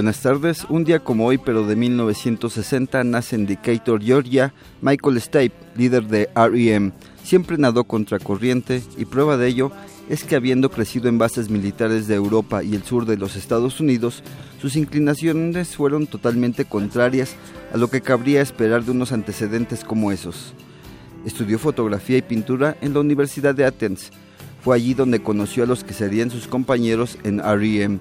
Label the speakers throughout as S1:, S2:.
S1: Buenas tardes. Un día como hoy, pero de 1960, nace en Decatur, Georgia, Michael Stipe, líder de REM. Siempre nadó contracorriente y prueba de ello es que habiendo crecido en bases militares de Europa y el sur de los Estados Unidos, sus inclinaciones fueron totalmente contrarias a lo que cabría esperar de unos antecedentes como esos. Estudió fotografía y pintura en la Universidad de Athens. Fue allí donde conoció a los que serían sus compañeros en REM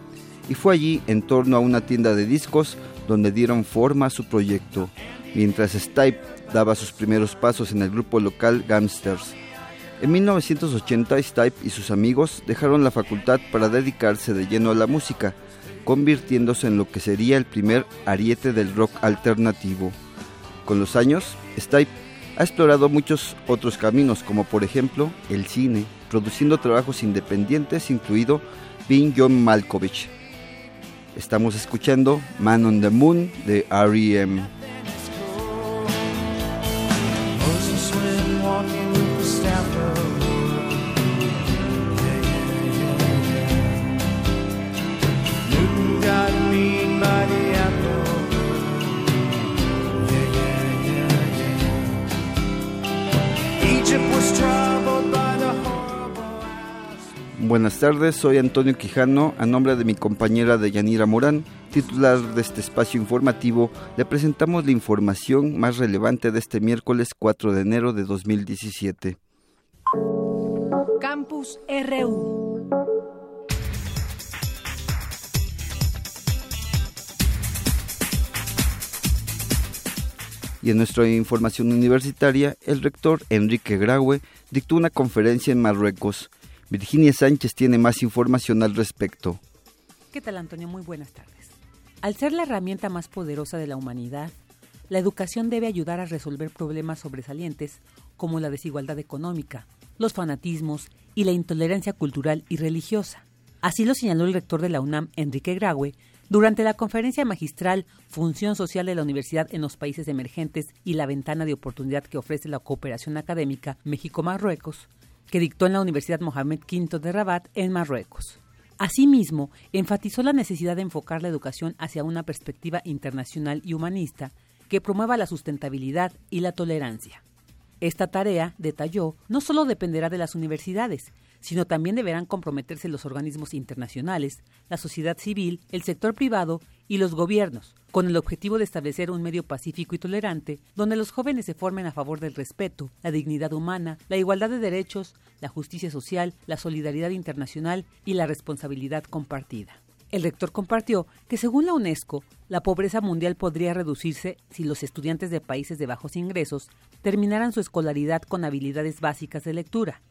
S1: y fue allí en torno a una tienda de discos donde dieron forma a su proyecto, mientras Stipe daba sus primeros pasos en el grupo local Gamsters. En 1980 Stipe y sus amigos dejaron la facultad para dedicarse de lleno a la música, convirtiéndose en lo que sería el primer ariete del rock alternativo. Con los años, Stipe ha explorado muchos otros caminos, como por ejemplo el cine, produciendo trabajos independientes, incluido Being John Malkovich, Estamos escuchando Man on the Moon de REM. Buenas tardes, soy Antonio Quijano. A nombre de mi compañera Deyanira Morán, titular de este espacio informativo, le presentamos la información más relevante de este miércoles 4 de enero de 2017.
S2: Campus RU.
S1: Y en nuestra información universitaria, el rector Enrique Graue dictó una conferencia en Marruecos Virginia Sánchez tiene más información al respecto.
S3: ¿Qué tal, Antonio? Muy buenas tardes. Al ser la herramienta más poderosa de la humanidad, la educación debe ayudar a resolver problemas sobresalientes como la desigualdad económica, los fanatismos y la intolerancia cultural y religiosa. Así lo señaló el rector de la UNAM, Enrique Graue, durante la conferencia magistral Función Social de la Universidad en los Países Emergentes y la ventana de oportunidad que ofrece la cooperación académica México-Marruecos, que dictó en la Universidad Mohamed V de Rabat, en Marruecos. Asimismo, enfatizó la necesidad de enfocar la educación hacia una perspectiva internacional y humanista que promueva la sustentabilidad y la tolerancia. Esta tarea, detalló, no solo dependerá de las universidades, sino también deberán comprometerse los organismos internacionales, la sociedad civil, el sector privado y los gobiernos, con el objetivo de establecer un medio pacífico y tolerante donde los jóvenes se formen a favor del respeto, la dignidad humana, la igualdad de derechos, la justicia social, la solidaridad internacional y la responsabilidad compartida. El rector compartió que según la UNESCO, la pobreza mundial podría reducirse si los estudiantes de países de bajos ingresos terminaran su escolaridad con habilidades básicas de lectura.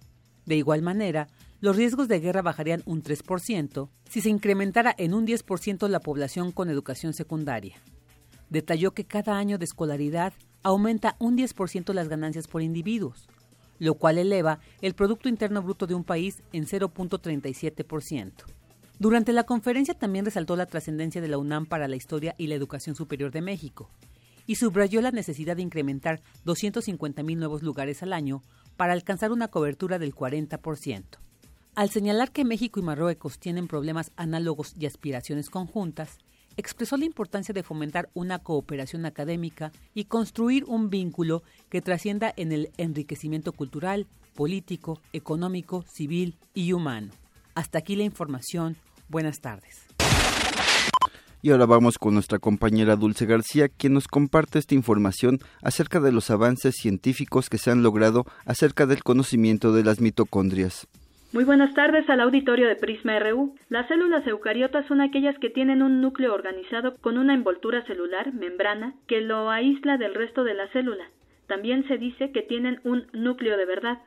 S3: De igual manera, los riesgos de guerra bajarían un 3% si se incrementara en un 10% la población con educación secundaria. Detalló que cada año de escolaridad aumenta un 10% las ganancias por individuos, lo cual eleva el Producto Interno Bruto de un país en 0.37%. Durante la conferencia también resaltó la trascendencia de la UNAM para la historia y la educación superior de México y subrayó la necesidad de incrementar 250.000 nuevos lugares al año para alcanzar una cobertura del 40%. Al señalar que México y Marruecos tienen problemas análogos y aspiraciones conjuntas, expresó la importancia de fomentar una cooperación académica y construir un vínculo que trascienda en el enriquecimiento cultural, político, económico, civil y humano. Hasta aquí la información. Buenas tardes.
S1: Y ahora vamos con nuestra compañera Dulce García, quien nos comparte esta información acerca de los avances científicos que se han logrado acerca del conocimiento de las mitocondrias.
S4: Muy buenas tardes al auditorio de Prisma RU. Las células eucariotas son aquellas que tienen un núcleo organizado con una envoltura celular, membrana, que lo aísla del resto de la célula. También se dice que tienen un núcleo de verdad.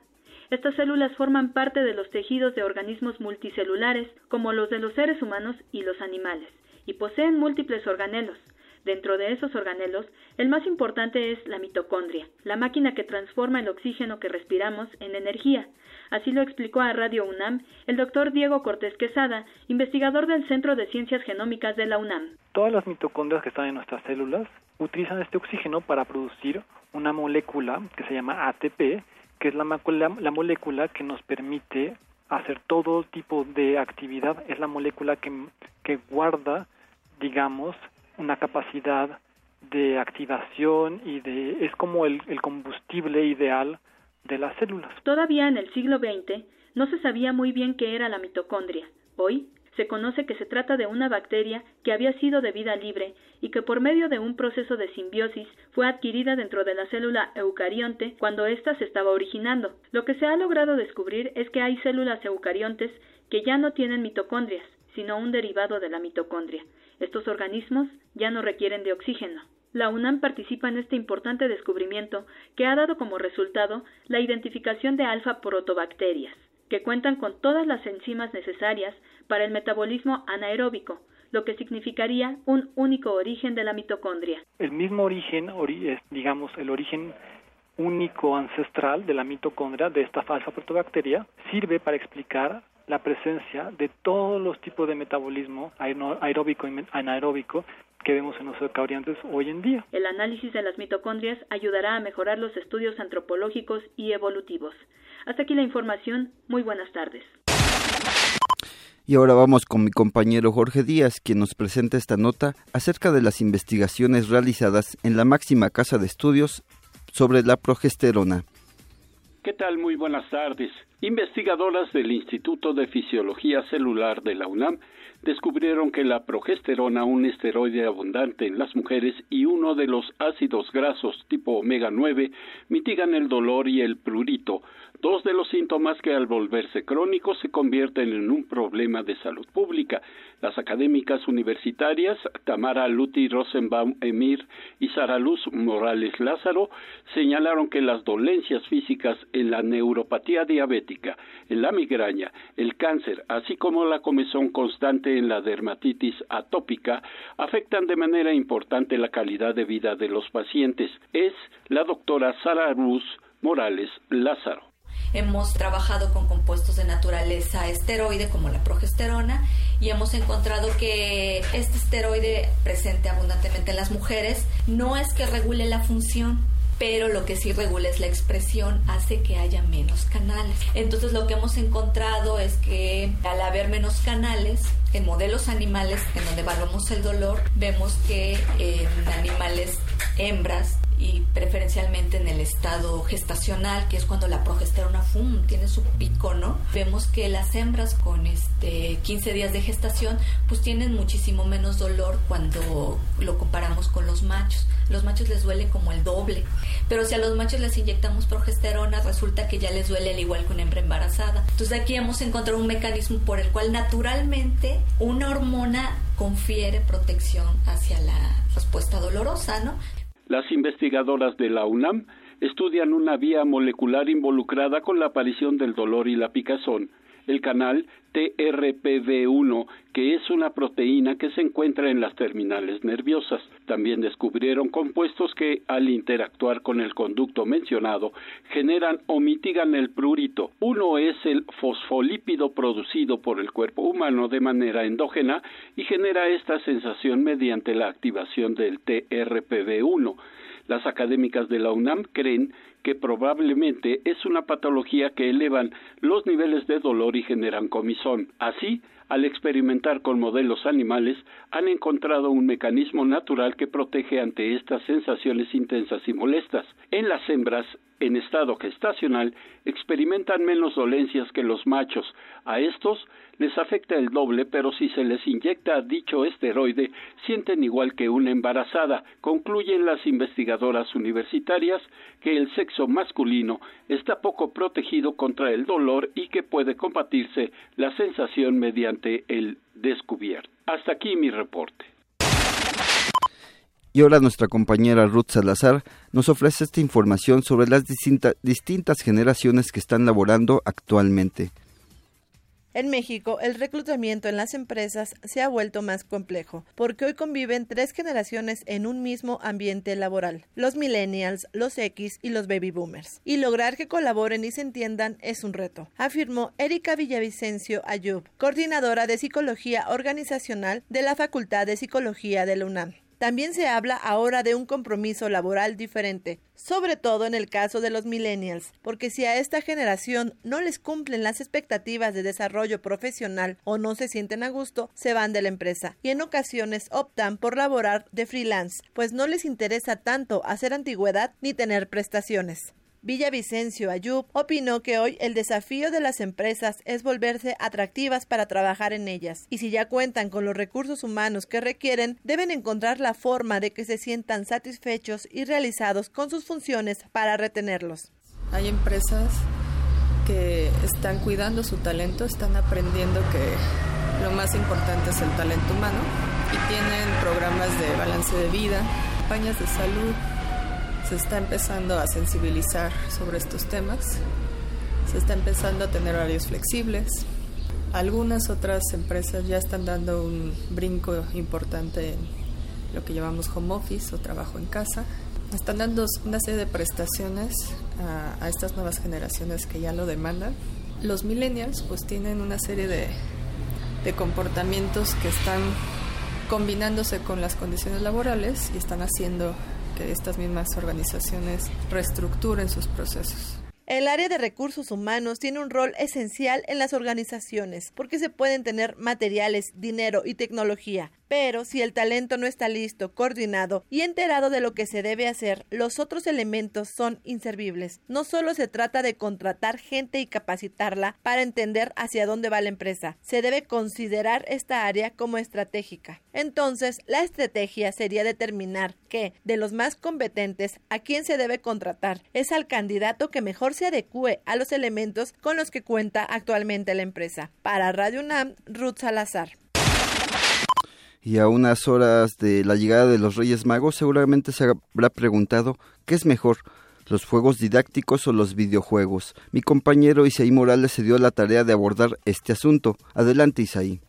S4: Estas células forman parte de los tejidos de organismos multicelulares, como los de los seres humanos y los animales, y poseen múltiples organelos. Dentro de esos organelos, el más importante es la mitocondria, la máquina que transforma el oxígeno que respiramos en energía. Así lo explicó a Radio UNAM el doctor Diego Cortés Quesada, investigador del Centro de Ciencias Genómicas de la UNAM.
S5: Todas las mitocondrias que están en nuestras células utilizan este oxígeno para producir una molécula que se llama ATP, que es la, la molécula que nos permite hacer todo tipo de actividad. Es la molécula que, que guarda, digamos, una capacidad de activación y de es como el, el combustible ideal de las células.
S4: Todavía en el siglo XX no se sabía muy bien qué era la mitocondria. Hoy se conoce que se trata de una bacteria que había sido de vida libre y que por medio de un proceso de simbiosis fue adquirida dentro de la célula eucarionte cuando ésta se estaba originando. Lo que se ha logrado descubrir es que hay células eucariontes que ya no tienen mitocondrias, sino un derivado de la mitocondria. Estos organismos ya no requieren de oxígeno. La UNAM participa en este importante descubrimiento que ha dado como resultado la identificación de alfa-protobacterias, que cuentan con todas las enzimas necesarias para el metabolismo anaeróbico, lo que significaría un único origen de la mitocondria.
S5: El mismo origen, digamos, el origen único ancestral de la mitocondria, de esta alfa protobacteria, sirve para explicar la presencia de todos los tipos de metabolismo aeróbico y anaeróbico que vemos en los eucariontes hoy en día.
S4: El análisis de las mitocondrias ayudará a mejorar los estudios antropológicos y evolutivos. Hasta aquí la información. Muy buenas tardes.
S1: Y ahora vamos con mi compañero Jorge Díaz, quien nos presenta esta nota acerca de las investigaciones realizadas en la máxima casa de estudios sobre la progesterona.
S6: ¿Qué tal? Muy buenas tardes. Investigadoras del Instituto de Fisiología Celular de la UNAM descubrieron que la progesterona, un esteroide abundante en las mujeres y uno de los ácidos grasos tipo omega 9, mitigan el dolor y el prurito, dos de los síntomas que al volverse crónicos se convierten en un problema de salud pública. Las académicas universitarias Tamara Luti Rosenbaum Emir y Sara Luz Morales Lázaro señalaron que las dolencias físicas en la neuropatía diabética, en la migraña, el cáncer, así como la comezón constante en la dermatitis atópica, afectan de manera importante la calidad de vida de los pacientes. Es la doctora Sara Luz Morales Lázaro.
S7: Hemos trabajado con compuestos de naturaleza esteroide como la progesterona y hemos encontrado que este esteroide presente abundantemente en las mujeres no es que regule la función, pero lo que sí regula es la expresión, hace que haya menos canales. Entonces lo que hemos encontrado es que al haber menos canales, en modelos animales en donde evaluamos el dolor, vemos que en animales hembras y preferencialmente en el estado gestacional, que es cuando la progesterona tiene su pico, ¿no? Vemos que las hembras con este 15 días de gestación pues tienen muchísimo menos dolor cuando lo comparamos con los machos. Los machos les duele como el doble, pero si a los machos les inyectamos progesterona resulta que ya les duele al igual que una hembra embarazada. Entonces aquí hemos encontrado un mecanismo por el cual naturalmente una hormona confiere protección hacia la respuesta dolorosa, ¿no?
S6: Las investigadoras de la UNAM estudian una vía molecular involucrada con la aparición del dolor y la picazón, el canal TRPV1, que es una proteína que se encuentra en las terminales nerviosas. También descubrieron compuestos que, al interactuar con el conducto mencionado, generan o mitigan el prurito. Uno es el fosfolípido producido por el cuerpo humano de manera endógena y genera esta sensación mediante la activación del TRPV1. Las académicas de la UNAM creen que probablemente es una patología que elevan los niveles de dolor y generan comisón. Así, al experimentar con modelos animales, han encontrado un mecanismo natural que protege ante estas sensaciones intensas y molestas. En las hembras, en estado gestacional experimentan menos dolencias que los machos. A estos les afecta el doble, pero si se les inyecta dicho esteroide, sienten igual que una embarazada. Concluyen las investigadoras universitarias que el sexo masculino está poco protegido contra el dolor y que puede combatirse la sensación mediante el descubierto. Hasta aquí mi reporte.
S1: Y ahora nuestra compañera Ruth Salazar nos ofrece esta información sobre las distintas generaciones que están laborando actualmente.
S8: En México, el reclutamiento en las empresas se ha vuelto más complejo, porque hoy conviven tres generaciones en un mismo ambiente laboral, los millennials, los X y los baby boomers. Y lograr que colaboren y se entiendan es un reto, afirmó Erika Villavicencio Ayub, coordinadora de Psicología Organizacional de la Facultad de Psicología de la UNAM. También se habla ahora de un compromiso laboral diferente, sobre todo en el caso de los millennials, porque si a esta generación no les cumplen las expectativas de desarrollo profesional o no se sienten a gusto, se van de la empresa y en ocasiones optan por laborar de freelance, pues no les interesa tanto hacer antigüedad ni tener prestaciones. Villavicencio Ayub opinó que hoy el desafío de las empresas es volverse atractivas para trabajar en ellas y si ya cuentan con los recursos humanos que requieren, deben encontrar la forma de que se sientan satisfechos y realizados con sus funciones para retenerlos.
S9: Hay empresas que están cuidando su talento, están aprendiendo que lo más importante es el talento humano y tienen programas de balance de vida, campañas de salud, se está empezando a sensibilizar sobre estos temas, se está empezando a tener horarios flexibles. Algunas otras empresas ya están dando un brinco importante en lo que llamamos home office o trabajo en casa. Están dando una serie de prestaciones a, estas nuevas generaciones que ya lo demandan. Los millennials pues tienen una serie de, de comportamientos que están combinándose con las condiciones laborales y están haciendo que estas mismas organizaciones reestructuren sus procesos.
S8: El área de recursos humanos tiene un rol esencial en las organizaciones porque se pueden tener materiales, dinero y tecnología, pero si el talento no está listo, coordinado y enterado de lo que se debe hacer, los otros elementos son inservibles. No solo se trata de contratar gente y capacitarla para entender hacia dónde va la empresa, se debe considerar esta área como estratégica. Entonces, la estrategia sería determinar que, de los más competentes, a quién se debe contratar es al candidato que mejor se adecue a los elementos con los que cuenta actualmente la empresa. Para Radio UNAM, Ruth Salazar
S1: y a unas horas de la llegada de los Reyes Magos seguramente se habrá preguntado ¿qué es mejor? ¿Los juegos didácticos o los videojuegos? Mi compañero Isaí Morales se dio la tarea de abordar este asunto. Adelante Isaí.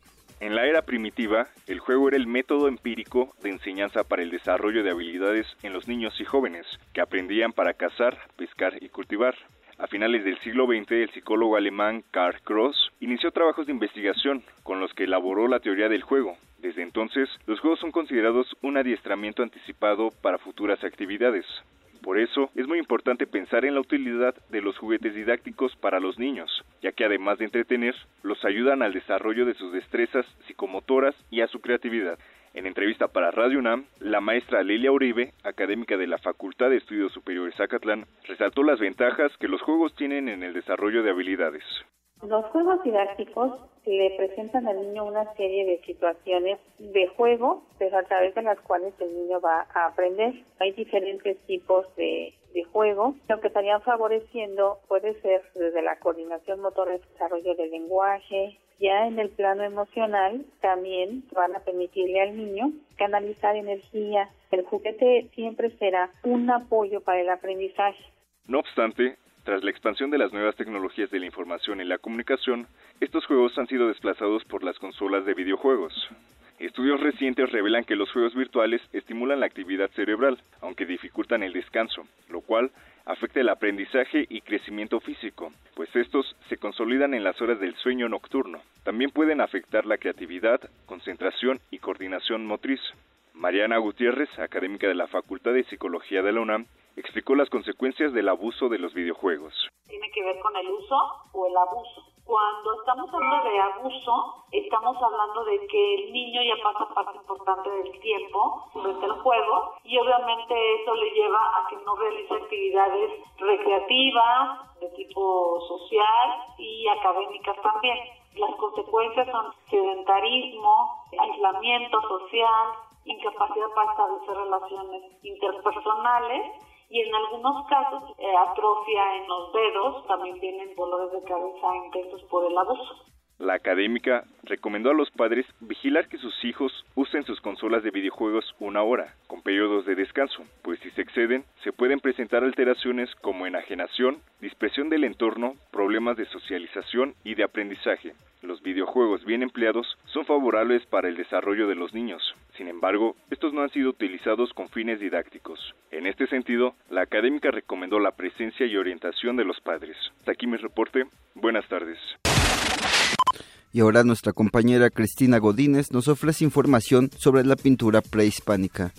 S10: En la era primitiva, el juego era el método empírico de enseñanza para el desarrollo de habilidades en los niños y jóvenes, que aprendían para cazar, pescar y cultivar. A finales del siglo XX, el psicólogo alemán Karl Cross inició trabajos de investigación con los que elaboró la teoría del juego. Desde entonces, los juegos son considerados un adiestramiento anticipado para futuras actividades. Por eso, es muy importante pensar en la utilidad de los juguetes didácticos para los niños, ya que además de entretener, los ayudan al desarrollo de sus destrezas psicomotoras y a su creatividad. En entrevista para Radio UNAM, la maestra Lilia Uribe, académica de la Facultad de Estudios Superiores Zacatlán, resaltó las ventajas que los juegos tienen en el desarrollo de habilidades.
S11: Los juegos didácticos le presentan al niño una serie de situaciones de juego, pero a través de las cuales el niño va a aprender. Hay diferentes tipos de, juego. Lo que estarían favoreciendo puede ser desde la coordinación motora, el desarrollo del lenguaje, ya en el plano emocional también van a permitirle al niño canalizar energía. El juguete siempre será un apoyo para el aprendizaje.
S10: No obstante, tras la expansión de las nuevas tecnologías de la información y la comunicación, estos juegos han sido desplazados por las consolas de videojuegos. Estudios recientes revelan que los juegos virtuales estimulan la actividad cerebral, aunque dificultan el descanso, lo cual afecta el aprendizaje y crecimiento físico, pues estos se consolidan en las horas del sueño nocturno. También pueden afectar la creatividad, concentración y coordinación motriz. Mariana Gutiérrez, académica de la Facultad de Psicología de la UNAM, explicó las consecuencias del abuso de los videojuegos.
S12: Tiene que ver con el uso o el abuso
S11: Cuando estamos hablando de abuso, estamos hablando de que el niño ya pasa parte importante del tiempo durante el juego y obviamente eso le lleva a que no realice actividades recreativas, de tipo social y académicas también. Las consecuencias son sedentarismo, aislamiento social, incapacidad para establecer relaciones interpersonales y en algunos casos eh, atrofia en los dedos, también tienen dolores de cabeza intensos por el abuso.
S10: La académica recomendó a los padres vigilar que sus hijos usen sus consolas de videojuegos una hora, con periodos de descanso, pues si se exceden, se pueden presentar alteraciones como enajenación, dispersión del entorno, problemas de socialización y de aprendizaje. Los videojuegos bien empleados son favorables para el desarrollo de los niños. Sin embargo, estos no han sido utilizados con fines didácticos. En este sentido, la académica recomendó la presencia y orientación de los padres. Hasta aquí mi reporte. Buenas tardes.
S1: Y ahora nuestra compañera Cristina Godínez nos ofrece información sobre la pintura prehispánica.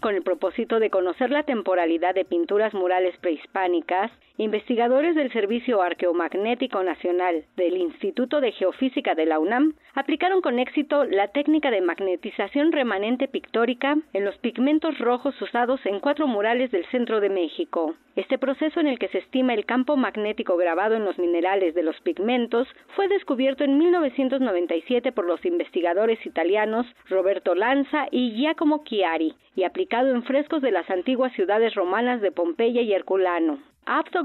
S12: Con el propósito de conocer la temporalidad de pinturas murales prehispánicas, investigadores del Servicio Arqueomagnético Nacional del Instituto de Geofísica de la UNAM aplicaron con éxito la técnica de magnetización remanente pictórica en los pigmentos rojos usados en cuatro murales del centro de México. Este proceso en el que se estima el campo magnético grabado en los minerales de los pigmentos fue descubierto en 1997 por los investigadores italianos Roberto Lanza y Giacomo Chiari y aplicado en frescos de las antiguas ciudades romanas de Pompeya y Herculano. Apto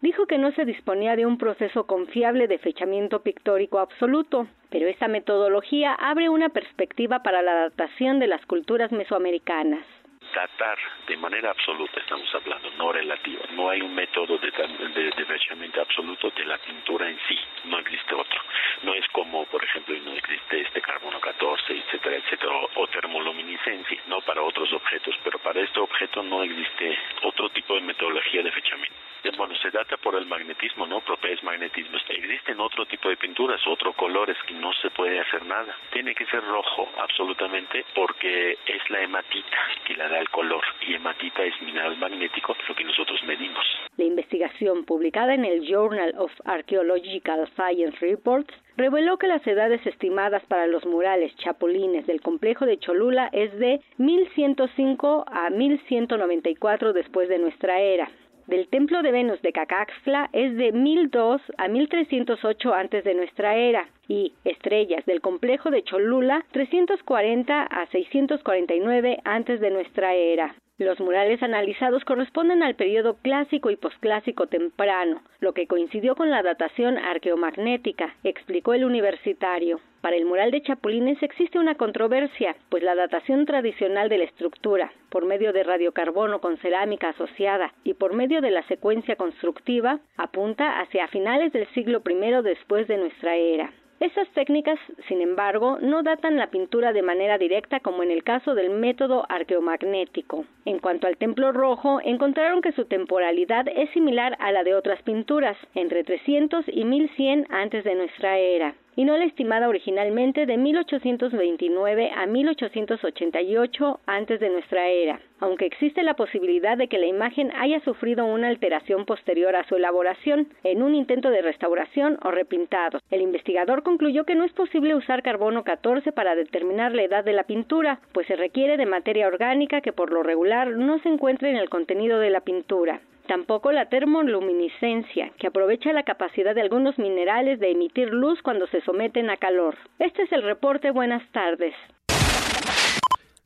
S12: dijo que no se disponía de un proceso confiable de fechamiento pictórico absoluto, pero esta metodología abre una perspectiva para la datación de las culturas mesoamericanas
S13: datar de manera absoluta, estamos hablando, no relativa. No hay un método de, de, fechamiento absoluto de la pintura en sí, no existe otro. No es como, por ejemplo, no existe este carbono 14, etcétera, etcétera, o, termoluminiscencia, no para otros objetos, pero para este objeto no existe otro tipo de metodología de fechamiento bueno, se data por el magnetismo, ¿no? Magnetismo. Existen otro tipo de pinturas, otro colores que no se puede hacer nada. Tiene que ser rojo, absolutamente, porque es la hematita que le da el color. Y hematita es mineral magnético, lo que nosotros medimos.
S12: La investigación publicada en el Journal of Archaeological Science Reports reveló que las edades estimadas para los murales chapulines del complejo de Cholula es de 1105 a 1194 después de nuestra era del templo de Venus de Cacaxtla es de 1002 a 1308 antes de nuestra era y estrellas del complejo de Cholula 340 a 649 antes de nuestra era. Los murales analizados corresponden al periodo clásico y posclásico temprano, lo que coincidió con la datación arqueomagnética, explicó el universitario. Para el mural de Chapulines existe una controversia, pues la datación tradicional de la estructura, por medio de radiocarbono con cerámica asociada y por medio de la secuencia constructiva, apunta hacia finales del siglo I después de nuestra era. Estas técnicas, sin embargo, no datan la pintura de manera directa como en el caso del método arqueomagnético. En cuanto al templo rojo, encontraron que su temporalidad es similar a la de otras pinturas, entre 300 y 1100 antes de nuestra era y no la estimada originalmente de 1829 a 1888 antes de nuestra era, aunque existe la posibilidad de que la imagen haya sufrido una alteración posterior a su elaboración en un intento de restauración o repintado. El investigador concluyó que no es posible usar carbono 14 para determinar la edad de la pintura, pues se requiere de materia orgánica que por lo regular no se encuentra en el contenido de la pintura. Tampoco la termoluminiscencia, que aprovecha la capacidad de algunos minerales de emitir luz cuando se someten a calor. Este es el reporte. Buenas tardes.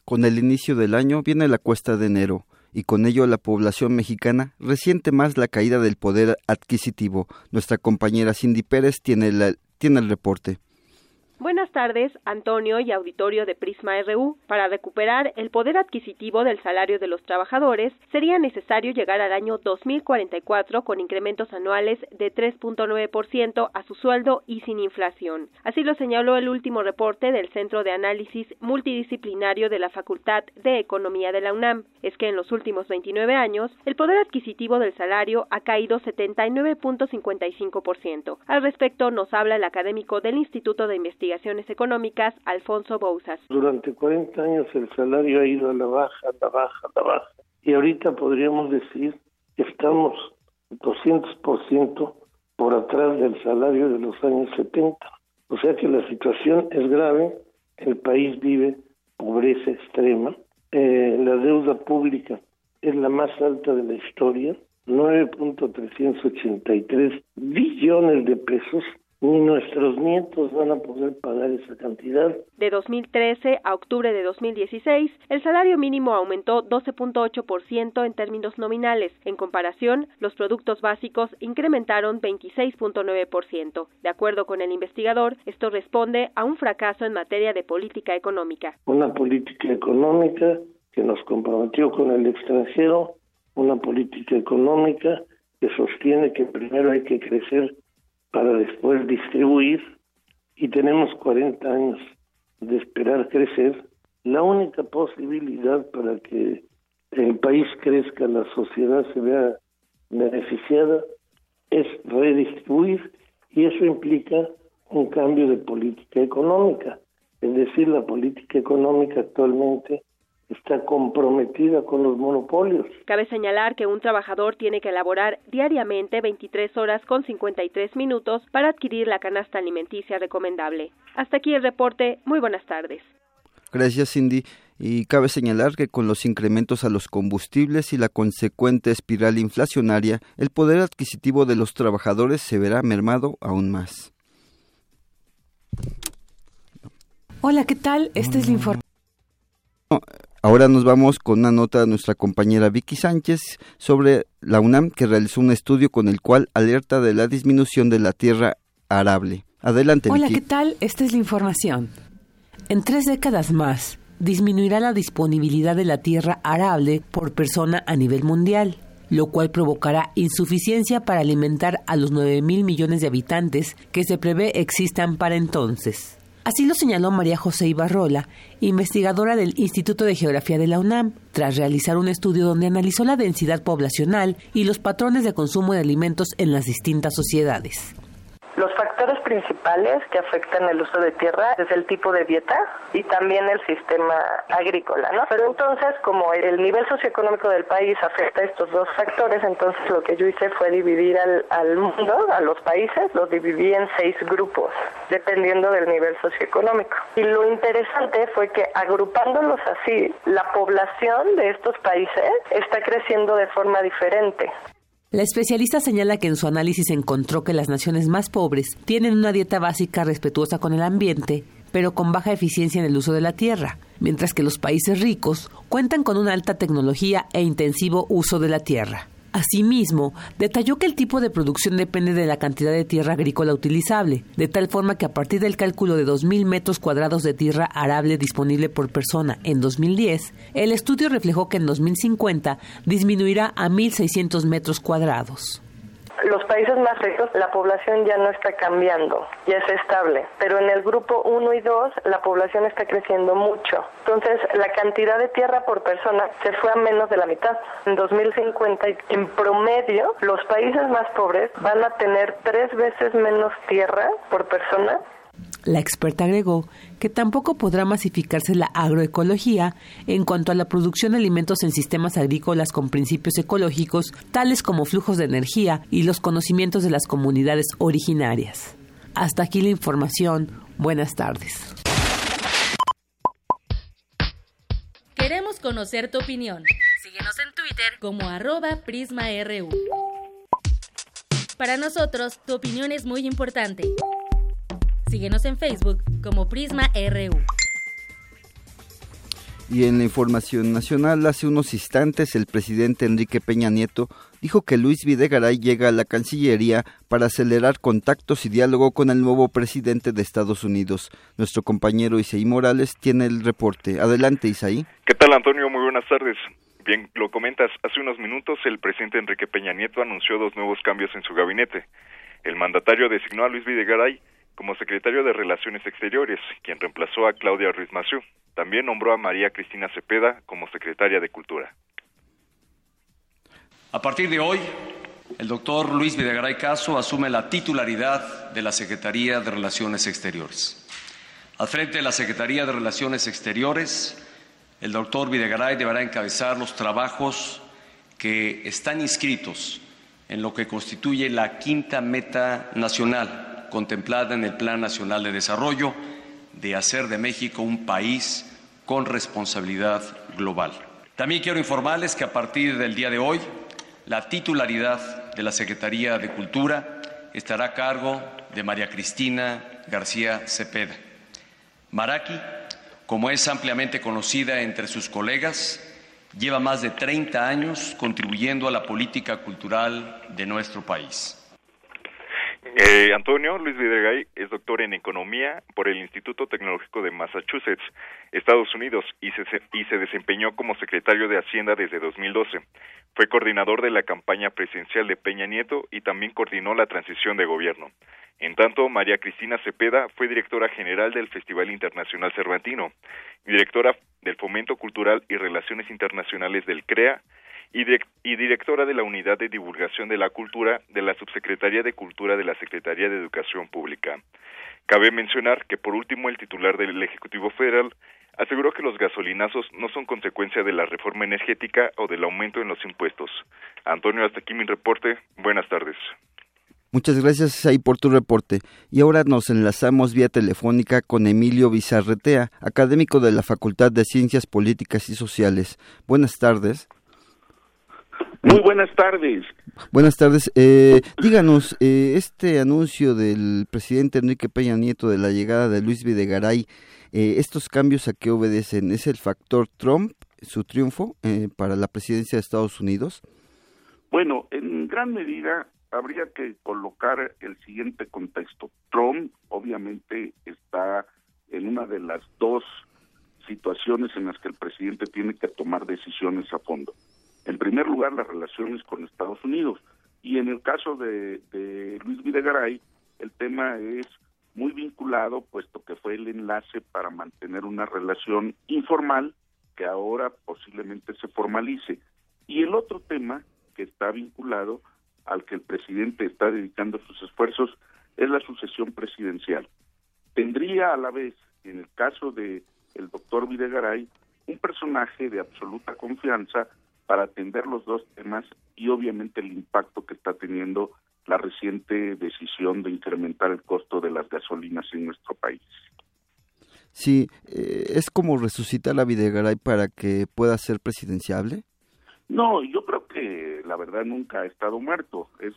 S1: Con el inicio del año viene la cuesta de enero y con ello la población mexicana resiente más la caída del poder adquisitivo. Nuestra compañera Cindy Pérez tiene, tiene el reporte.
S14: Buenas tardes, Antonio y auditorio de Prisma RU. Para recuperar el poder adquisitivo del salario de los trabajadores, sería necesario llegar al año 2044 con incrementos anuales de 3.9% a su sueldo y sin inflación. Así lo señaló el último reporte del Centro de Análisis Multidisciplinario de la Facultad de Economía de la UNAM. Es que en los últimos 29 años, el poder adquisitivo del salario ha caído 79.55%. Al respecto, nos habla el académico del Instituto de Investigación Investigaciones Económicas, Alfonso Bouzas.
S15: Durante 40 años el salario ha ido a la baja, a la baja, a la baja. Y ahorita podríamos decir estamos 200% por atrás del salario de los años 70. O sea que la situación es grave, el país vive pobreza extrema, eh, la deuda pública es la más alta de la historia, 9.383 billones de pesos, ni nuestros nietos van a poder pagar esa cantidad.
S14: De 2013 a octubre de 2016, el salario mínimo aumentó 12.8% en términos nominales. En comparación, los productos básicos incrementaron 26.9%. De acuerdo con el investigador, esto responde a un fracaso en materia de política económica.
S15: Una política económica que nos comprometió con el extranjero, una política económica que sostiene que primero hay que crecer para después distribuir y tenemos 40 años de esperar crecer, la única posibilidad para que el país crezca, la sociedad se vea beneficiada, es redistribuir y eso implica un cambio de política económica. Es decir, la política económica actualmente está comprometida con los monopolios.
S14: Cabe señalar que un trabajador tiene que elaborar diariamente 23 horas con 53 minutos para adquirir la canasta alimenticia recomendable. Hasta aquí el reporte. Muy buenas tardes.
S1: Gracias, Cindy. Y cabe señalar que con los incrementos a los combustibles y la consecuente espiral inflacionaria, el poder adquisitivo de los trabajadores se verá mermado aún más.
S3: Hola, ¿qué tal? Este es el informe.
S1: Ahora nos vamos con una nota de nuestra compañera Vicky Sánchez sobre la UNAM que realizó un estudio con el cual alerta de la disminución de la tierra arable. Adelante.
S3: Hola, ¿qué tal? Esta es la información. En tres décadas más, disminuirá la disponibilidad de la tierra arable por persona a nivel mundial, lo cual provocará insuficiencia para alimentar a los 9 mil millones de habitantes que se prevé existan para entonces. Así lo señaló María José Ibarrola, investigadora del Instituto de Geografía de la UNAM, tras realizar un estudio donde analizó la densidad poblacional y los patrones de consumo de alimentos en las distintas sociedades.
S16: Los factores principales que afectan el uso de tierra es el tipo de dieta y también el sistema agrícola, ¿no? Pero entonces, como el nivel socioeconómico del país afecta estos dos factores, entonces lo que yo hice fue dividir al, al mundo, a los países, los dividí en seis grupos, dependiendo del nivel socioeconómico. Y lo interesante fue que agrupándolos así, la población de estos países está creciendo de forma diferente.
S3: La especialista señala que en su análisis encontró que las naciones más pobres tienen una dieta básica respetuosa con el ambiente, pero con baja eficiencia en el uso de la tierra, mientras que los países ricos cuentan con una alta tecnología e intensivo uso de la tierra. Asimismo, detalló que el tipo de producción depende de la cantidad de tierra agrícola utilizable, de tal forma que a partir del cálculo de 2.000 metros cuadrados de tierra arable disponible por persona en 2010, el estudio reflejó que en 2050 disminuirá a 1.600 metros cuadrados
S16: los países más ricos la población ya no está cambiando, ya es estable, pero en el grupo 1 y 2 la población está creciendo mucho. Entonces la cantidad de tierra por persona se fue a menos de la mitad. En 2050 en promedio los países más pobres van a tener tres veces menos tierra por persona
S3: la experta agregó que tampoco podrá masificarse la agroecología en cuanto a la producción de alimentos en sistemas agrícolas con principios ecológicos, tales como flujos de energía y los conocimientos de las comunidades originarias. Hasta aquí la información. Buenas tardes.
S17: Queremos conocer tu opinión. Síguenos en Twitter como arroba PrismaRU. Para nosotros, tu opinión es muy importante. Síguenos en Facebook como Prisma RU.
S1: Y en la información nacional, hace unos instantes el presidente Enrique Peña Nieto dijo que Luis Videgaray llega a la Cancillería para acelerar contactos y diálogo con el nuevo presidente de Estados Unidos. Nuestro compañero Isaí Morales tiene el reporte. Adelante, Isaí.
S10: ¿Qué tal, Antonio? Muy buenas tardes. Bien, lo comentas, hace unos minutos el presidente Enrique Peña Nieto anunció dos nuevos cambios en su gabinete. El mandatario designó a Luis Videgaray como secretario de Relaciones Exteriores, quien reemplazó a Claudia Ruiz Massieu. También nombró a María Cristina Cepeda como secretaria de Cultura.
S18: A partir de hoy, el doctor Luis Videgaray Caso asume la titularidad de la Secretaría de Relaciones Exteriores. Al frente de la Secretaría de Relaciones Exteriores, el doctor Videgaray deberá encabezar los trabajos que están inscritos en lo que constituye la quinta meta nacional contemplada en el Plan Nacional de Desarrollo de hacer de México un país con responsabilidad global. También quiero informarles que a partir del día de hoy, la titularidad de la Secretaría de Cultura estará a cargo de María Cristina García Cepeda. Maraki, como es ampliamente conocida entre sus colegas, lleva más de 30 años contribuyendo a la política cultural de nuestro país.
S10: Eh, Antonio Luis Videgaray es doctor en Economía por el Instituto Tecnológico de Massachusetts, Estados Unidos, y se, y se desempeñó como secretario de Hacienda desde 2012. Fue coordinador de la campaña presidencial de Peña Nieto y también coordinó la transición de gobierno. En tanto, María Cristina Cepeda fue directora general del Festival Internacional Cervantino, directora del Fomento Cultural y Relaciones Internacionales del CREA, y, directora de la Unidad de Divulgación de la Cultura de la Subsecretaría de Cultura de la Secretaría de Educación Pública. Cabe mencionar que por último el titular del Ejecutivo Federal aseguró que los gasolinazos no son consecuencia de la reforma energética o del aumento en los impuestos. Antonio, hasta aquí mi reporte. Buenas tardes.
S1: Muchas gracias ahí por tu reporte. Y ahora nos enlazamos vía telefónica con Emilio Bizarretea, académico de la Facultad de Ciencias Políticas y Sociales. Buenas tardes.
S19: Muy buenas tardes.
S1: Buenas tardes. Eh, díganos, eh, este anuncio del presidente Enrique Peña Nieto de la llegada de Luis Videgaray, eh, ¿estos cambios a qué obedecen? ¿Es el factor Trump, su triunfo para la presidencia de Estados Unidos?
S19: Bueno, en gran medida habría que colocar el siguiente contexto. Trump obviamente está en una de las dos situaciones en las que el presidente tiene que tomar decisiones a fondo. En primer lugar, las relaciones con Estados Unidos. Y en el caso de, Luis Videgaray, el tema es muy vinculado, puesto que fue el enlace para mantener una relación informal que ahora posiblemente se formalice. Y el otro tema que está vinculado al que el presidente está dedicando sus esfuerzos es la sucesión presidencial. Tendría a la vez, en el caso de el doctor Videgaray, un personaje de absoluta confianza para atender los dos temas y obviamente el impacto que está teniendo la reciente decisión de incrementar el costo de las gasolinas en nuestro país.
S1: Sí, eh, ¿es como resucitar a Videgaray para que pueda ser presidenciable?
S19: No, yo creo que la verdad nunca ha estado muerto. Es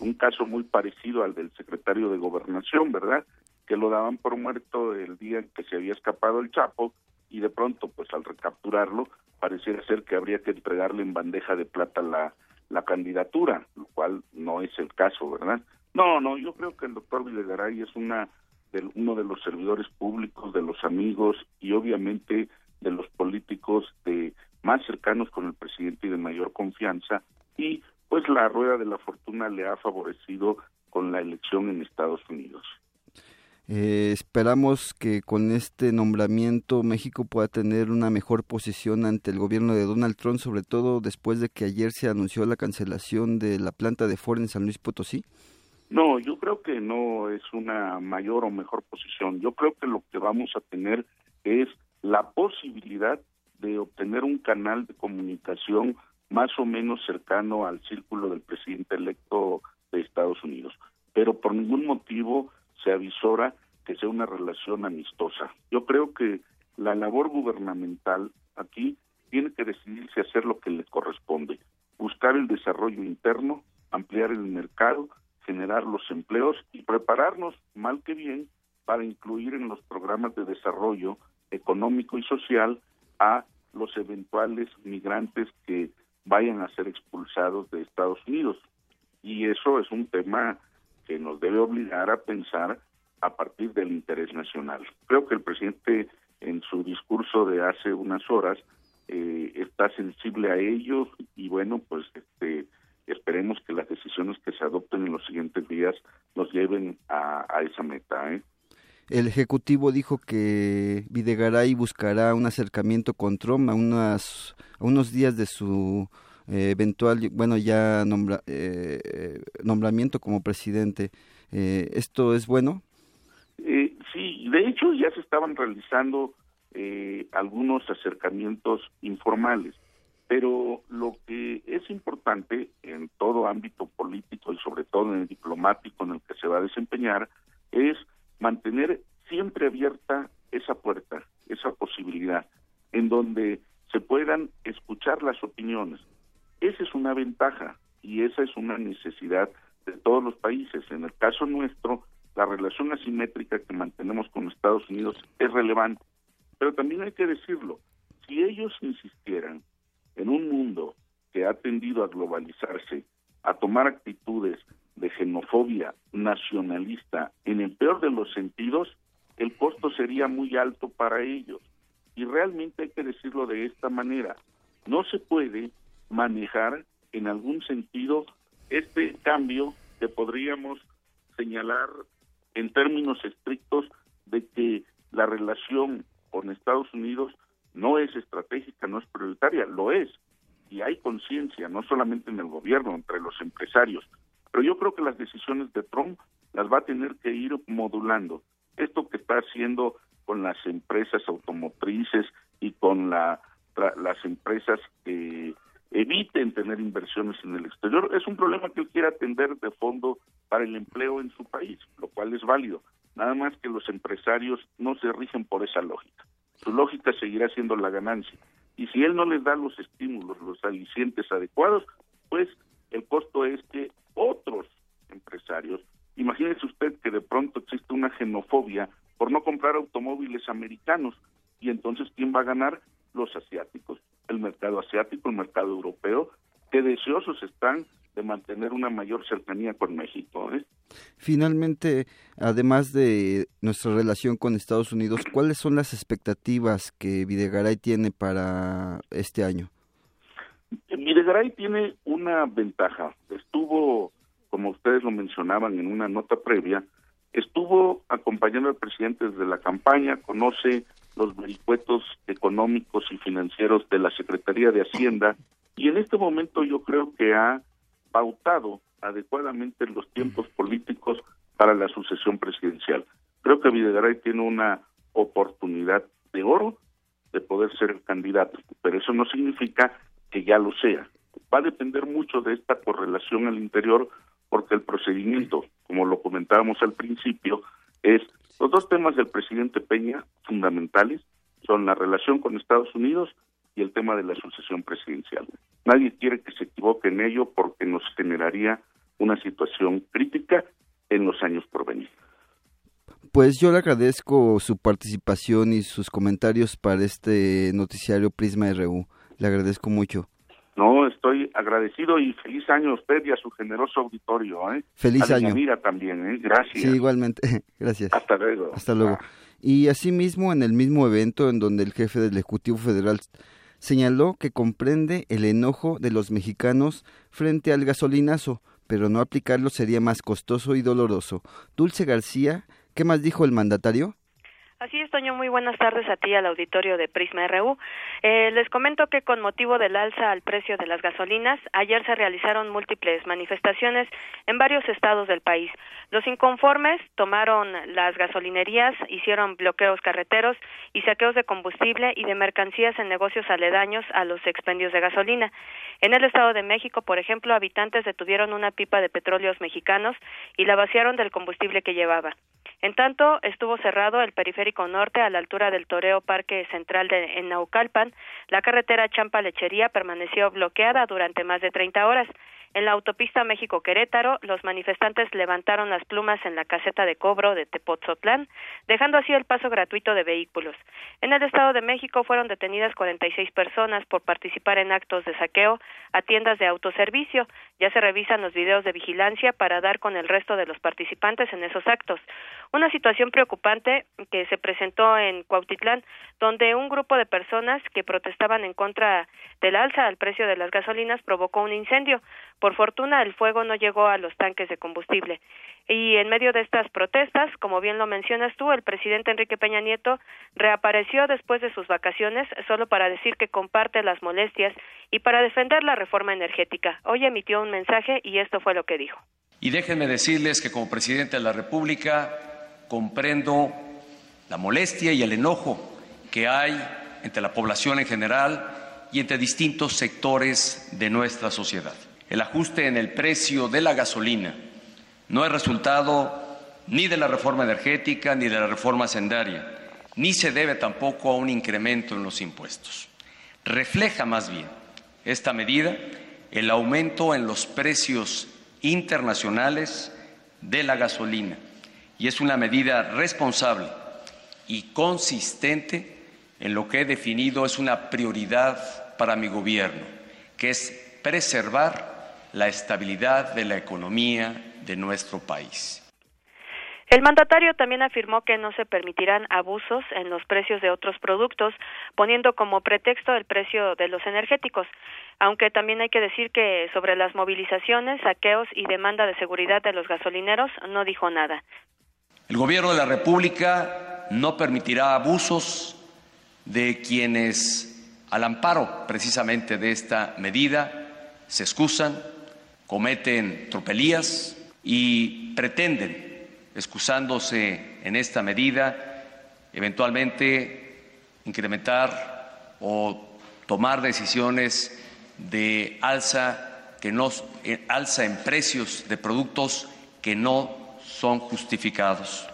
S19: un caso muy parecido al del secretario de Gobernación, ¿verdad? Que lo daban por muerto el día en que se había escapado el Chapo y de pronto, pues al recapturarlo, pareciera ser que habría que entregarle en bandeja de plata la, la candidatura, lo cual no es el caso, ¿verdad? No, no, yo creo que el doctor Videgaray es una de, uno de los servidores públicos, de los amigos y obviamente de los políticos de más cercanos con el presidente y de mayor confianza y pues la rueda de la fortuna le ha favorecido con la elección en Estados Unidos.
S1: Eh, esperamos que con este nombramiento México pueda tener una mejor posición ante el gobierno de Donald Trump, sobre todo después de que ayer se anunció la cancelación de la planta de Ford en San Luis Potosí.
S19: No, yo creo que no es una mayor o mejor posición. Yo creo que lo que vamos a tener es la posibilidad de obtener un canal de comunicación más o menos cercano al círculo del presidente electo de Estados Unidos. Pero por ningún motivo se avisora que sea una relación amistosa. Yo creo que la labor gubernamental aquí tiene que decidirse hacer lo que le corresponde, buscar el desarrollo interno, ampliar el mercado, generar los empleos y prepararnos, mal que bien, para incluir en los programas de desarrollo económico y social a los eventuales migrantes que vayan a ser expulsados de Estados Unidos. Y eso es un tema que nos debe obligar a pensar a partir del interés nacional. Creo que el presidente en su discurso de hace unas horas eh, está sensible a ello y bueno, pues este, esperemos que las decisiones que se adopten en los siguientes días nos lleven a, esa meta. ¿eh?
S1: El Ejecutivo dijo que Videgaray buscará un acercamiento con Trump a, unas, a unos días de su eh, eventual, bueno, ya nombra, eh, nombramiento como presidente. Eh, ¿Esto es bueno?
S19: Sí, de hecho ya se estaban realizando algunos acercamientos informales, Pero lo que es importante en todo ámbito político y sobre todo en el diplomático en el que se va a desempeñar es mantener siempre abierta esa puerta, esa posibilidad, en donde se puedan escuchar las opiniones. Esa es una ventaja y esa es una necesidad de todos los países. En el caso nuestro, la relación asimétrica que mantenemos con Estados Unidos es relevante. Pero también hay que decirlo, si ellos insistieran en un mundo que ha tendido a globalizarse, a tomar actitudes de xenofobia nacionalista en el peor de los sentidos, el costo sería muy alto para ellos. Y realmente hay que decirlo de esta manera, no se puede manejar en algún sentido este cambio que podríamos señalar en términos estrictos de que la relación con Estados Unidos no es estratégica, no es prioritaria, lo es. Y hay conciencia, no solamente en el gobierno, entre los empresarios. Pero yo creo que las decisiones de Trump las va a tener que ir modulando. Esto que está haciendo con las empresas automotrices y con la, las empresas que eviten tener inversiones en el exterior es un problema que él quiere atender de fondo para el empleo en su país, lo cual es válido. Nada más que los empresarios no se rigen por esa lógica. Su lógica seguirá siendo la ganancia. Y si él no les da los estímulos, los alicientes adecuados, pues el costo es que otros empresarios, imagínese usted que de pronto existe una xenofobia por no comprar automóviles americanos y entonces ¿quién va a ganar? Los asiáticos, el mercado asiático, el mercado europeo, que deseosos están de mantener una mayor cercanía con México. ¿eh?
S1: Finalmente, además de nuestra relación con Estados Unidos, ¿cuáles son las expectativas que Videgaray tiene para este año?
S19: Videgaray tiene una ventaja. Estuvo, como ustedes lo mencionaban en una nota previa, estuvo acompañando al presidente desde la campaña, conoce los vericuetos económicos y financieros de la Secretaría de Hacienda y en este momento yo creo que ha pautado adecuadamente los tiempos políticos para la sucesión presidencial. Creo que Videgaray tiene una oportunidad de oro de poder ser el candidato, pero eso no significa que ya lo sea. Va a depender mucho de esta correlación al interior porque el procedimiento, como lo comentábamos al principio, es los dos temas del presidente Peña fundamentales son la relación con Estados Unidos y el tema de la sucesión presidencial. Nadie quiere que se equivoque en ello porque nos generaría una situación crítica en los años por venir.
S1: Pues yo le agradezco su participación y sus comentarios para este noticiario Prisma RU. Le agradezco mucho.
S19: No, estoy agradecido y feliz año a usted y a su generoso auditorio. ¿eh?
S1: Feliz
S19: a
S1: año.
S19: Mira también, ¿eh? gracias.
S1: Sí, igualmente. Gracias.
S19: Hasta luego.
S1: Hasta luego. Y asimismo, en el mismo evento en donde el jefe del Ejecutivo Federal señaló que comprende el enojo de los mexicanos frente al gasolinazo, pero no aplicarlo sería más costoso y doloroso. Dulce García, ¿qué más dijo el mandatario?
S20: Así es, Toño. Muy buenas tardes a ti, al auditorio de Prisma RU. Eh, les comento que con motivo del alza al precio de las gasolinas, ayer se realizaron múltiples manifestaciones en varios estados del país. Los inconformes tomaron las gasolinerías, hicieron bloqueos carreteros y saqueos de combustible y de mercancías en negocios aledaños a los expendios de gasolina. En el Estado de México, por ejemplo, habitantes detuvieron una pipa de petróleos mexicanos y la vaciaron del combustible que llevaba. En tanto, estuvo cerrado el periférico norte a la altura del Toreo Parque Central de en Naucalpan. La carretera Champa-Lechería permaneció bloqueada durante más de 30 horas. En la autopista México-Querétaro, los manifestantes levantaron las plumas en la caseta de cobro de Tepotzotlán, dejando así el paso gratuito de vehículos. En el Estado de México fueron detenidas 46 personas por participar en actos de saqueo a tiendas de autoservicio. Ya se revisan los videos de vigilancia para dar con el resto de los participantes en esos actos. Una situación preocupante que se presentó en Cuautitlán, donde un grupo de personas que protestaban en contra del alza al precio de las gasolinas provocó un incendio. Por fortuna, el fuego no llegó a los tanques de combustible. Y en medio de estas protestas, como bien lo mencionas tú, el presidente Enrique Peña Nieto reapareció después de sus vacaciones solo para decir que comparte las molestias y para defender la reforma energética. Hoy emitió un mensaje y esto fue lo que dijo.
S18: Y déjenme decirles que como presidente de la República comprendo la molestia y el enojo que hay entre la población en general y entre distintos sectores de nuestra sociedad. El ajuste en el precio de la gasolina no es resultado ni de la reforma energética ni de la reforma sendaria, ni se debe tampoco a un incremento en los impuestos. Refleja más bien esta medida el aumento en los precios internacionales de la gasolina y es una medida responsable y consistente en lo que he definido es una prioridad para mi gobierno, que es preservar la estabilidad de la economía de nuestro país.
S20: El mandatario también afirmó que no se permitirán abusos en los precios de otros productos, poniendo como pretexto el precio de los energéticos, aunque también hay que decir que sobre las movilizaciones, saqueos y demanda de seguridad de los gasolineros no dijo nada.
S18: El Gobierno de la República no permitirá abusos de quienes, al amparo precisamente de esta medida, se excusan, cometen tropelías y pretenden, excusándose en esta medida, eventualmente incrementar o tomar decisiones de alza que no eh, alza en precios de productos que no son justificados.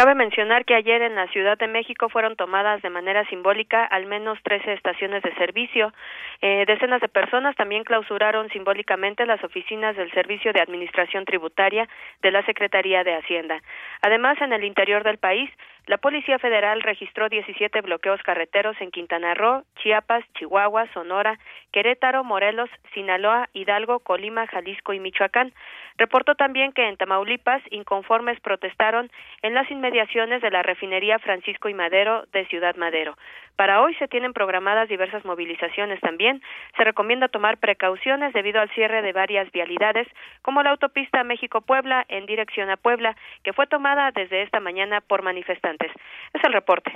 S20: Cabe mencionar que ayer en la Ciudad de México fueron tomadas de manera simbólica al menos 13 estaciones de servicio. Eh, decenas de personas también clausuraron simbólicamente las oficinas del Servicio de Administración Tributaria de la Secretaría de Hacienda. Además, en el interior del país, la Policía Federal registró 17 bloqueos carreteros en Quintana Roo, Chiapas, Chihuahua, Sonora, Querétaro, Morelos, Sinaloa, Hidalgo, Colima, Jalisco y Michoacán. Reportó también que en Tamaulipas inconformes protestaron en las inmediaciones de la refinería Francisco y Madero de Ciudad Madero. Para hoy se tienen programadas diversas movilizaciones también. Se recomienda tomar precauciones debido al cierre de varias vialidades, como la autopista México-Puebla en dirección a Puebla, que fue tomada desde esta mañana por manifestantes. Es el reporte.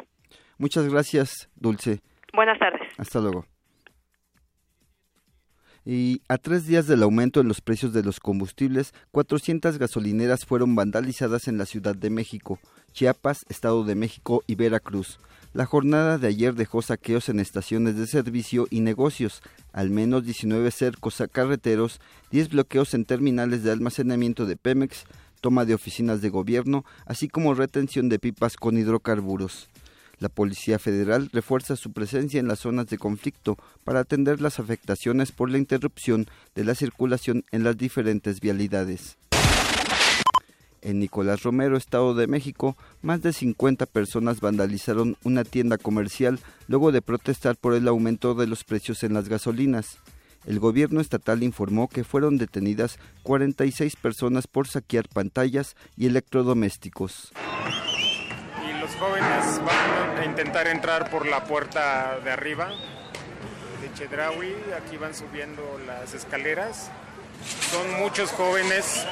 S1: Muchas gracias, Dulce.
S20: Buenas tardes.
S1: Hasta luego. Y a tres días del aumento en los precios de los combustibles, 400 gasolineras fueron vandalizadas en la Ciudad de México, Chiapas, Estado de México y Veracruz. La jornada de ayer dejó saqueos en estaciones de servicio y negocios, al menos 19 cercos a carreteros, 10 bloqueos en terminales de almacenamiento de Pemex, toma de oficinas de gobierno, así como retención de pipas con hidrocarburos. La Policía Federal refuerza su presencia en las zonas de conflicto para atender las afectaciones por la interrupción de la circulación en las diferentes vialidades. En Nicolás Romero, Estado de México, más de 50 personas vandalizaron una tienda comercial luego de protestar por el aumento de los precios en las gasolinas. El gobierno estatal informó que fueron detenidas 46 personas por saquear pantallas y electrodomésticos
S21: los jóvenes van a intentar entrar por la puerta de arriba de Chedraui. Aquí van subiendo las escaleras. Son muchos jóvenes,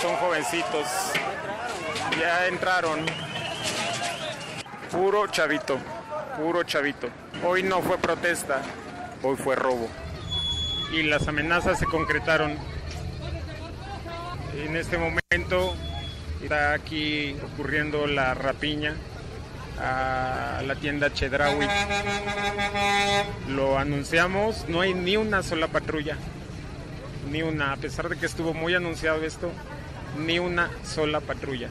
S21: son jovencitos. Ya entraron. Puro chavito, puro chavito. Hoy no fue protesta, hoy fue robo. Y las amenazas se concretaron. En este momento Está aquí ocurriendo la rapiña a la tienda Chedraui. Lo anunciamos, no hay ni una sola patrulla, ni una, a pesar de que estuvo muy anunciado esto, ni una sola patrulla.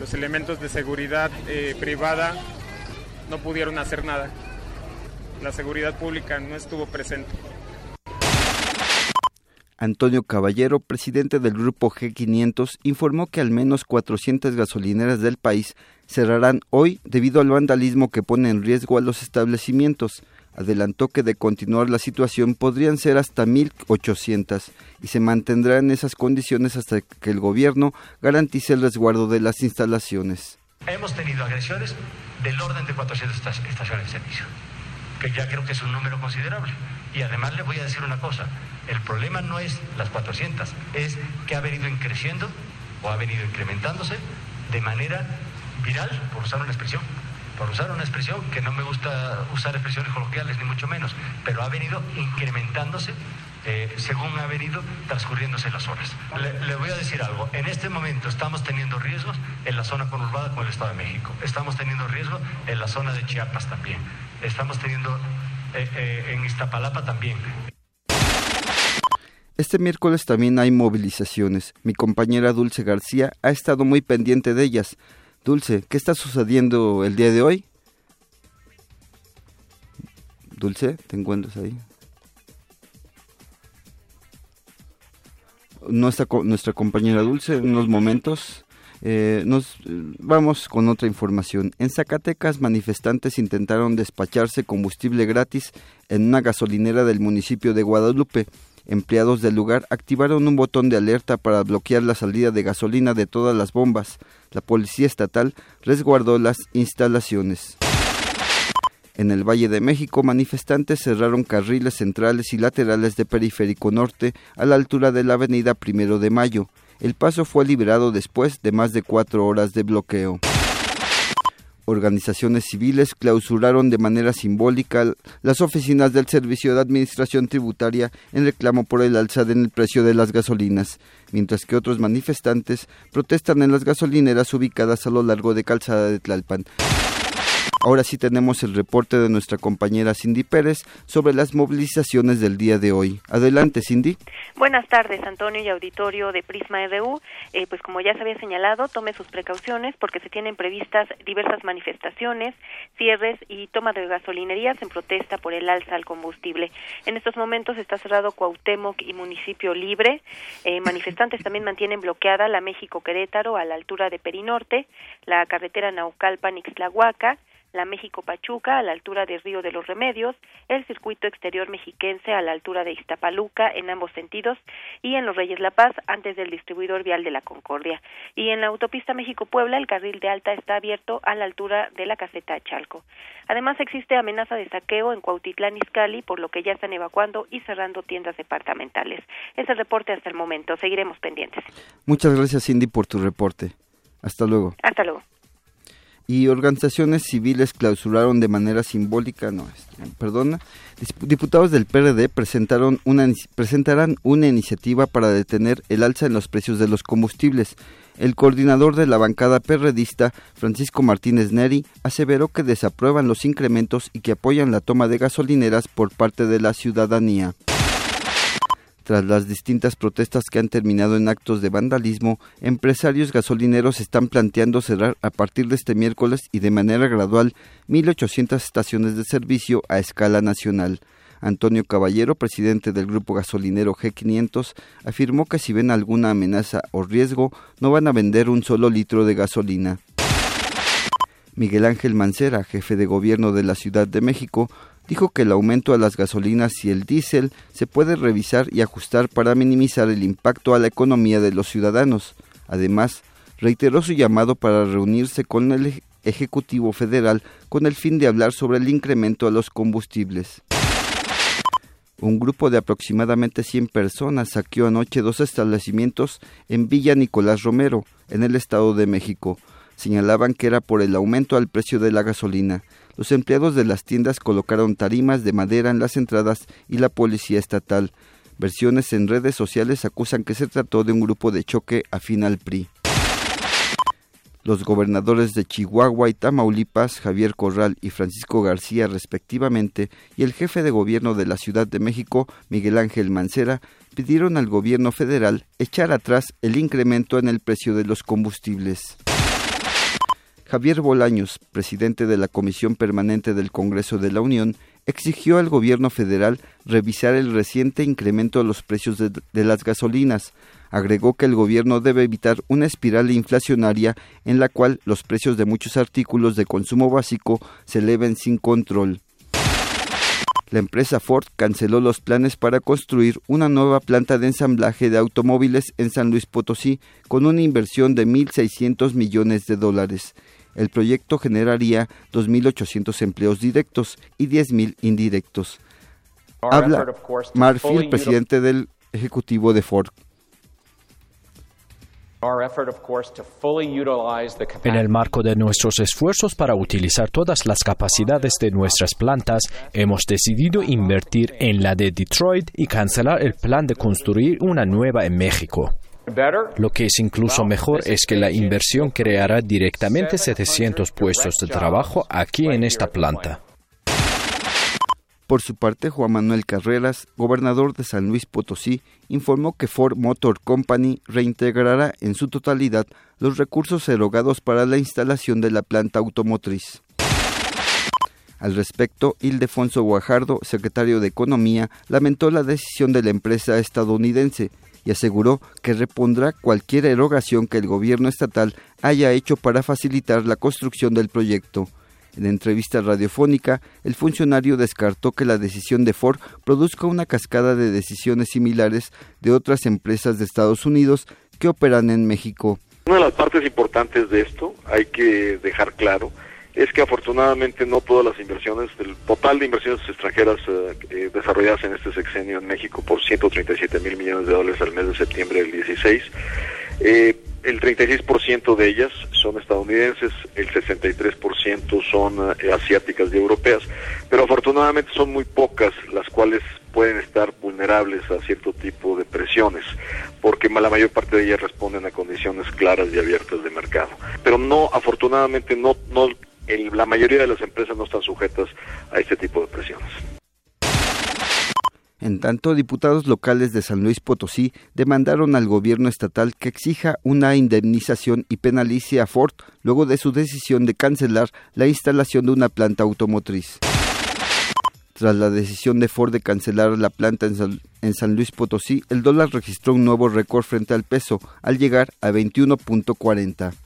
S21: Los elementos de seguridad eh, privada no pudieron hacer nada. La seguridad pública no estuvo presente.
S1: Antonio Caballero, presidente del grupo G500, informó que al menos 400 gasolineras del país cerrarán hoy debido al vandalismo que pone en riesgo a los establecimientos. Adelantó que de continuar la situación podrían ser hasta 1.800 y se mantendrá en esas condiciones hasta que el gobierno garantice el resguardo de las instalaciones.
S22: Hemos tenido agresiones del orden de 400 estaciones de servicio, que ya creo que es un número considerable. Y además le voy a decir una cosa, el problema no es las 400, es que ha venido creciendo o ha venido incrementándose de manera viral, por usar una expresión, por usar una expresión que no me gusta usar expresiones coloquiales ni mucho menos, pero ha venido incrementándose eh, según ha venido transcurriéndose las horas. Le, voy a decir algo, en este momento estamos teniendo riesgos en la zona conurbada con el Estado de México, estamos teniendo riesgo en la zona de Chiapas también, estamos teniendo eh, eh, en Iztapalapa también.
S1: Este miércoles también hay movilizaciones. Mi compañera Dulce García ha estado muy pendiente de ellas. Dulce, ¿qué está sucediendo el día de hoy? Dulce, ¿te encuentras ahí? Nuestra, nuestra compañera Dulce, en unos momentos. Eh, nos vamos con otra información. En Zacatecas, manifestantes intentaron despacharse combustible gratis en una gasolinera del municipio de Guadalupe. Empleados del lugar activaron un botón de alerta para bloquear la salida de gasolina de todas las bombas. La policía estatal resguardó las instalaciones. En el Valle de México, manifestantes cerraron carriles centrales y laterales de Periférico Norte a la altura de la avenida Primero de Mayo. El paso fue liberado después de más de cuatro horas de bloqueo. Organizaciones civiles clausuraron de manera simbólica las oficinas del Servicio de Administración Tributaria en reclamo por el alza en el precio de las gasolinas, mientras que otros manifestantes protestan en las gasolineras ubicadas a lo largo de Calzada de Tlalpan. Ahora sí tenemos el reporte de nuestra compañera Cindy Pérez sobre las movilizaciones del día de hoy. Adelante, Cindy.
S23: Buenas tardes, Antonio y auditorio de Prisma RU. Eh, pues como ya se había señalado, tome sus precauciones porque se tienen previstas diversas manifestaciones, cierres y toma de gasolinerías en protesta por el alza al combustible. En estos momentos está cerrado Cuauhtémoc y Municipio Libre. Eh, manifestantes también mantienen bloqueada la México-Querétaro a la altura de Perinorte, la carretera Naucalpan-Ixtlahuaca, la México Pachuca a la altura de Río de los Remedios, el circuito exterior mexiquense a la altura de Iztapaluca en ambos sentidos y en los Reyes La Paz antes del distribuidor vial de la Concordia. Y en la autopista México-Puebla el carril de alta está abierto a la altura de la caseta Chalco. Además existe amenaza de saqueo en Cuautitlán Izcalli, por lo que ya están evacuando y cerrando tiendas departamentales. Es el reporte hasta el momento. Seguiremos pendientes.
S1: Muchas gracias Cindy por tu reporte. Hasta luego.
S23: Hasta luego
S1: y organizaciones civiles clausuraron de manera simbólica, no, perdona, diputados del PRD presentaron una, presentarán una iniciativa para detener el alza en los precios de los combustibles. El coordinador de la bancada perredista, Francisco Martínez Neri, aseveró que desaprueban los incrementos y que apoyan la toma de gasolineras por parte de la ciudadanía. Tras las distintas protestas que han terminado en actos de vandalismo, empresarios gasolineros están planteando cerrar a partir de este miércoles y de manera gradual 1.800 estaciones de servicio a escala nacional. Antonio Caballero, presidente del grupo gasolinero G500, afirmó que si ven alguna amenaza o riesgo, no van a vender un solo litro de gasolina. Miguel Ángel Mancera, jefe de gobierno de la Ciudad de México, dijo que el aumento a las gasolinas y el diésel se puede revisar y ajustar para minimizar el impacto a la economía de los ciudadanos. Además, reiteró su llamado para reunirse con el Ejecutivo Federal con el fin de hablar sobre el incremento a los combustibles. Un grupo de aproximadamente 100 personas saqueó anoche dos establecimientos en Villa Nicolás Romero, en el Estado de México. Señalaban que era por el aumento al precio de la gasolina. Los empleados de las tiendas colocaron tarimas de madera en las entradas y la policía estatal. Versiones en redes sociales acusan que se trató de un grupo de choque afín al PRI. Los gobernadores de Chihuahua y Tamaulipas, Javier Corral y Francisco García respectivamente, y el jefe de gobierno de la Ciudad de México, Miguel Ángel Mancera, pidieron al gobierno federal echar atrás el incremento en el precio de los combustibles. Javier Bolaños, presidente de la Comisión Permanente del Congreso de la Unión, exigió al gobierno federal revisar el reciente incremento de los precios de, las gasolinas. Agregó que el gobierno debe evitar una espiral inflacionaria en la cual los precios de muchos artículos de consumo básico se eleven sin control. La empresa Ford canceló los planes para construir una nueva planta de ensamblaje de automóviles en San Luis Potosí con una inversión de 1.600 millones de dólares. El proyecto generaría 2.800 empleos directos y 10.000 indirectos. Habla Marfield, presidente del ejecutivo de Ford.
S24: En el marco de nuestros esfuerzos para utilizar todas las capacidades de nuestras plantas, hemos decidido invertir en la de Detroit y cancelar el plan de construir una nueva en México. Lo que es incluso mejor es que la inversión creará directamente 700 puestos de trabajo aquí en esta planta.
S1: Por su parte, Juan Manuel Carreras, gobernador de San Luis Potosí, informó que Ford Motor Company reintegrará en su totalidad los recursos erogados para la instalación de la planta automotriz. Al respecto, Ildefonso Guajardo, secretario de Economía, lamentó la decisión de la empresa estadounidense y aseguró que repondrá cualquier erogación que el gobierno estatal haya hecho para facilitar la construcción del proyecto. En entrevista radiofónica, el funcionario descartó que la decisión de Ford produzca una cascada de decisiones similares de otras empresas de Estados Unidos que operan en México.
S25: Una de las partes importantes de esto, hay que dejar claro, es que afortunadamente no todas las inversiones, el total de inversiones extranjeras eh, eh, desarrolladas en este sexenio en México por 137 mil millones de dólares al mes de septiembre del 16, eh, el 36% de ellas son estadounidenses, el 63% son asiáticas y europeas, pero afortunadamente son muy pocas las cuales pueden estar vulnerables a cierto tipo de presiones, porque la mayor parte de ellas responden a condiciones claras y abiertas de mercado. Pero no, afortunadamente no, no la mayoría de las empresas no están sujetas a este tipo de presiones.
S1: En tanto, diputados locales de San Luis Potosí demandaron al gobierno estatal que exija una indemnización y penalice a Ford luego de su decisión de cancelar la instalación de una planta automotriz. Tras la decisión de Ford de cancelar la planta en San, en San Luis Potosí, el dólar registró un nuevo récord frente al peso, al llegar a 21.40.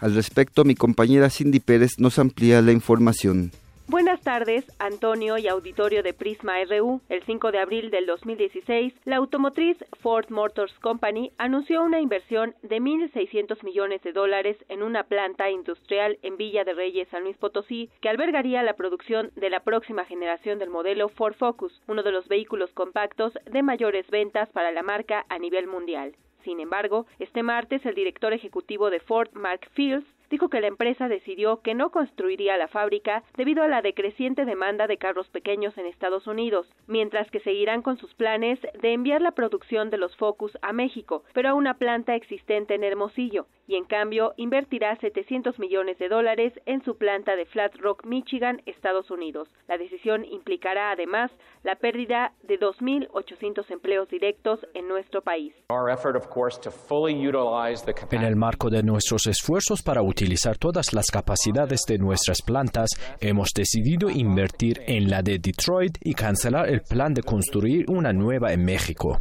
S1: Al respecto, mi compañera Cindy Pérez nos amplía la información.
S14: Buenas tardes, Antonio y auditorio de Prisma RU. El 5 de abril del 2016, la automotriz Ford Motors Company anunció una inversión de 1.600 millones de dólares en una planta industrial en Villa de Reyes, San Luis Potosí, que albergaría la producción de la próxima generación del modelo Ford Focus, uno de los vehículos compactos de mayores ventas para la marca a nivel mundial. Sin embargo, este martes el director ejecutivo de Ford, Mark Fields, dijo que la empresa decidió que no construiría la fábrica debido a la decreciente demanda de carros pequeños en Estados Unidos, mientras que seguirán con sus planes de enviar la producción de los Focus a México, pero a una planta existente en Hermosillo, y en cambio invertirá 700 millones de dólares en su planta de Flat Rock, Michigan, Estados Unidos. La decisión implicará además la pérdida de 2.800 empleos directos en nuestro país.
S24: En el marco de nuestros esfuerzos para utilizar todas las capacidades de nuestras plantas, hemos decidido invertir en la de Detroit y cancelar el plan de construir una nueva en México.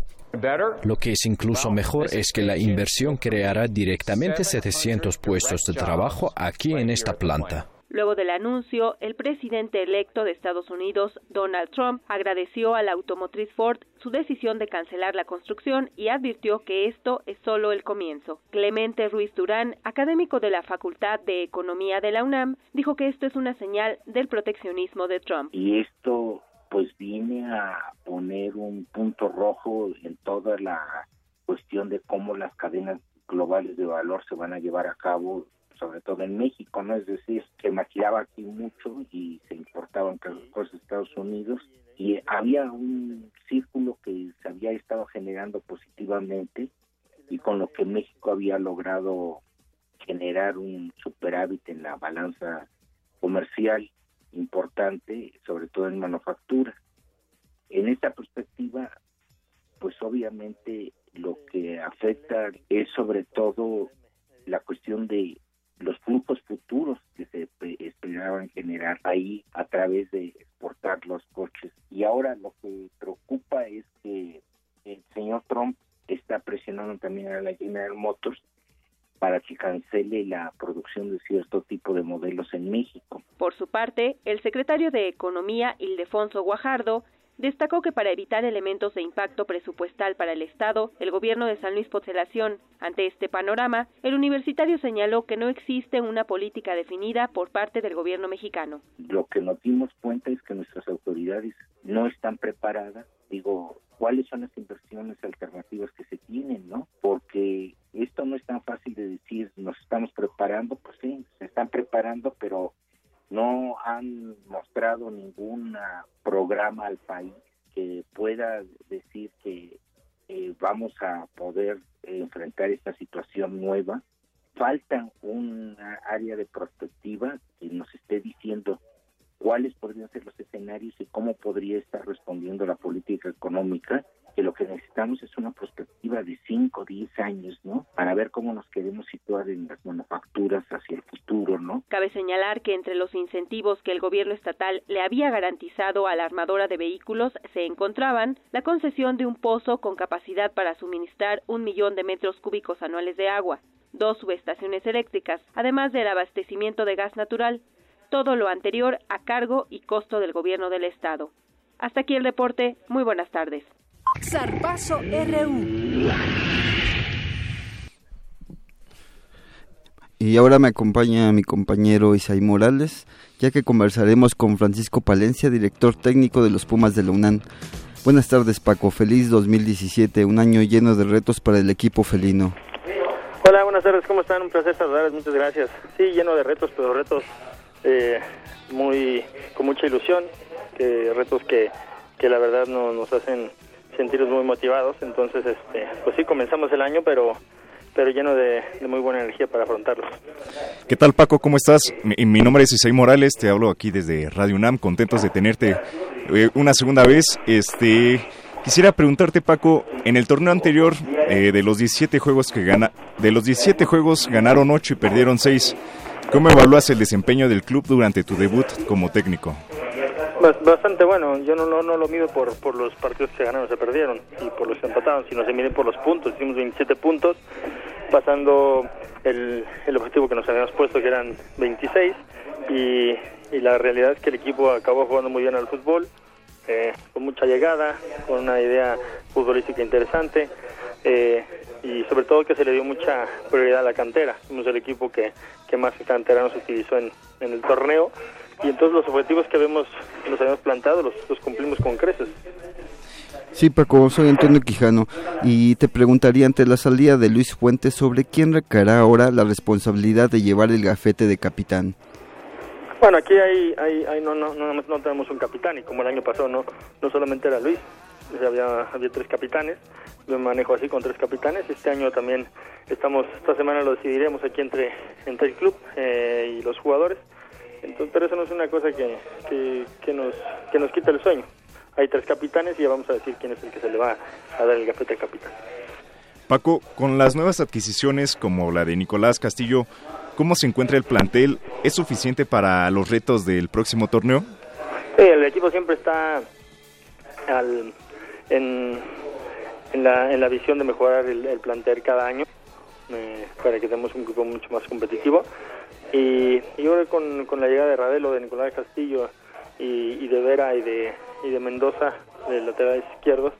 S24: Lo que es incluso mejor es que la inversión creará directamente 700 puestos de trabajo aquí en esta planta.
S14: Luego del anuncio, el presidente electo de Estados Unidos, Donald Trump, agradeció a la automotriz Ford su decisión de cancelar la construcción y advirtió que esto es solo el comienzo. Clemente Ruiz Durán, académico de la Facultad de Economía de la UNAM, dijo que esto es una señal del proteccionismo de Trump.
S26: Y esto pues viene a poner un punto rojo en toda la cuestión de cómo las cadenas globales de valor se van a llevar a cabo sobre todo en México, ¿no? Es decir, se maquillaba aquí mucho y se importaban cosas de Estados Unidos y había un círculo que se había estado generando positivamente y con lo que México había logrado generar un superávit en la balanza comercial importante, sobre todo en manufactura. En esta perspectiva, pues obviamente lo que afecta es sobre todo la cuestión de los flujos futuros que se esperaban generar ahí a través de exportar los coches. Y ahora lo que preocupa es que el señor Trump está presionando también a la General Motors para que cancele la producción de cierto tipo de modelos en México.
S14: Por su parte, el secretario de Economía, Ildefonso Guajardo, destacó que para evitar elementos de impacto presupuestal para el Estado, el gobierno de San Luis Potelación, ante este panorama, el universitario señaló que no existe una política definida por parte del gobierno mexicano.
S26: Lo que nos dimos cuenta es que nuestras autoridades no están preparadas, digo, cuáles son las inversiones alternativas que se tienen, ¿no? Porque esto no es tan fácil de decir, nos estamos preparando, pues sí, se están preparando, pero no han mostrado ningún ah, programa al país que pueda decir que eh, vamos a poder enfrentar esta situación nueva. Falta un ah, área de prospectiva que nos esté diciendo cuáles podrían ser los escenarios y cómo podría estar respondiendo la política económica que lo que necesitamos es una perspectiva de 5 o 10 años, ¿no? Para ver cómo nos queremos situar en las manufacturas hacia el futuro, ¿no?
S14: Cabe señalar que entre los incentivos que el gobierno estatal le había garantizado a la armadora de vehículos se encontraban la concesión de un pozo con capacidad para suministrar un millón de metros cúbicos anuales de agua, dos subestaciones eléctricas, además del abastecimiento de gas natural, todo lo anterior a cargo y costo del gobierno del estado. Hasta aquí el reporte. Muy buenas tardes.
S27: Zarpazo RU.
S1: Y ahora me acompaña mi compañero Isaí Morales, ya que conversaremos con Francisco Palencia, director técnico de los Pumas de la UNAM. Buenas tardes Paco, feliz 2017, un año lleno de retos para el equipo felino.
S28: Hola, buenas tardes, ¿cómo están? Un placer saludarles, muchas gracias. Sí, lleno de retos, pero retos eh, muy con mucha ilusión, que retos que, que la verdad no, nos hacen sentirnos muy motivados. Entonces, este, pues sí, comenzamos el año, pero pero lleno de, muy buena energía para afrontarlo.
S29: ¿Qué tal Paco? ¿Cómo estás? Mi, nombre es Isai Morales, te hablo aquí desde Radio UNAM, contentos de tenerte eh, una segunda vez. Este, quisiera preguntarte Paco, en el torneo anterior eh, de los 17 juegos que gana, de los 17 juegos ganaron 8 y perdieron 6. ¿Cómo evalúas el desempeño del club durante tu debut como técnico?
S28: Bastante bueno, yo no, no, lo mido por, por los partidos que se ganaron o se perdieron y por los que empataron, sino se mide por los puntos. Hicimos 27 puntos, pasando el, el objetivo que nos habíamos puesto, que eran 26, y, y la realidad es que el equipo acabó jugando muy bien al fútbol, eh, con mucha llegada, con una idea futbolística interesante. Eh, y sobre todo que se le dio mucha prioridad a la cantera. Somos el equipo que, que más cantera nos utilizó en el torneo y entonces los objetivos que habíamos, nos habíamos plantado los, los cumplimos con creces.
S1: Sí, Paco, soy Antonio Quijano y te preguntaría ante la salida de Luis Fuentes sobre quién recaerá ahora la responsabilidad de llevar el gafete de capitán.
S28: Bueno, aquí hay, hay, hay no, no, no, no, tenemos un capitán y como el año pasado no, no solamente era Luis, había, había tres capitanes, yo me manejo así con tres capitanes, este año también estamos, esta semana lo decidiremos aquí entre, entre el club eh, y los jugadores, entonces, pero eso no es una cosa que, que, que, nos, que nos quita el sueño. Hay tres capitanes y ya vamos a decir quién es el que se le va a dar el gafete de capitán.
S29: Paco, con las nuevas adquisiciones como la de Nicolás Castillo, ¿cómo se encuentra el plantel? ¿Es suficiente para los retos del próximo torneo?
S28: Sí, el equipo siempre está al, en, en, la, en la visión de mejorar el, el plantel cada año eh, para que tengamos un grupo mucho más competitivo. Y, y ahora con, con la llegada de Radelo, de Nicolás Castillo y, y de Vera y de, y de Mendoza, de laterales izquierdos,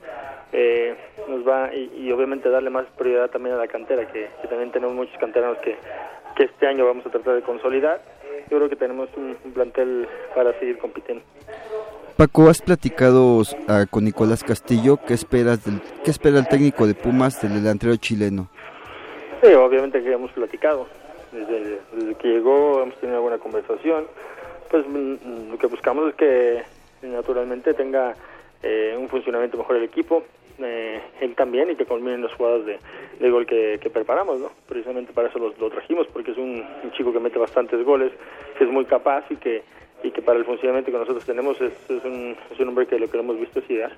S28: eh, nos va y, y, obviamente darle más prioridad también a la cantera, que, que, también tenemos muchos canteranos que, que este año vamos a tratar de consolidar. Yo creo que tenemos un, un plantel para seguir compitiendo.
S1: Paco, has platicado uh, con Nicolás Castillo. ¿Qué esperas del, qué espera el técnico de Pumas del delantero chileno?
S28: Sí, obviamente que hemos platicado. Desde, desde, que llegó hemos tenido una buena conversación. Pues lo que buscamos es que naturalmente tenga eh, un funcionamiento mejor el equipo, eh, él también, y que culminen los jugadas de, de gol que, preparamos, ¿no? Precisamente para eso lo, lo trajimos, porque es un, chico que mete bastantes goles, que es muy capaz y que y que para el funcionamiento que nosotros tenemos es, es, un, es un hombre que lo que lo hemos visto es ideal.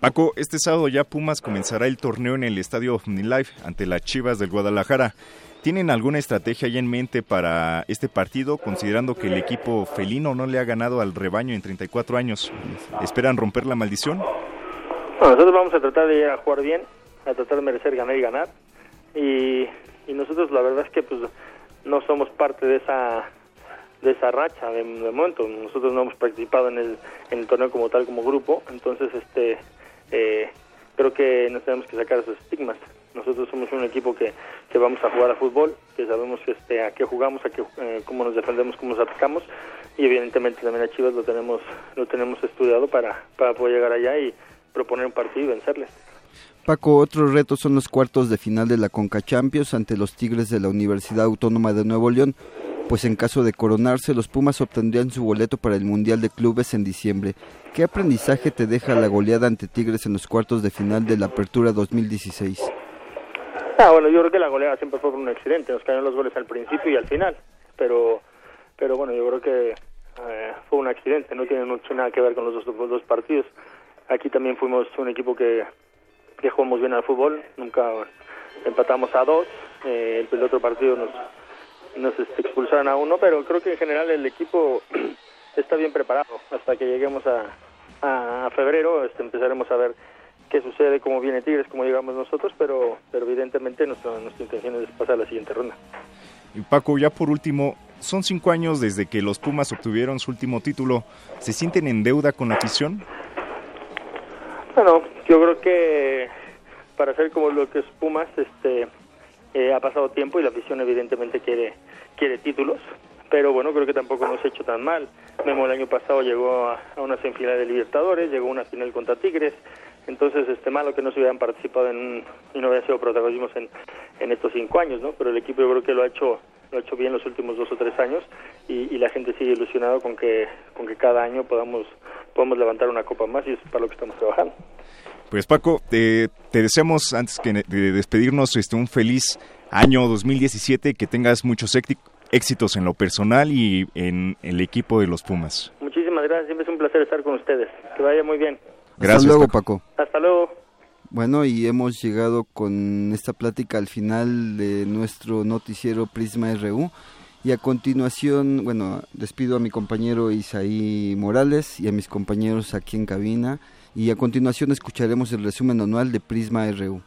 S29: Paco, este sábado ya Pumas comenzará el torneo en el estadio OmniLife ante las Chivas del Guadalajara. ¿Tienen alguna estrategia ya en mente para este partido, considerando que el equipo felino no le ha ganado al rebaño en 34 años? ¿Esperan romper la maldición?
S28: Nosotros vamos a tratar de ir a jugar bien, a tratar de merecer ganar y ganar. Y, y nosotros la verdad es que pues no somos parte de esa de esa racha de, de, momento. Nosotros no hemos participado en el, en el torneo como tal, como grupo, entonces este eh, creo que nos tenemos que sacar esos estigmas. Nosotros somos un equipo que, que vamos a jugar a fútbol, que sabemos este, a qué jugamos, a qué, eh, cómo nos defendemos, cómo nos atacamos y evidentemente también a Chivas lo tenemos lo tenemos estudiado para, para poder llegar allá y proponer un partido y vencerles.
S1: Paco, otros retos son los cuartos de final de la Conca Champions ante los Tigres de la Universidad Autónoma de Nuevo León. pues en caso de coronarse los Pumas obtendrían su boleto para el Mundial de Clubes en diciembre. ¿Qué aprendizaje te deja la goleada ante Tigres en los cuartos de final de la Apertura 2016?
S28: Ah, bueno, yo creo que la goleada siempre fue un accidente, nos cayeron los goles al principio y al final, pero pero bueno, yo creo que eh, fue un accidente, no tiene mucho nada que ver con los dos, dos partidos. Aquí también fuimos un equipo que, que jugamos bien al fútbol, nunca empatamos a dos, eh, el otro partido nos, nos este, expulsaron a uno, pero creo que en general el equipo está bien preparado. Hasta que lleguemos a, a, febrero este, empezaremos a ver qué sucede, cómo viene Tigres, cómo llegamos nosotros, pero, pero evidentemente nuestra, nuestra intención es pasar a la siguiente ronda.
S29: Y Paco, ya por último, son cinco años desde que los Pumas obtuvieron su último título. ¿Se sienten en deuda con la afición?
S28: Bueno, yo creo que para ser como lo que es Pumas, este, eh, ha pasado tiempo y la afición evidentemente quiere, quiere títulos, pero bueno, creo que tampoco hemos hecho tan mal. Memo el año pasado llegó a, una semifinal de Libertadores, llegó a una final contra Tigres, entonces este malo que no se hubieran participado en y no hubieran sido protagonismos en, en estos cinco años, ¿no? Pero el equipo yo creo que lo ha hecho lo ha hecho bien los últimos dos o tres años y, la gente sigue ilusionado con que con que cada año podamos podamos levantar una copa más y es para lo que estamos trabajando.
S29: Pues Paco, te, deseamos antes que de despedirnos este un feliz año 2017, que tengas muchos éxitos en lo personal y en el equipo de los Pumas.
S28: Muchísimas gracias, siempre es un placer estar con ustedes. Que vaya muy bien.
S1: Gracias. Hasta luego, Paco.
S28: Hasta luego.
S1: Bueno, y hemos llegado con esta plática al final de nuestro noticiero Prisma RU. Y a continuación, bueno, despido a mi compañero Isaí Morales y a mis compañeros aquí en cabina. Y a continuación escucharemos el resumen anual de Prisma RU.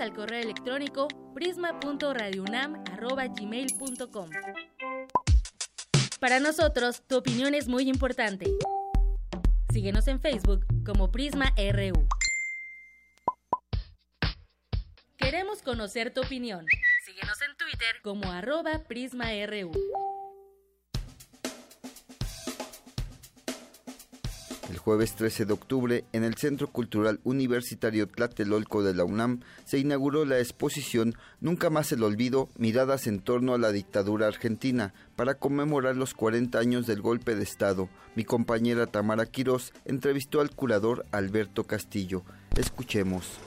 S17: Electrónico prisma.radiounam@gmail.com. Para nosotros, tu opinión es muy importante. Síguenos en Facebook como Prisma RU. Queremos conocer tu opinión. Síguenos en Twitter como arroba PrismaRU.
S1: Jueves 13 de octubre, en el Centro Cultural Universitario Tlatelolco de la UNAM, se inauguró la exposición Nunca más el olvido, miradas en torno a la dictadura argentina, para conmemorar los 40 años del golpe de Estado. Mi compañera Tamara Quirós entrevistó al curador Alberto Castillo. Escuchemos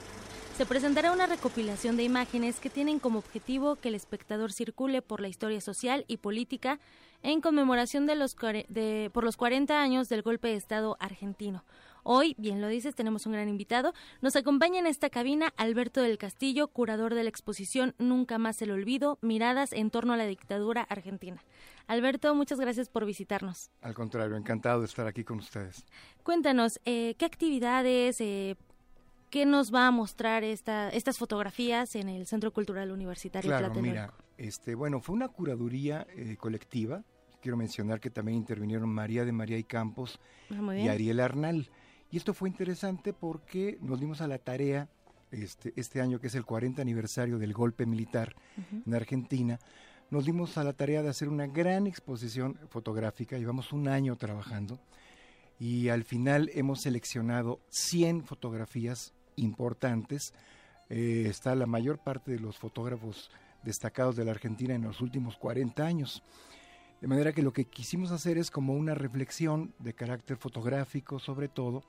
S30: se presentará una recopilación de imágenes que tienen como objetivo que el espectador circule por la historia social y política en conmemoración de los de, por los 40 años del golpe de Estado argentino. Hoy, bien lo dices, tenemos un gran invitado. Nos acompaña en esta cabina Alberto del Castillo, curador de la exposición Nunca más el olvido, miradas en torno a la dictadura argentina. Alberto, muchas gracias por visitarnos.
S31: Al contrario, encantado de estar aquí con ustedes.
S30: Cuéntanos, eh, ¿qué actividades, eh, qué nos va a mostrar esta, estas fotografías en el Centro Cultural Universitario
S31: claro, mira, este, bueno, fue una curaduría eh, colectiva. Quiero mencionar que también intervinieron María de María y Campos ah, y Ariel Arnal. Y esto fue interesante porque nos dimos a la tarea este, este año, que es el 40 aniversario del golpe militar en Argentina, nos dimos a la tarea de hacer una gran exposición fotográfica, llevamos un año trabajando y al final hemos seleccionado 100 fotografías importantes. Eh, está la mayor parte de los fotógrafos destacados de la Argentina en los últimos 40 años. De manera que lo que quisimos hacer es como una reflexión de carácter fotográfico sobre todo,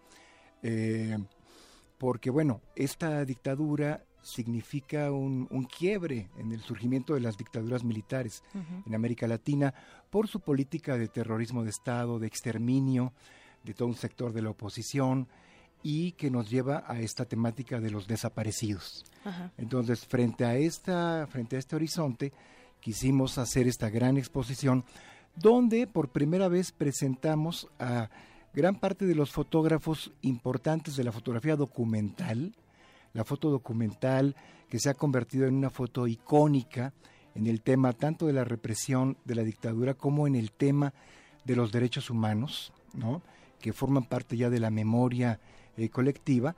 S31: eh, porque bueno, esta dictadura significa un, quiebre en el surgimiento de las dictaduras militares en América Latina por su política de terrorismo de Estado, de exterminio de todo un sector de la oposición y que nos lleva a esta temática de los desaparecidos. Entonces, frente a, esta, frente a este horizonte, quisimos hacer esta gran exposición donde por primera vez presentamos a gran parte de los fotógrafos importantes de la fotografía documental, la foto documental que se ha convertido en una foto icónica en el tema tanto de la represión de la dictadura como en el tema de los derechos humanos, ¿no? que forman parte ya de la memoria eh, colectiva.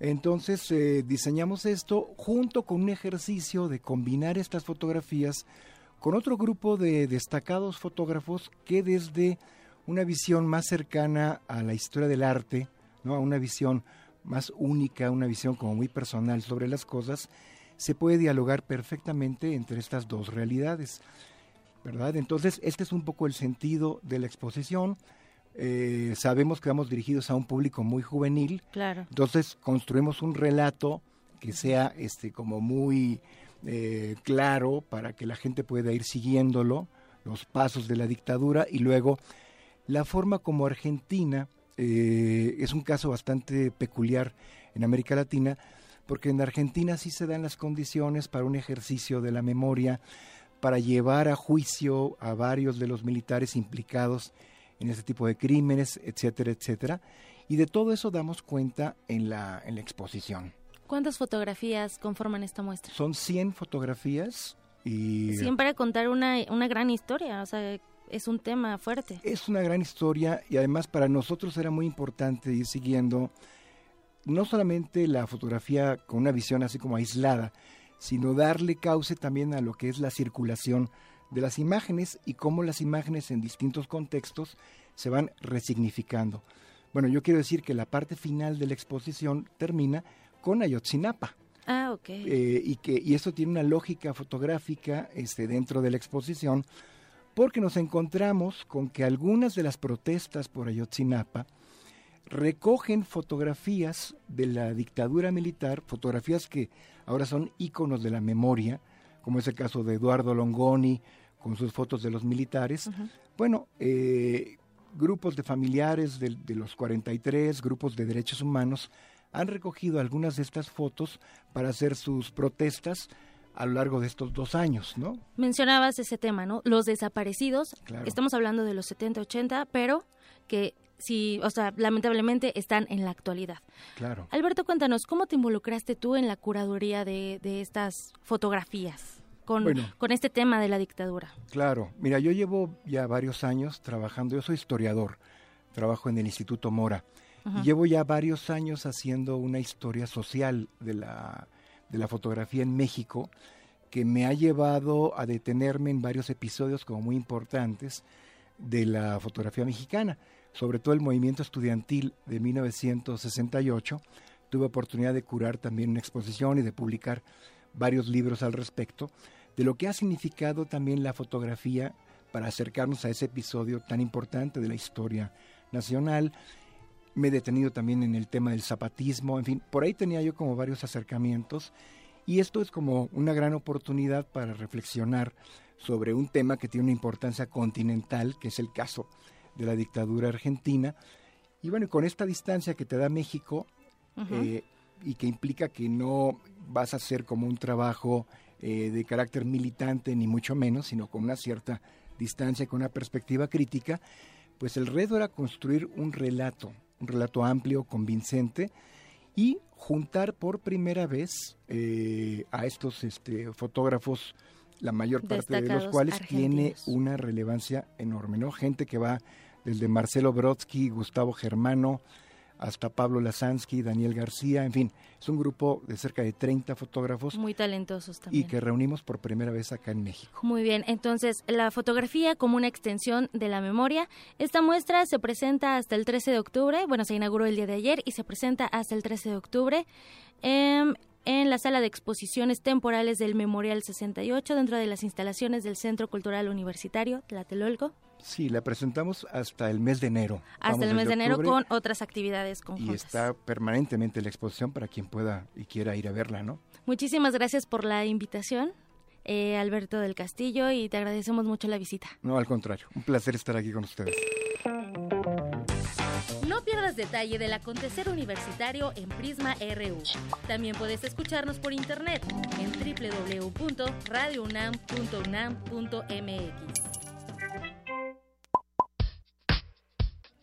S31: Entonces eh, diseñamos esto junto con un ejercicio de combinar estas fotografías con otro grupo de destacados fotógrafos que desde una visión más cercana a la historia del arte, ¿no? a una visión más única, una visión como muy personal sobre las cosas, se puede dialogar perfectamente entre estas dos realidades. ¿verdad? Entonces, este es un poco el sentido de la exposición. Eh, sabemos que vamos dirigidos a un público muy juvenil.
S30: Claro.
S31: Entonces construimos un relato que sea este como muy eh, claro para que la gente pueda ir siguiéndolo, los pasos de la dictadura y luego la forma como Argentina eh, es un caso bastante peculiar en América Latina, porque en Argentina sí se dan las condiciones para un ejercicio de la memoria, para llevar a juicio a varios de los militares implicados en este tipo de crímenes, etcétera, etcétera. Y de todo eso damos cuenta en la, en la exposición.
S30: ¿Cuántas fotografías conforman esta muestra?
S31: Son 100 fotografías y...
S30: Siempre contar una, una gran historia, o sea, es un tema fuerte.
S31: Es una gran historia y además para nosotros era muy importante ir siguiendo no solamente la fotografía con una visión así como aislada, sino darle cauce también a lo que es la circulación de las imágenes y cómo las imágenes en distintos contextos se van resignificando. Bueno, yo quiero decir que la parte final de la exposición termina con Ayotzinapa.
S30: Ah, ok.
S31: Eh, y que y eso tiene una lógica fotográfica este, dentro de la exposición, porque nos encontramos con que algunas de las protestas por Ayotzinapa recogen fotografías de la dictadura militar, fotografías que ahora son íconos de la memoria, como es el caso de Eduardo Longoni, con sus fotos de los militares. Bueno, eh, grupos de familiares de, de, los 43, grupos de derechos humanos, han recogido algunas de estas fotos para hacer sus protestas a lo largo de estos dos años, ¿no?
S30: Mencionabas ese tema, ¿no? Los desaparecidos, estamos hablando de los 70, 80, pero que sí, o sea, lamentablemente están en la actualidad.
S31: Claro.
S30: Alberto, cuéntanos, ¿cómo te involucraste tú en la curaduría de, de estas fotografías? Con, con, este tema de la dictadura.
S31: Claro, mira, yo llevo ya varios años trabajando, yo soy historiador, trabajo en el Instituto Mora, y llevo ya varios años haciendo una historia social de la, de la fotografía en México, que me ha llevado a detenerme en varios episodios como muy importantes de la fotografía mexicana sobre todo el movimiento estudiantil de 1968. Tuve oportunidad de curar también una exposición y de publicar varios libros al respecto, de lo que ha significado también la fotografía para acercarnos a ese episodio tan importante de la historia nacional. Me he detenido también en el tema del zapatismo, en fin, por ahí tenía yo como varios acercamientos y esto es como una gran oportunidad para reflexionar sobre un tema que tiene una importancia continental, que es el caso de la dictadura argentina. Y bueno, con esta distancia que te da México eh, y que implica que no vas a hacer como un trabajo eh, de carácter militante, ni mucho menos, sino con una cierta distancia, con una perspectiva crítica, pues el reto era construir un relato, un relato amplio, convincente, y juntar por primera vez eh, a estos este, fotógrafos, la mayor parte de los cuales tiene una relevancia enorme, ¿no? Gente que va desde Marcelo Brodsky, Gustavo Germano, hasta Pablo Lasansky, Daniel García, en fin, es un grupo de cerca de 30 fotógrafos.
S30: Muy talentosos también.
S31: Y que reunimos por primera vez acá en México.
S30: Muy bien, entonces la fotografía como una extensión de la memoria. Esta muestra se presenta hasta el 13 de octubre, bueno, se inauguró el día de ayer y se presenta hasta el 13 de octubre. Eh, en la sala de exposiciones temporales del Memorial 68 dentro de las instalaciones del Centro Cultural Universitario Tlatelolco.
S31: Sí, la presentamos hasta el mes de enero.
S30: Hasta el mes de enero con otras actividades conjuntas.
S31: Y está permanentemente la exposición para quien pueda y quiera ir a verla, ¿no?
S30: Muchísimas gracias por la invitación. Eh, Alberto del Castillo y te agradecemos mucho la visita.
S31: No, al contrario, un placer estar aquí con ustedes.
S17: No pierdas detalle del acontecer universitario en Prisma RU. También puedes escucharnos por internet en www.radiounam.unam.mx.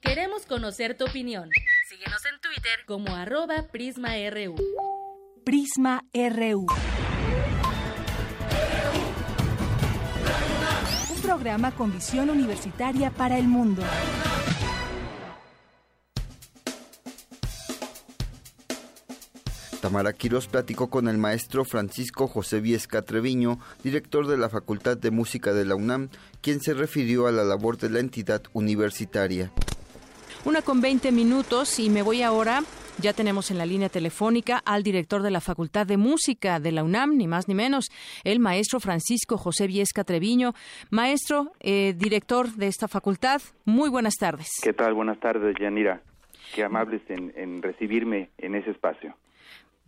S17: Queremos conocer tu opinión. Síguenos en Twitter como arroba PrismaRU.
S27: Prisma RU. Un programa con visión universitaria para el mundo.
S1: Tamara Quiroz platicó con el maestro Francisco José Viesca Treviño, director de la Facultad de Música de la UNAM, quien se refirió a la labor de la entidad universitaria.
S32: Una con 20 minutos y me voy ahora. Ya tenemos en la línea telefónica al director de la Facultad de Música de la UNAM, ni más ni menos, el maestro Francisco José Viesca Treviño. Maestro, eh, director de esta facultad, muy buenas tardes.
S33: ¿Qué tal? Buenas tardes, Yanira. Qué amables en recibirme en ese espacio.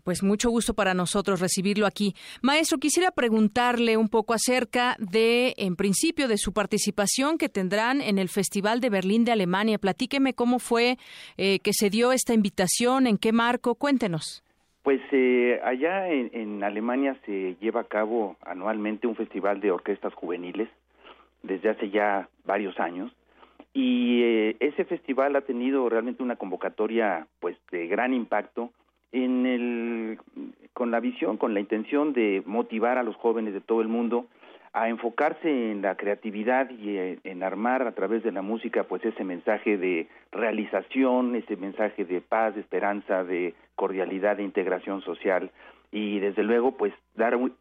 S32: Pues mucho gusto para nosotros recibirlo aquí. Maestro, quisiera preguntarle un poco acerca de, en principio, de su participación que tendrán en el Festival de Berlín de Alemania. Platíqueme cómo fue eh, que se dio esta invitación, en qué marco, cuéntenos.
S33: Pues eh, allá en, Alemania se lleva a cabo anualmente un festival de orquestas juveniles desde hace ya varios años y eh, ese festival ha tenido realmente una convocatoria pues de gran impacto en el, con la visión, con la intención de motivar a los jóvenes de todo el mundo a enfocarse en la creatividad y eh, en armar a través de la música pues ese mensaje de realización, ese mensaje de paz, de esperanza, de cordialidad, de integración social y desde luego pues dar un,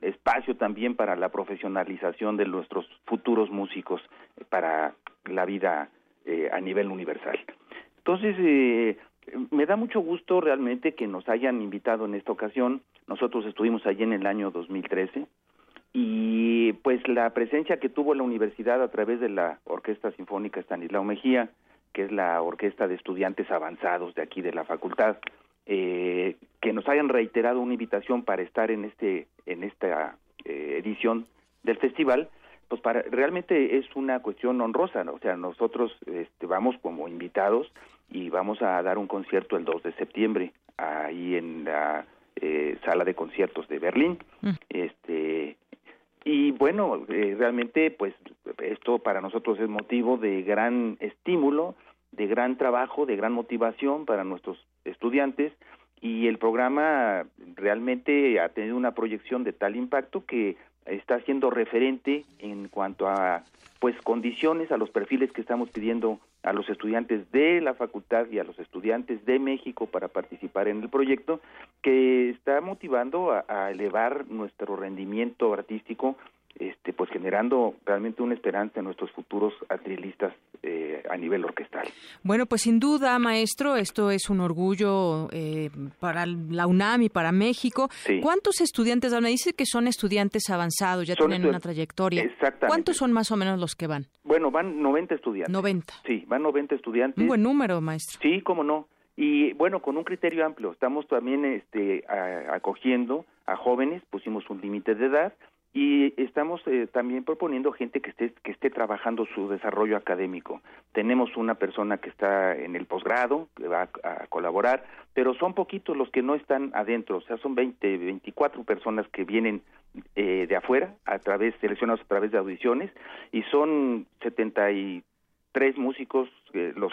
S33: espacio también para la profesionalización de nuestros futuros músicos para la vida eh, a nivel universal. Entonces, eh, me da mucho gusto realmente que nos hayan invitado en esta ocasión. Nosotros estuvimos allí en el año 2013 y pues la presencia que tuvo la universidad a través de la Orquesta Sinfónica Estanislao Mejía, que es la orquesta de estudiantes avanzados de aquí de la facultad, eh, que nos hayan reiterado una invitación para estar en este en esta eh, edición del festival, pues para realmente es una cuestión honrosa, o sea, nosotros este, vamos como invitados y vamos a dar un concierto el 2 de septiembre ahí en la eh, sala de conciertos de Berlín. Mm. Este y bueno, eh, realmente pues esto para nosotros es motivo de gran estímulo, de gran trabajo, de gran motivación para nuestros estudiantes y el programa realmente ha tenido una proyección de tal impacto que está siendo referente en cuanto a pues condiciones a los perfiles que estamos pidiendo a los estudiantes de la facultad y a los estudiantes de México para participar en el proyecto que está motivando a, elevar nuestro rendimiento artístico este, pues generando realmente una esperanza en nuestros futuros atrilistas eh, a nivel orquestal.
S32: Bueno, pues sin duda, maestro, esto es un orgullo eh, para la UNAM y para México. ¿Cuántos estudiantes van? Dice que son estudiantes avanzados, ya tienen una trayectoria.
S33: Exactamente.
S32: ¿Cuántos son más o menos los que van?
S33: Bueno, van 90 estudiantes.
S32: 90.
S33: Sí, van 90 estudiantes.
S32: Un buen número, maestro.
S33: Sí, cómo no. Y bueno, con un criterio amplio. Estamos también este, acogiendo a jóvenes, pusimos un límite de edad y estamos eh, también proponiendo gente que esté que esté trabajando su desarrollo académico. Tenemos una persona que está en el posgrado que va a, colaborar, pero son poquitos los que no están adentro, o sea, son 20, 24 personas que vienen eh, de afuera a través seleccionados a través de audiciones y son 73 músicos eh, los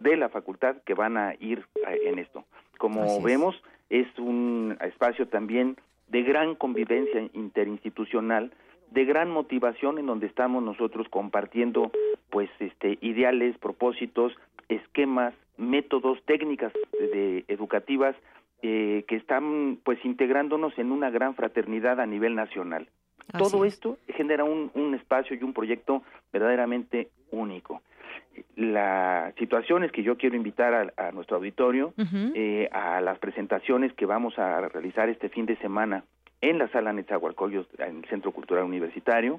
S33: de la facultad que van a ir en esto. Como vemos, es un espacio también de gran convivencia interinstitucional, de gran motivación en donde estamos nosotros compartiendo pues este ideales, propósitos, esquemas, métodos, técnicas de, educativas eh, que están pues integrándonos en una gran fraternidad a nivel nacional. Todo esto genera un, un espacio y un proyecto verdaderamente único las situaciones que yo quiero invitar a, nuestro auditorio, eh, a las presentaciones que vamos a realizar este fin de semana en la sala Netzahualcoyos, en el Centro Cultural Universitario,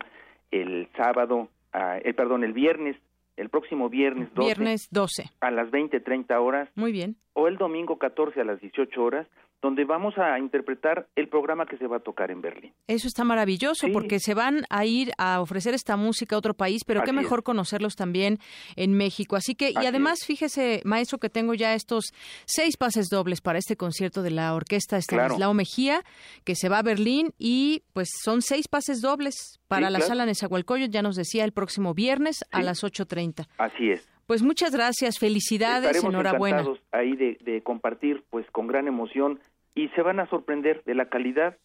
S33: el sábado, ah, el perdón, el viernes, el próximo viernes 12.
S32: Viernes 12.
S33: A las 20, 30 horas.
S32: Muy bien.
S33: O el domingo 14 a las 18 horas donde vamos a interpretar el programa que se va a tocar en Berlín.
S32: Eso está maravilloso porque se van a ir a ofrecer esta música a otro país, pero qué mejor conocerlos también en México. Así que, y además, fíjese, maestro, que tengo ya estos seis pases dobles para este concierto de la orquesta Estanislao Mejía, que se va a Berlín y pues son seis pases dobles para la sala Nezahualcóyotl, ya nos decía, el próximo viernes a las 8.30.
S33: Así es.
S32: Pues muchas gracias, felicidades,
S33: Estaremos
S32: enhorabuena.
S33: ahí de, de compartir, pues con gran emoción y se van a sorprender de la calidad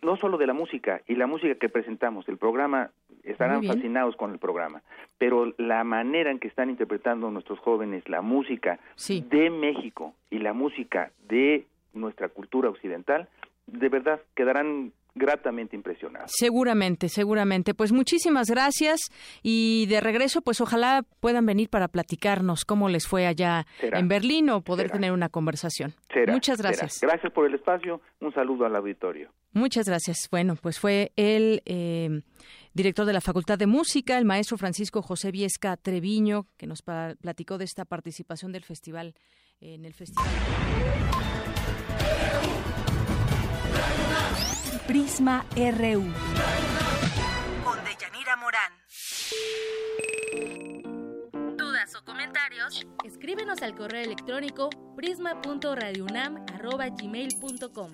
S33: no solo de la música y la música que presentamos, el programa, estarán fascinados con el programa, pero la manera en que están interpretando nuestros jóvenes la música de México y la música de nuestra cultura occidental, de verdad quedarán gratamente impresionado.
S32: Seguramente, seguramente. Pues muchísimas gracias y de regreso, pues ojalá puedan venir para platicarnos cómo les fue allá en Berlín o poder tener una conversación. Muchas gracias.
S33: Gracias por el espacio. Un saludo al auditorio.
S32: Muchas gracias. Bueno, pues fue el eh, director de la Facultad de Música, el maestro Francisco José Viesca Treviño, que nos platicó de esta participación del festival en el festival.
S27: Prisma RU.
S17: Con Deyanira Morán. ¿Dudas o comentarios? Escríbenos al correo electrónico prisma.radiounam@gmail.com.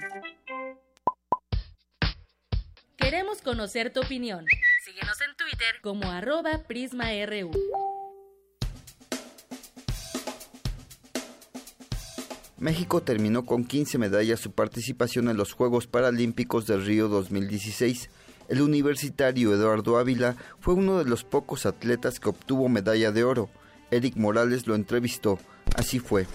S17: Queremos conocer tu opinión. Síguenos en Twitter como arroba PrismaRU.
S1: México terminó con 15 medallas su participación en los Juegos Paralímpicos de Río 2016. El universitario Eduardo Ávila fue uno de los pocos atletas que obtuvo medalla de oro. Eric Morales lo entrevistó. Así fue.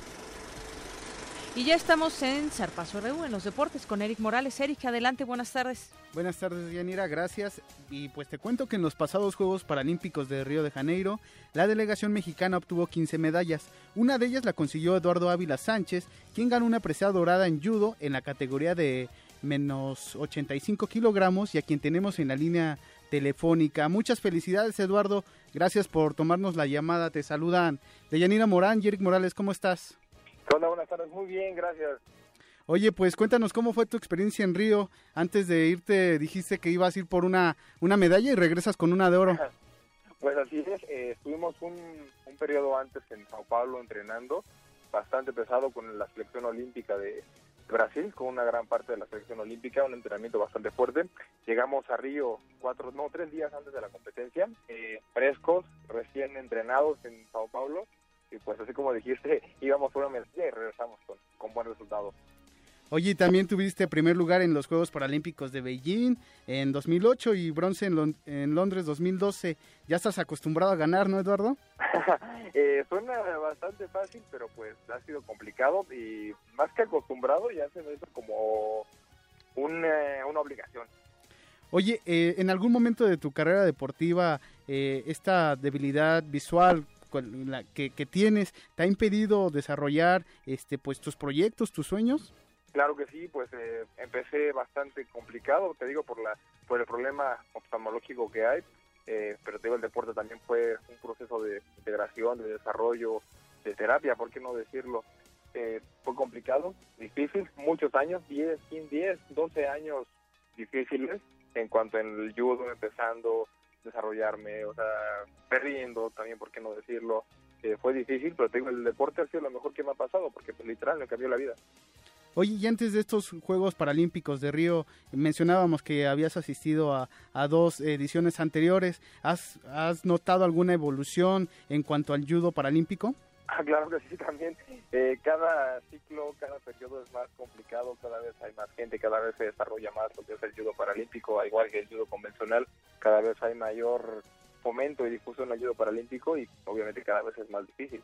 S32: Y ya estamos en Zarpazo Reú, en los deportes, con Eric Morales. Eric, adelante, buenas tardes.
S34: Buenas tardes, Yanira, gracias. Y pues te cuento que en los pasados Juegos Paralímpicos de Río de Janeiro, la delegación mexicana obtuvo 15 medallas. Una de ellas la consiguió Eduardo Ávila Sánchez, quien ganó una presea dorada en judo en la categoría de menos 85 kilogramos y a quien tenemos en la línea telefónica. Muchas felicidades, Eduardo. Gracias por tomarnos la llamada. Te saludan Deyanira Morán y Eric Morales. ¿Cómo estás?
S35: Hola, buenas tardes. Muy bien, gracias.
S34: Oye, pues cuéntanos cómo fue tu experiencia en Río. Antes de irte dijiste que ibas a ir por una, una medalla y regresas con una de oro.
S35: Pues así es, eh, estuvimos un, un periodo antes en Sao Paulo entrenando, bastante pesado con la selección olímpica de Brasil, con una gran parte de la selección olímpica, un entrenamiento bastante fuerte. Llegamos a Río cuatro, no, tres días antes de la competencia, eh, frescos, recién entrenados en Sao Paulo, y pues así como dijiste, íbamos por una medalla y regresamos con, con buen resultado.
S34: Oye, también tuviste primer lugar en los Juegos Paralímpicos de Beijing en 2008 y bronce en, en Londres 2012. Ya estás acostumbrado a ganar, ¿no, Eduardo?
S35: eh, suena bastante fácil, pero pues ha sido complicado y más que acostumbrado ya se me hizo como una, una obligación.
S34: Oye, eh, en algún momento de tu carrera deportiva, eh, esta debilidad visual que, que, tienes te ha impedido desarrollar este pues tus proyectos, tus sueños?
S35: Claro que sí, pues eh, empecé bastante complicado, te digo, por, la, por el problema oftalmológico que hay, eh, pero te digo, el deporte también fue un proceso de integración, de desarrollo, de terapia, ¿por qué no decirlo? Eh, fue complicado, difícil, muchos años, 10, 15, 10, 12 años difíciles en cuanto en el judo, empezando desarrollarme, o sea, perdiendo también, ¿por qué no decirlo? fue difícil, pero te digo, el deporte ha sido lo mejor que me ha pasado, porque pues, literal me cambió la vida.
S34: Oye, y antes de estos Juegos Paralímpicos de Río, mencionábamos que habías asistido a, dos ediciones anteriores. ¿Has, ¿Has, notado alguna evolución en cuanto al judo paralímpico?
S35: Ah, claro que sí, también. Eh, cada ciclo, cada periodo es más complicado, cada vez hay más gente, cada vez se desarrolla más lo que es el judo paralímpico, al igual que el judo convencional, cada vez hay mayor fomento y difusión del judo paralímpico y obviamente cada vez es más difícil.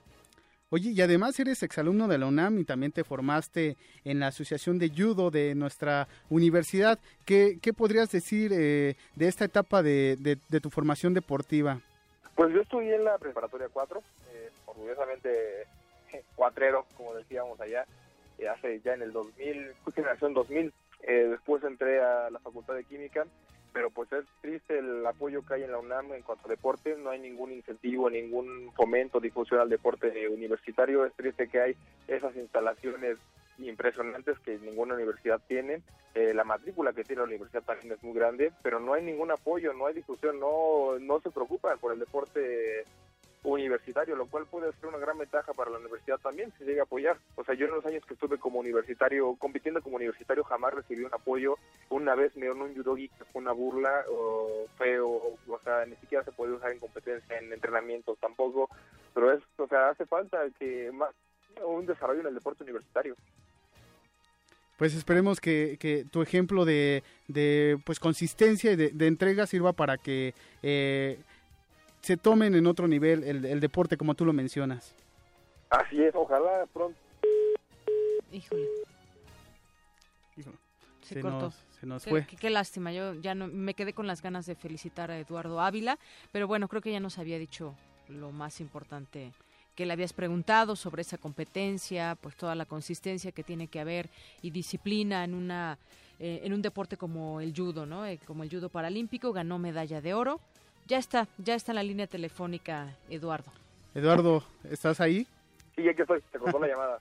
S34: Oye, y además eres exalumno de la UNAM y también te formaste en la Asociación de Judo de nuestra universidad. ¿Qué, qué podrías decir eh, de esta etapa de, de, tu formación deportiva?
S35: Pues yo estudié en la preparatoria 4, eh, orgullosamente cuatrero, como decíamos allá, eh, hace ya en el 2000, fui generación 2000. después entré a la Facultad de Química pero pues es triste el apoyo que hay en la UNAM en cuanto a deporte, no hay ningún incentivo, ningún fomento, difusión al deporte universitario, es triste que hay esas instalaciones impresionantes que ninguna universidad tiene, eh, la matrícula que tiene la universidad también es muy grande, pero no hay ningún apoyo, no hay difusión, no, no se preocupan por el deporte universitario, lo cual puede ser una gran ventaja para la universidad también si llega a apoyar. O sea, yo en los años que estuve como universitario, compitiendo como universitario, jamás recibí un apoyo. Una vez me dieron un judogi que fue una burla o feo, o sea, ni siquiera se puede usar en competencia, en entrenamientos tampoco. Pero es, o sea, hace falta que más un desarrollo en el deporte universitario.
S34: Pues esperemos que, que tu ejemplo de, de pues consistencia y de, de entrega sirva para que eh, se tomen en otro nivel el, deporte como tú lo mencionas.
S35: Así es, ojalá pronto.
S32: Híjole. Se, cortó. se nos fue. Qué, lástima, yo ya no, me quedé con las ganas de felicitar a Eduardo Ávila, pero bueno, creo que ya nos había dicho lo más importante que le habías preguntado sobre esa competencia, pues toda la consistencia que tiene que haber y disciplina en una eh, en un deporte como el judo, ¿no? Eh, como el judo paralímpico, ganó medalla de oro ya está, ya está en la línea telefónica Eduardo.
S34: Eduardo, ¿estás ahí?
S35: Sí, ya que estoy, te cortó la llamada.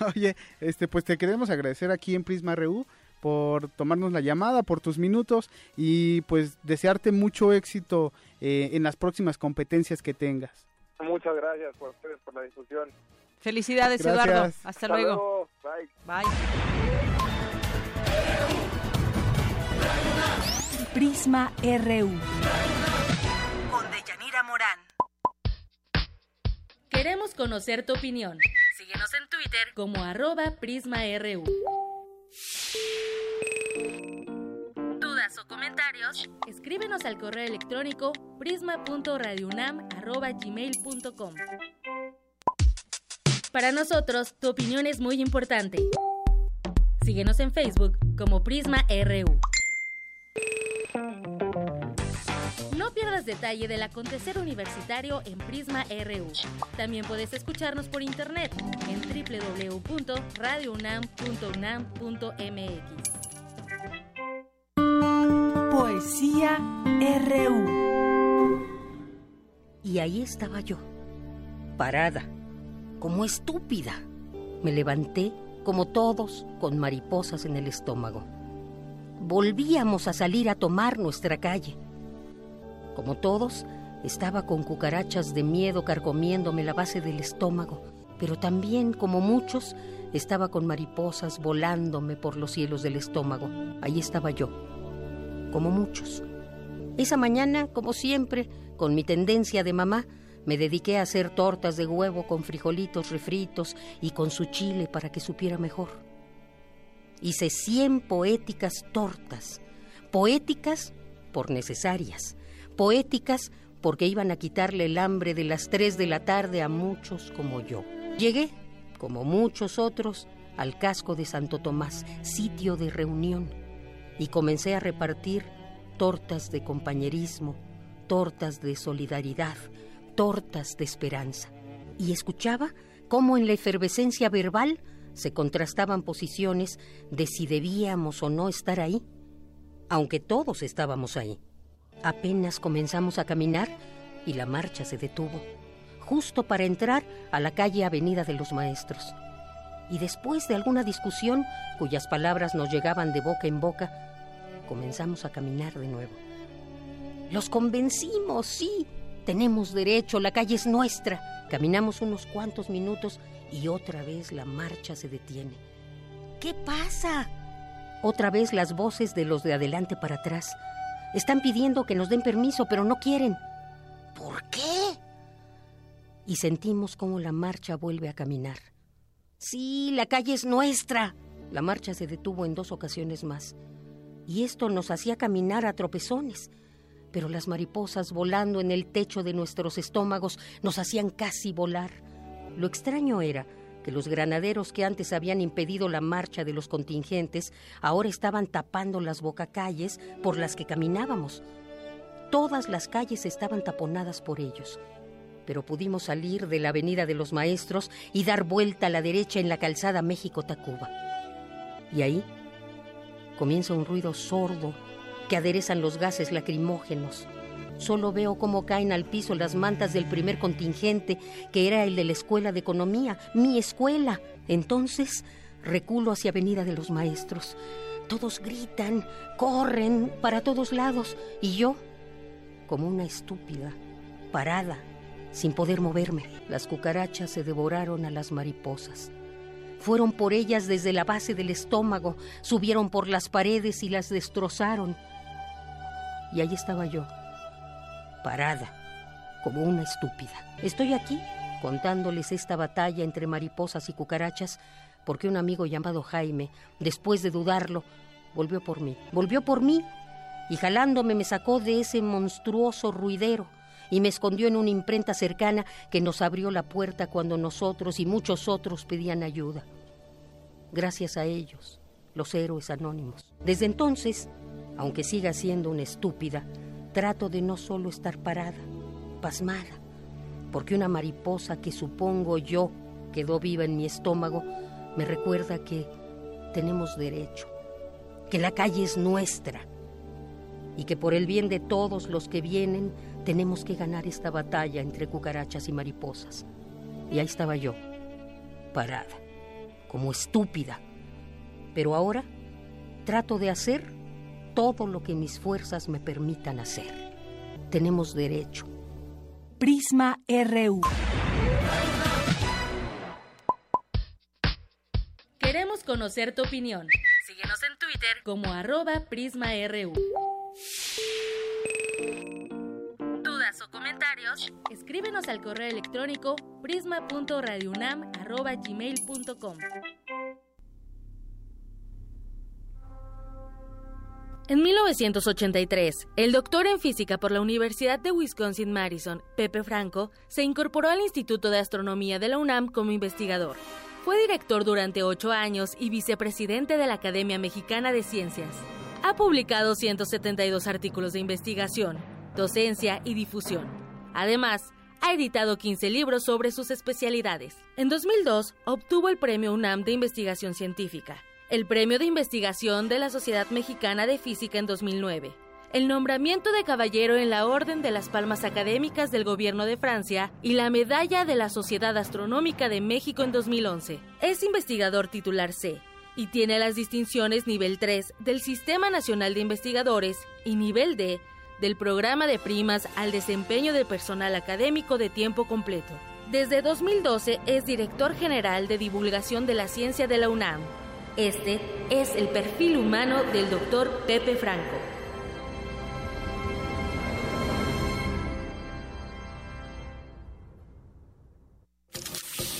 S34: Oye, este, pues te queremos agradecer aquí en Prisma RU por tomarnos la llamada, por tus minutos y pues desearte mucho éxito eh, en las próximas competencias que tengas.
S35: Muchas gracias por ustedes, por la discusión.
S32: Felicidades, Eduardo. Hasta, luego.
S35: Bye.
S32: Bye.
S27: Prisma RU.
S17: Morán. Queremos conocer tu opinión. Síguenos en Twitter como arroba PrismaRU. ¿Dudas o comentarios? Escríbenos al correo electrónico prisma.radiounam.gmail.com Para nosotros, tu opinión es muy importante. Síguenos en Facebook como Prisma RU. Detalle del acontecer universitario en Prisma RU. También puedes escucharnos por internet en www.radiounam.unam.mx.
S27: Poesía RU.
S36: Y ahí estaba yo, parada, como estúpida. Me levanté, como todos, con mariposas en el estómago. Volvíamos a salir a tomar nuestra calle como todos, estaba con cucarachas de miedo carcomiéndome la base del estómago, pero también, como muchos, estaba con mariposas volándome por los cielos del estómago. Ahí estaba yo, como muchos. Esa mañana, como siempre, con mi tendencia de mamá, me dediqué a hacer tortas de huevo con frijolitos refritos y con su chile para que supiera mejor. Hice cien poéticas tortas, poéticas por necesarias, poéticas porque iban a quitarle el hambre de las tres de la tarde a muchos como yo. Llegué, como muchos otros, al casco de Santo Tomás, sitio de reunión, y comencé a repartir tortas de compañerismo, tortas de solidaridad, tortas de esperanza. Y escuchaba cómo en la efervescencia verbal se contrastaban posiciones de si debíamos o no estar ahí, aunque todos estábamos ahí. Apenas comenzamos a caminar y la marcha se detuvo, justo para entrar a la calle Avenida de los Maestros. Y después de alguna discusión, cuyas palabras nos llegaban de boca en boca, comenzamos a caminar de nuevo. Los convencimos, sí, tenemos derecho, la calle es nuestra. Caminamos unos cuantos minutos y otra vez la marcha se detiene. ¿Qué pasa? Otra vez las voces de los de adelante para atrás están pidiendo que nos den permiso, pero no quieren. ¿Por qué? Y sentimos cómo la marcha vuelve a caminar. Sí, la calle es nuestra. La marcha se detuvo en dos ocasiones más. Y esto nos hacía caminar a tropezones. Pero las mariposas volando en el techo de nuestros estómagos nos hacían casi volar. Lo extraño era que los granaderos que antes habían impedido la marcha de los contingentes ahora estaban tapando las bocacalles por las que caminábamos. Todas las calles estaban taponadas por ellos, pero pudimos salir de la Avenida de los Maestros y dar vuelta a la derecha en la calzada México-Tacuba. Y ahí comienza un ruido sordo que aderezan los gases lacrimógenos. Solo veo cómo caen al piso las mantas del primer contingente, que era el de la Escuela de Economía, mi escuela. Entonces reculo hacia Avenida de los Maestros. Todos gritan, corren para todos lados, y yo, como una estúpida, parada, sin poder moverme. Las cucarachas se devoraron a las mariposas. Fueron por ellas desde la base del estómago, subieron por las paredes y las destrozaron. Y ahí estaba yo, parada, como una estúpida. Estoy aquí contándoles esta batalla entre mariposas y cucarachas porque un amigo llamado Jaime, después de dudarlo, volvió por mí. Volvió por mí y jalándome me sacó de ese monstruoso ruidero y me escondió en una imprenta cercana que nos abrió la puerta cuando nosotros y muchos otros pedían ayuda. Gracias a ellos, los héroes anónimos. Desde entonces, aunque siga siendo una estúpida, trato de no solo estar parada, pasmada, porque una mariposa que supongo yo quedó viva en mi estómago me recuerda que tenemos derecho, que la calle es nuestra y que por el bien de todos los que vienen tenemos que ganar esta batalla entre cucarachas y mariposas. Y ahí estaba yo, parada, como estúpida. Pero ahora trato de hacer todo lo que mis fuerzas me permitan hacer. Tenemos derecho.
S27: Prisma RU.
S17: Queremos conocer tu opinión. Síguenos en Twitter como arroba PrismaRU. ¿Dudas o comentarios? Escríbenos al correo electrónico prisma.radiounam.gmail.com En 1983, el doctor en física por la Universidad de Wisconsin-Madison, Pepe Franco, se incorporó al Instituto de Astronomía de la UNAM como investigador. Fue director durante ocho años y vicepresidente de la Academia Mexicana de Ciencias. Ha publicado 172 artículos de investigación, docencia y difusión. Además, ha editado 15 libros sobre sus especialidades. En 2002, obtuvo el Premio UNAM de Investigación Científica el Premio de Investigación de la Sociedad Mexicana de Física en 2009, el nombramiento de caballero en la Orden de las Palmas Académicas del Gobierno de Francia y la Medalla de la Sociedad Astronómica de México en 2011. Es investigador titular C y tiene las distinciones nivel 3 del Sistema Nacional de Investigadores y nivel D del Programa de Primas al Desempeño de Personal Académico de Tiempo Completo. Desde 2012 es director general de divulgación de la ciencia de la UNAM este es el perfil humano del doctor Pepe Franco.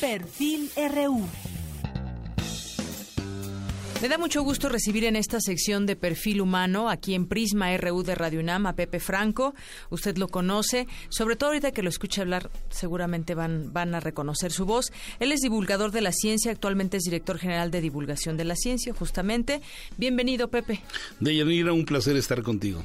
S27: Perfil RU.
S32: Me da mucho gusto recibir en esta sección de perfil humano, aquí en Prisma RU de Radio UNAM, a Pepe Franco. Usted lo conoce, sobre todo ahorita que lo escuche hablar, seguramente van, van a reconocer su voz. Él es divulgador de la ciencia, actualmente es director general de divulgación de la ciencia, justamente. Bienvenido, Pepe.
S37: Deyanira, un placer estar contigo.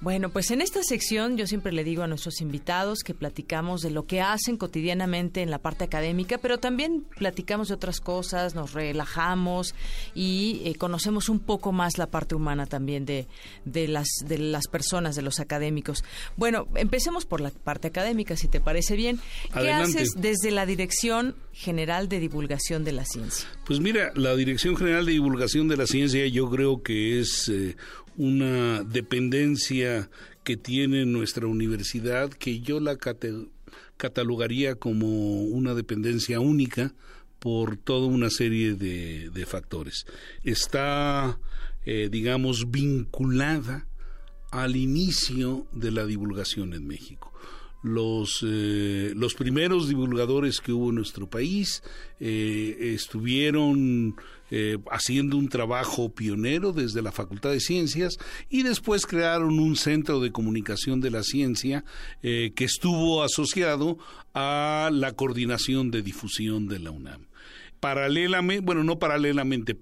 S32: Bueno, pues en esta sección yo siempre le digo a nuestros invitados que platicamos de lo que hacen cotidianamente en la parte académica, pero también platicamos de otras cosas, nos relajamos y eh, conocemos un poco más la parte humana también de, de, las, de las personas, de los académicos. Bueno, empecemos por la parte académica, si te parece bien. ¿Qué haces desde la Dirección General de Divulgación de la Ciencia?
S37: Pues mira, la Dirección General de Divulgación de la Ciencia yo creo que es eh, una dependencia que tiene nuestra universidad que yo la catalogaría como una dependencia única por toda una serie de, factores. Está, eh, digamos, vinculada al inicio de la divulgación en México. los, eh, los primeros divulgadores que hubo en nuestro país eh, estuvieron eh, haciendo un trabajo pionero desde la Facultad de Ciencias y después crearon un centro de comunicación de la ciencia que estuvo asociado a la coordinación de difusión de la UNAM paralelamente, bueno, no paralelamente,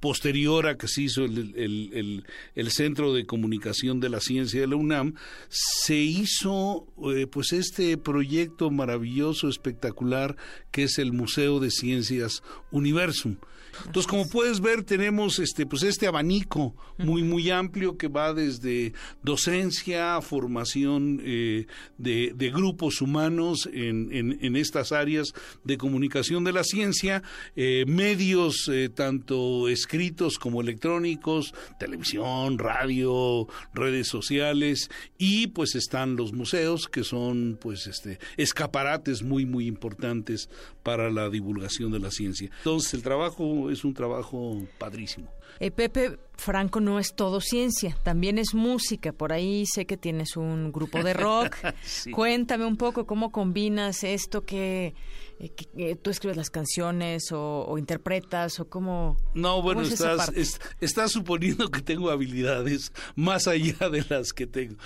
S37: posterior a que se hizo el, el, Centro de Comunicación de la Ciencia de la UNAM, se hizo eh, pues este proyecto maravilloso, espectacular, que es el Museo de Ciencias Universum. Entonces, como puedes ver, tenemos este, pues este abanico muy, muy amplio que va desde docencia, formación eh, de, de, grupos humanos en, en, estas áreas de comunicación de la ciencia, eh, medios eh, tanto escritos como electrónicos, televisión, radio, redes sociales y pues están los museos que son pues este escaparates muy muy importantes para la divulgación de la ciencia. Entonces el trabajo es un trabajo padrísimo.
S32: Eh, Pepe Franco no es todo ciencia, también es música. Por ahí sé que tienes un grupo de rock. Cuéntame un poco cómo combinas esto que, eh, eh, tú escribes las canciones o, interpretas o cómo.
S37: No, bueno, estás, estás suponiendo que tengo habilidades más allá de las que tengo.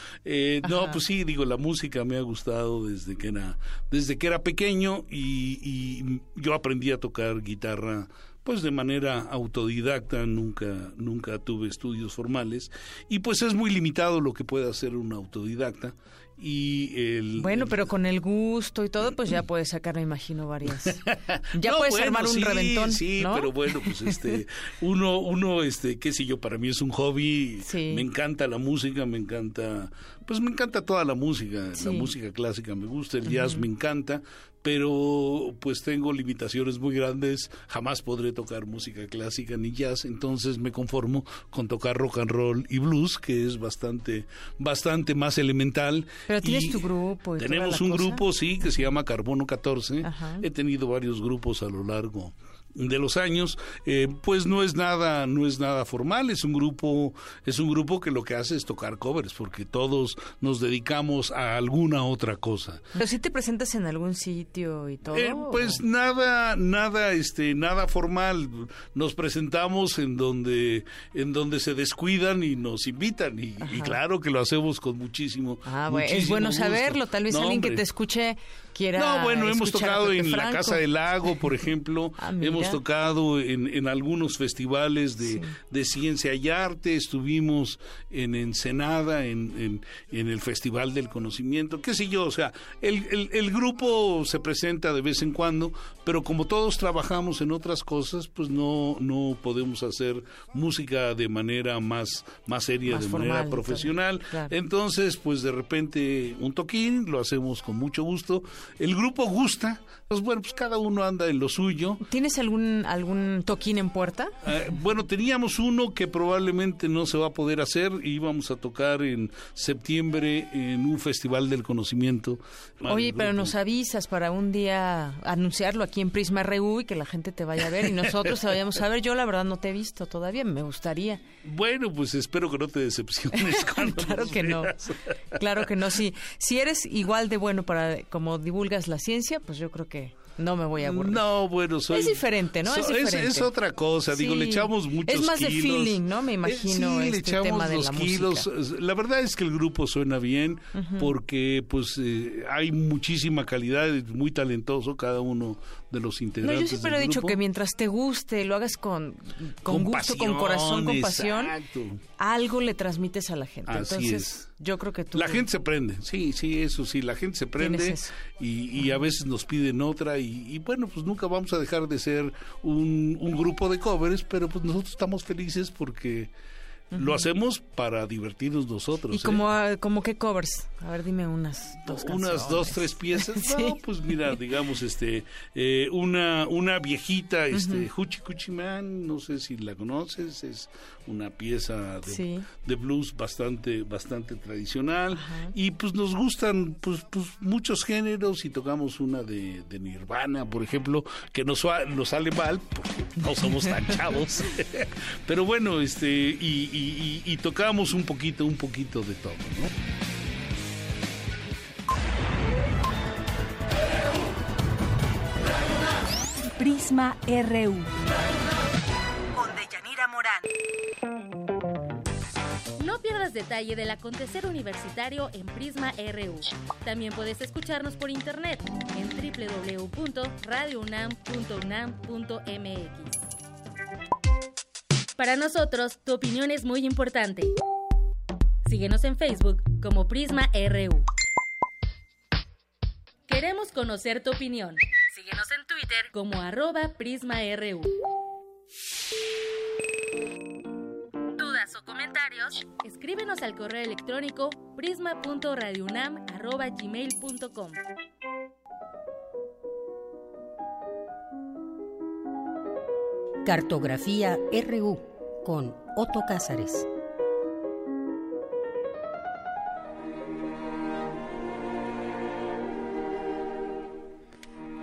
S37: no, pues sí, digo, la música me ha gustado desde que era, desde que era pequeño y, y yo aprendí a tocar guitarra pues de manera autodidacta, nunca, nunca tuve estudios formales y pues es muy limitado lo que puede hacer un autodidacta y el
S32: bueno pero con el gusto y todo pues ya puedes sacar me imagino varias. Ya puedes armar un reventón
S37: sí pero bueno pues este uno uno este qué sé yo para mí es un hobby. Me encanta la música me encanta pues me encanta toda la música la música clásica me gusta el jazz me encanta pero pues tengo limitaciones muy grandes, jamás podré tocar música clásica ni jazz, entonces me conformo con tocar rock and roll y blues, que es bastante bastante más elemental.
S32: Pero tienes tu grupo.
S37: tenemos un grupo, sí, que se llama Carbono 14. He tenido varios grupos a lo largo de los años, eh, pues no es nada, no es nada formal, es un grupo, es un grupo que lo que hace es tocar covers, porque todos nos dedicamos a alguna otra cosa.
S32: Pero si te presentas en algún sitio y todo. Eh,
S37: pues nada, nada, este, nada formal. Nos presentamos en donde, en donde se descuidan y nos invitan y, claro que lo hacemos con muchísimo.
S32: Ah, es bueno saberlo. Tal vez alguien que te escuche
S37: no, bueno, hemos tocado en la Casa del Lago, por ejemplo, ah, hemos tocado en, en algunos festivales de, de, ciencia y arte, estuvimos en Ensenada, en, en, el Festival del Conocimiento, qué sé yo, o sea, el, el, el, grupo se presenta de vez en cuando, pero como todos trabajamos en otras cosas, pues no, no podemos hacer música de manera más, más seria, de manera profesional. Entonces, pues de repente un toquín, lo hacemos con mucho gusto el grupo gusta, pues bueno, pues cada uno anda en lo suyo.
S32: ¿Tienes algún algún toquín en puerta?
S37: Eh, bueno, teníamos uno que probablemente no se va a poder hacer y íbamos a tocar en septiembre en un festival del conocimiento.
S32: Oye, pero nos avisas para un día anunciarlo aquí en Prisma RU y que la gente te vaya a ver y nosotros te vayamos a ver. Yo la verdad no te he visto todavía, me gustaría.
S37: Bueno, pues espero que no te decepciones.
S32: claro que no. Claro que no. Si, si eres igual de bueno para como divulgas la ciencia, pues yo creo que no me voy a aburrir.
S37: No, bueno, soy...
S32: Es diferente, ¿no? es, diferente.
S37: es, otra cosa, digo, le echamos muchos kilos.
S32: Es más
S37: de
S32: feeling, ¿no? Me imagino
S37: eh, sí,
S32: este
S37: le echamos
S32: tema de
S37: los
S32: la
S37: kilos.
S32: música.
S37: La verdad es que el grupo suena bien porque pues eh, hay muchísima calidad, es muy talentoso cada uno de los integrantes
S32: No, yo siempre he dicho que mientras te guste, lo hagas con, con, gusto, con corazón, con pasión, algo le transmites a la gente.
S37: Así
S32: Entonces,
S37: es.
S32: yo creo que tú...
S37: La gente se prende, sí, sí, eso sí, la gente se prende y, y a veces nos piden otra y, y, bueno, pues nunca vamos a dejar de ser un, un grupo de covers, pero pues nosotros estamos felices porque lo hacemos para divertirnos nosotros.
S32: ¿Y
S37: ¿eh?
S32: como, ah, como qué covers? A ver, dime unas dos
S37: Unas dos, tres piezas. No, pues mira, digamos, este, eh, una, una viejita, este, Huchi Cuchi Man, no sé si la conoces, es una pieza de, de blues bastante, bastante tradicional. Y pues nos gustan pues, pues muchos géneros y tocamos una de, de Nirvana, por ejemplo, que nos, nos sale mal porque no somos tan chavos. Pero bueno, este, y y, y, y, tocábamos un poquito, un poquito de todo, ¿no?
S27: Prisma RU.
S17: Con Deyanira Morán. No pierdas detalle del acontecer universitario en Prisma RU. También puedes escucharnos por internet en www.radiounam.unam.mx. Para nosotros, tu opinión es muy importante. Síguenos en Facebook como Prisma RU. Queremos conocer tu opinión. Síguenos en Twitter como arroba PrismaRU. ¿Dudas o comentarios? Escríbenos al correo electrónico prisma.radiounam.gmail.com
S36: Cartografía RU con Otto Cázares.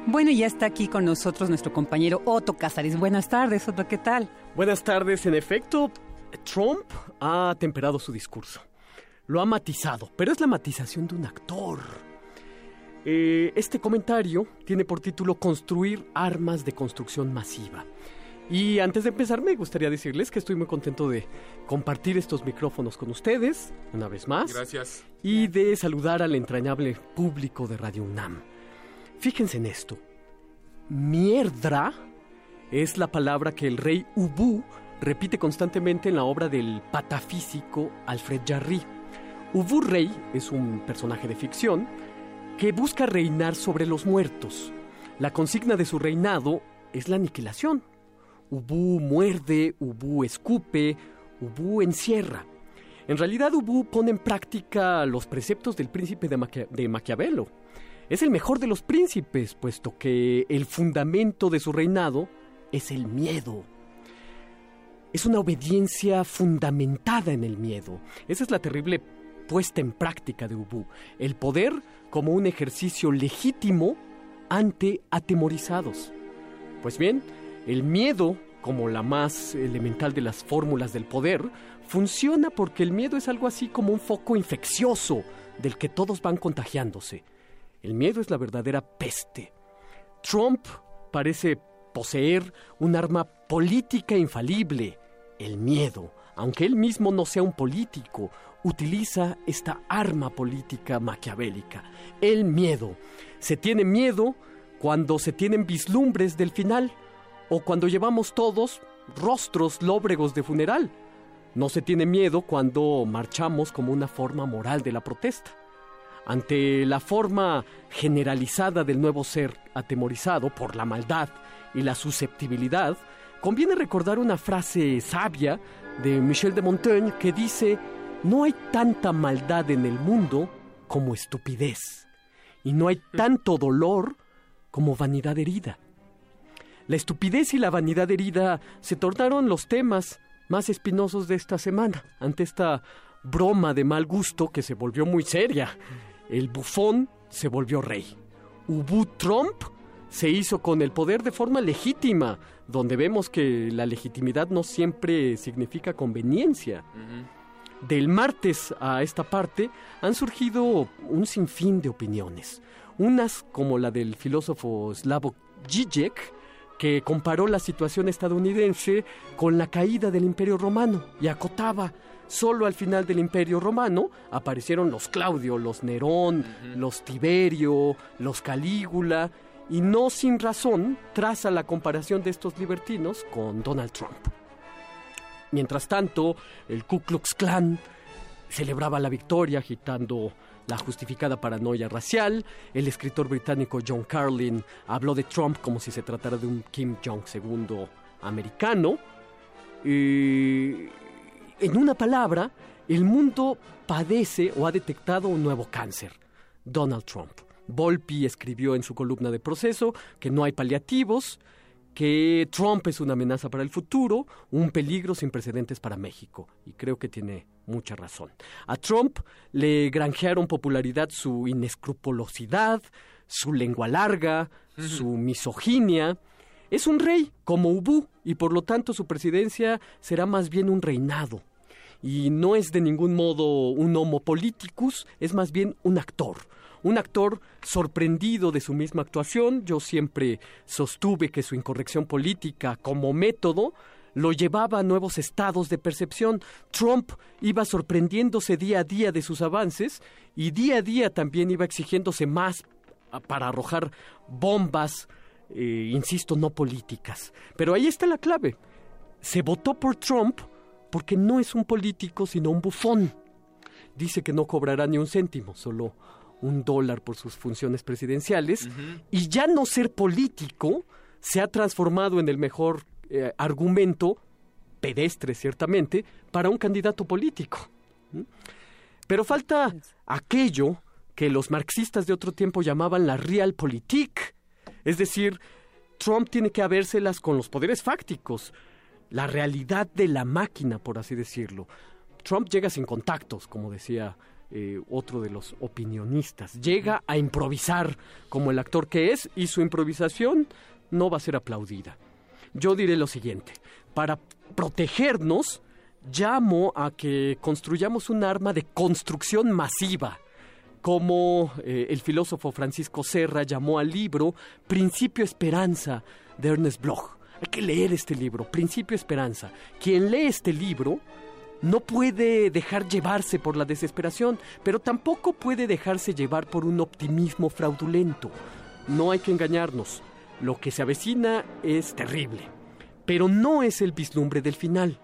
S38: Bueno, ya está aquí con nosotros nuestro compañero Otto Cázares. Buenas tardes, Otto, ¿qué tal?
S39: Buenas tardes. En efecto, Trump ha temperado su discurso. Lo ha matizado, pero es la matización de un actor. Eh, este comentario tiene por título Construir armas de construcción masiva. Y antes de empezar, me gustaría decirles que estoy muy contento de compartir estos micrófonos con ustedes, una vez más.
S40: Gracias.
S39: Y de saludar al entrañable público de Radio UNAM. Fíjense en esto. Mierdra es la palabra que el rey Ubu repite constantemente en la obra del patafísico Alfred Jarry. Ubu Rey es un personaje de ficción que busca reinar sobre los muertos. La consigna de su reinado es la aniquilación. Ubu muerde, Ubu escupe, Ubu encierra. En realidad Ubu pone en práctica los preceptos del príncipe de, Maquiavelo es el mejor de los príncipes, puesto que el fundamento de su reinado es el miedo. Es una obediencia fundamentada en el miedo. Esa es la terrible puesta en práctica de Ubu. El poder como un ejercicio legítimo ante atemorizados. Pues bien, el miedo, como la más elemental de las fórmulas del poder, funciona porque el miedo es algo así como un foco infeccioso del que todos van contagiándose. El miedo es la verdadera peste. Trump parece poseer un arma política infalible, el miedo. Aunque él mismo no sea un político, utiliza esta arma política maquiavélica, el miedo. Se tiene miedo cuando se tienen vislumbres del final o cuando llevamos todos rostros lóbregos de funeral. No se tiene miedo cuando marchamos como una forma moral de la protesta. Ante la forma generalizada del nuevo ser atemorizado por la maldad y la susceptibilidad, conviene recordar una frase sabia de Michel de Montaigne que dice, no hay tanta maldad en el mundo como estupidez, y no hay tanto dolor como vanidad herida. La estupidez y la vanidad herida se tornaron los temas más espinosos de esta semana, ante esta broma de mal gusto que se volvió muy seria el bufón se volvió rey. Ubu Trump se hizo con el poder de forma legítima, donde vemos que la legitimidad no siempre significa conveniencia. Del martes a esta parte han surgido un sinfín de opiniones. Unas como la del filósofo Slavoj Žižek, que comparó la situación estadounidense con la caída del Imperio Romano y acotaba Solo al final del Imperio Romano aparecieron los Claudio, los Nerón, los Tiberio, los Calígula, y no sin razón traza la comparación de estos libertinos con Donald Trump. Mientras tanto, el Ku Klux Klan celebraba la victoria agitando la justificada paranoia racial. El escritor británico John Carlin habló de Trump como si se tratara de un Kim Jong II americano. Y en una palabra, el mundo padece o ha detectado un nuevo cáncer, Donald Trump. Volpi escribió en su columna de proceso que no hay paliativos, que Trump es una amenaza para el futuro, un peligro sin precedentes para México. Y creo que tiene mucha razón. A Trump le granjearon popularidad su inescrupulosidad, su lengua larga, su misoginia. Es un rey, como Ubu, y por lo tanto su presidencia será más bien un reinado. Y no es de ningún modo un homo politicus, es más bien un actor. Un actor sorprendido de su misma actuación. Yo siempre sostuve que su incorrección política como método lo llevaba a nuevos estados de percepción. Trump iba sorprendiéndose día a día de sus avances y día a día también iba exigiéndose más para arrojar bombas, eh, insisto, no políticas. Pero ahí está la clave. Se votó por Trump porque no es un político, sino un bufón. Dice que no cobrará ni un céntimo, solo un dólar por sus funciones presidenciales. Y ya no ser político se ha transformado en el mejor eh, argumento, pedestre ciertamente, para un candidato político. Pero falta aquello que los marxistas de otro tiempo llamaban la realpolitik, es decir, Trump tiene que habérselas con los poderes fácticos, la realidad de la máquina, por así decirlo. Trump llega sin contactos, como decía eh, otro de los opinionistas. Llega a improvisar como el actor que es y su improvisación no va a ser aplaudida. Yo diré lo siguiente, para protegernos, llamo a que construyamos un arma de construcción masiva, como eh, el filósofo Francisco Serra llamó al libro Principio Esperanza de Ernest Bloch. Hay que leer este libro, Principio Esperanza. Quien lee este libro no puede dejar llevarse por la desesperación, pero tampoco puede dejarse llevar por un optimismo fraudulento. No hay que engañarnos. Lo que se avecina es terrible, pero no es el vislumbre del final.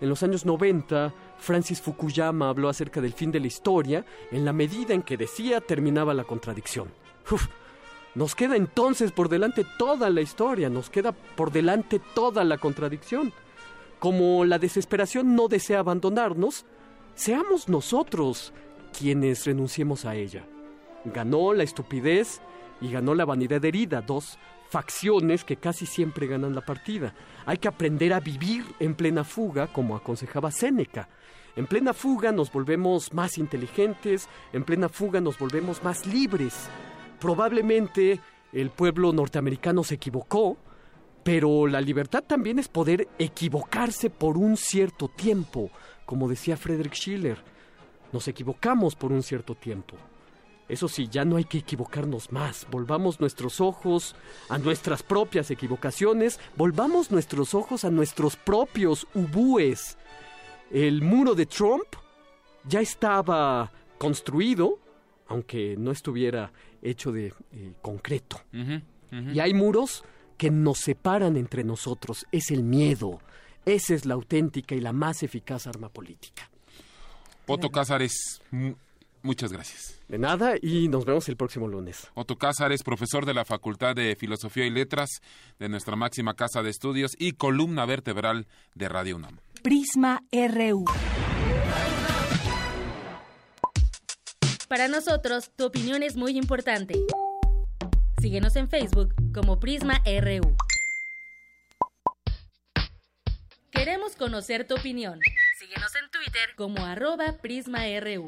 S39: En los años 90, Francis Fukuyama habló acerca del fin de la historia en la medida en que decía terminaba la contradicción. nos queda entonces por delante toda la historia, nos queda por delante toda la contradicción. Como la desesperación no desea abandonarnos, seamos nosotros quienes renunciemos a ella. Ganó la estupidez y ganó la vanidad herida, dos facciones que casi siempre ganan la partida. Hay que aprender a vivir en plena fuga, como aconsejaba Séneca. En plena fuga nos volvemos más inteligentes, en plena fuga nos volvemos más libres. Probablemente el pueblo norteamericano se equivocó, pero la libertad también es poder equivocarse por un cierto tiempo, como decía Friedrich Schiller. Nos equivocamos por un cierto tiempo. Eso sí, ya no hay que equivocarnos más. Volvamos nuestros ojos a nuestras propias equivocaciones, volvamos nuestros ojos a nuestros propios ubúes. El muro de Trump ya estaba construido, aunque no estuviera hecho de eh, concreto. Y hay muros que nos separan entre nosotros. Es el miedo. Esa es la auténtica y la más eficaz arma política.
S41: Otto Cázares, Muchas gracias.
S39: De nada y nos vemos el próximo lunes.
S41: Otto Cázares, profesor de la Facultad de Filosofía y Letras de nuestra máxima casa de estudios y columna vertebral de Radio UNAM.
S27: Prisma RU.
S17: Para nosotros, tu opinión es muy importante. Síguenos en Facebook como Prisma RU. Queremos conocer tu opinión. Síguenos en Twitter como arroba PrismaRU.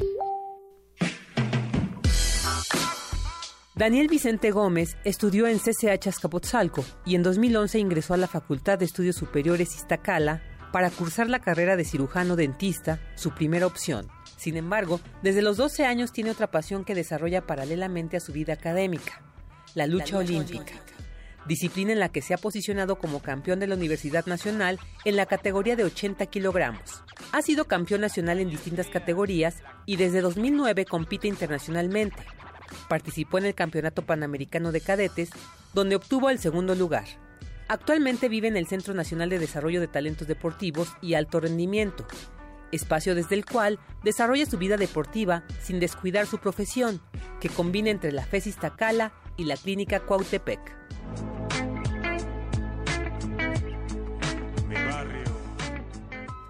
S3: Daniel Vicente Gómez estudió en CCH Azcapotzalco y en 2011 ingresó a la Facultad de Estudios Superiores Iztacala para cursar la carrera de cirujano dentista, su primera opción. Sin embargo, desde los 12 años tiene otra pasión que desarrolla paralelamente a su vida académica, la lucha, olímpica, disciplina en la que se ha posicionado como campeón de la Universidad Nacional en la categoría de 80 kilogramos. Ha sido campeón nacional en distintas categorías y desde 2009 compite internacionalmente, Participó en el Campeonato Panamericano de Cadetes, donde obtuvo el segundo lugar. Actualmente vive en el Centro Nacional de Desarrollo de Talentos Deportivos y Alto Rendimiento, espacio desde el cual desarrolla su vida deportiva sin descuidar su profesión, que combina entre la FESIS Tacala y la Clínica Cuautepec.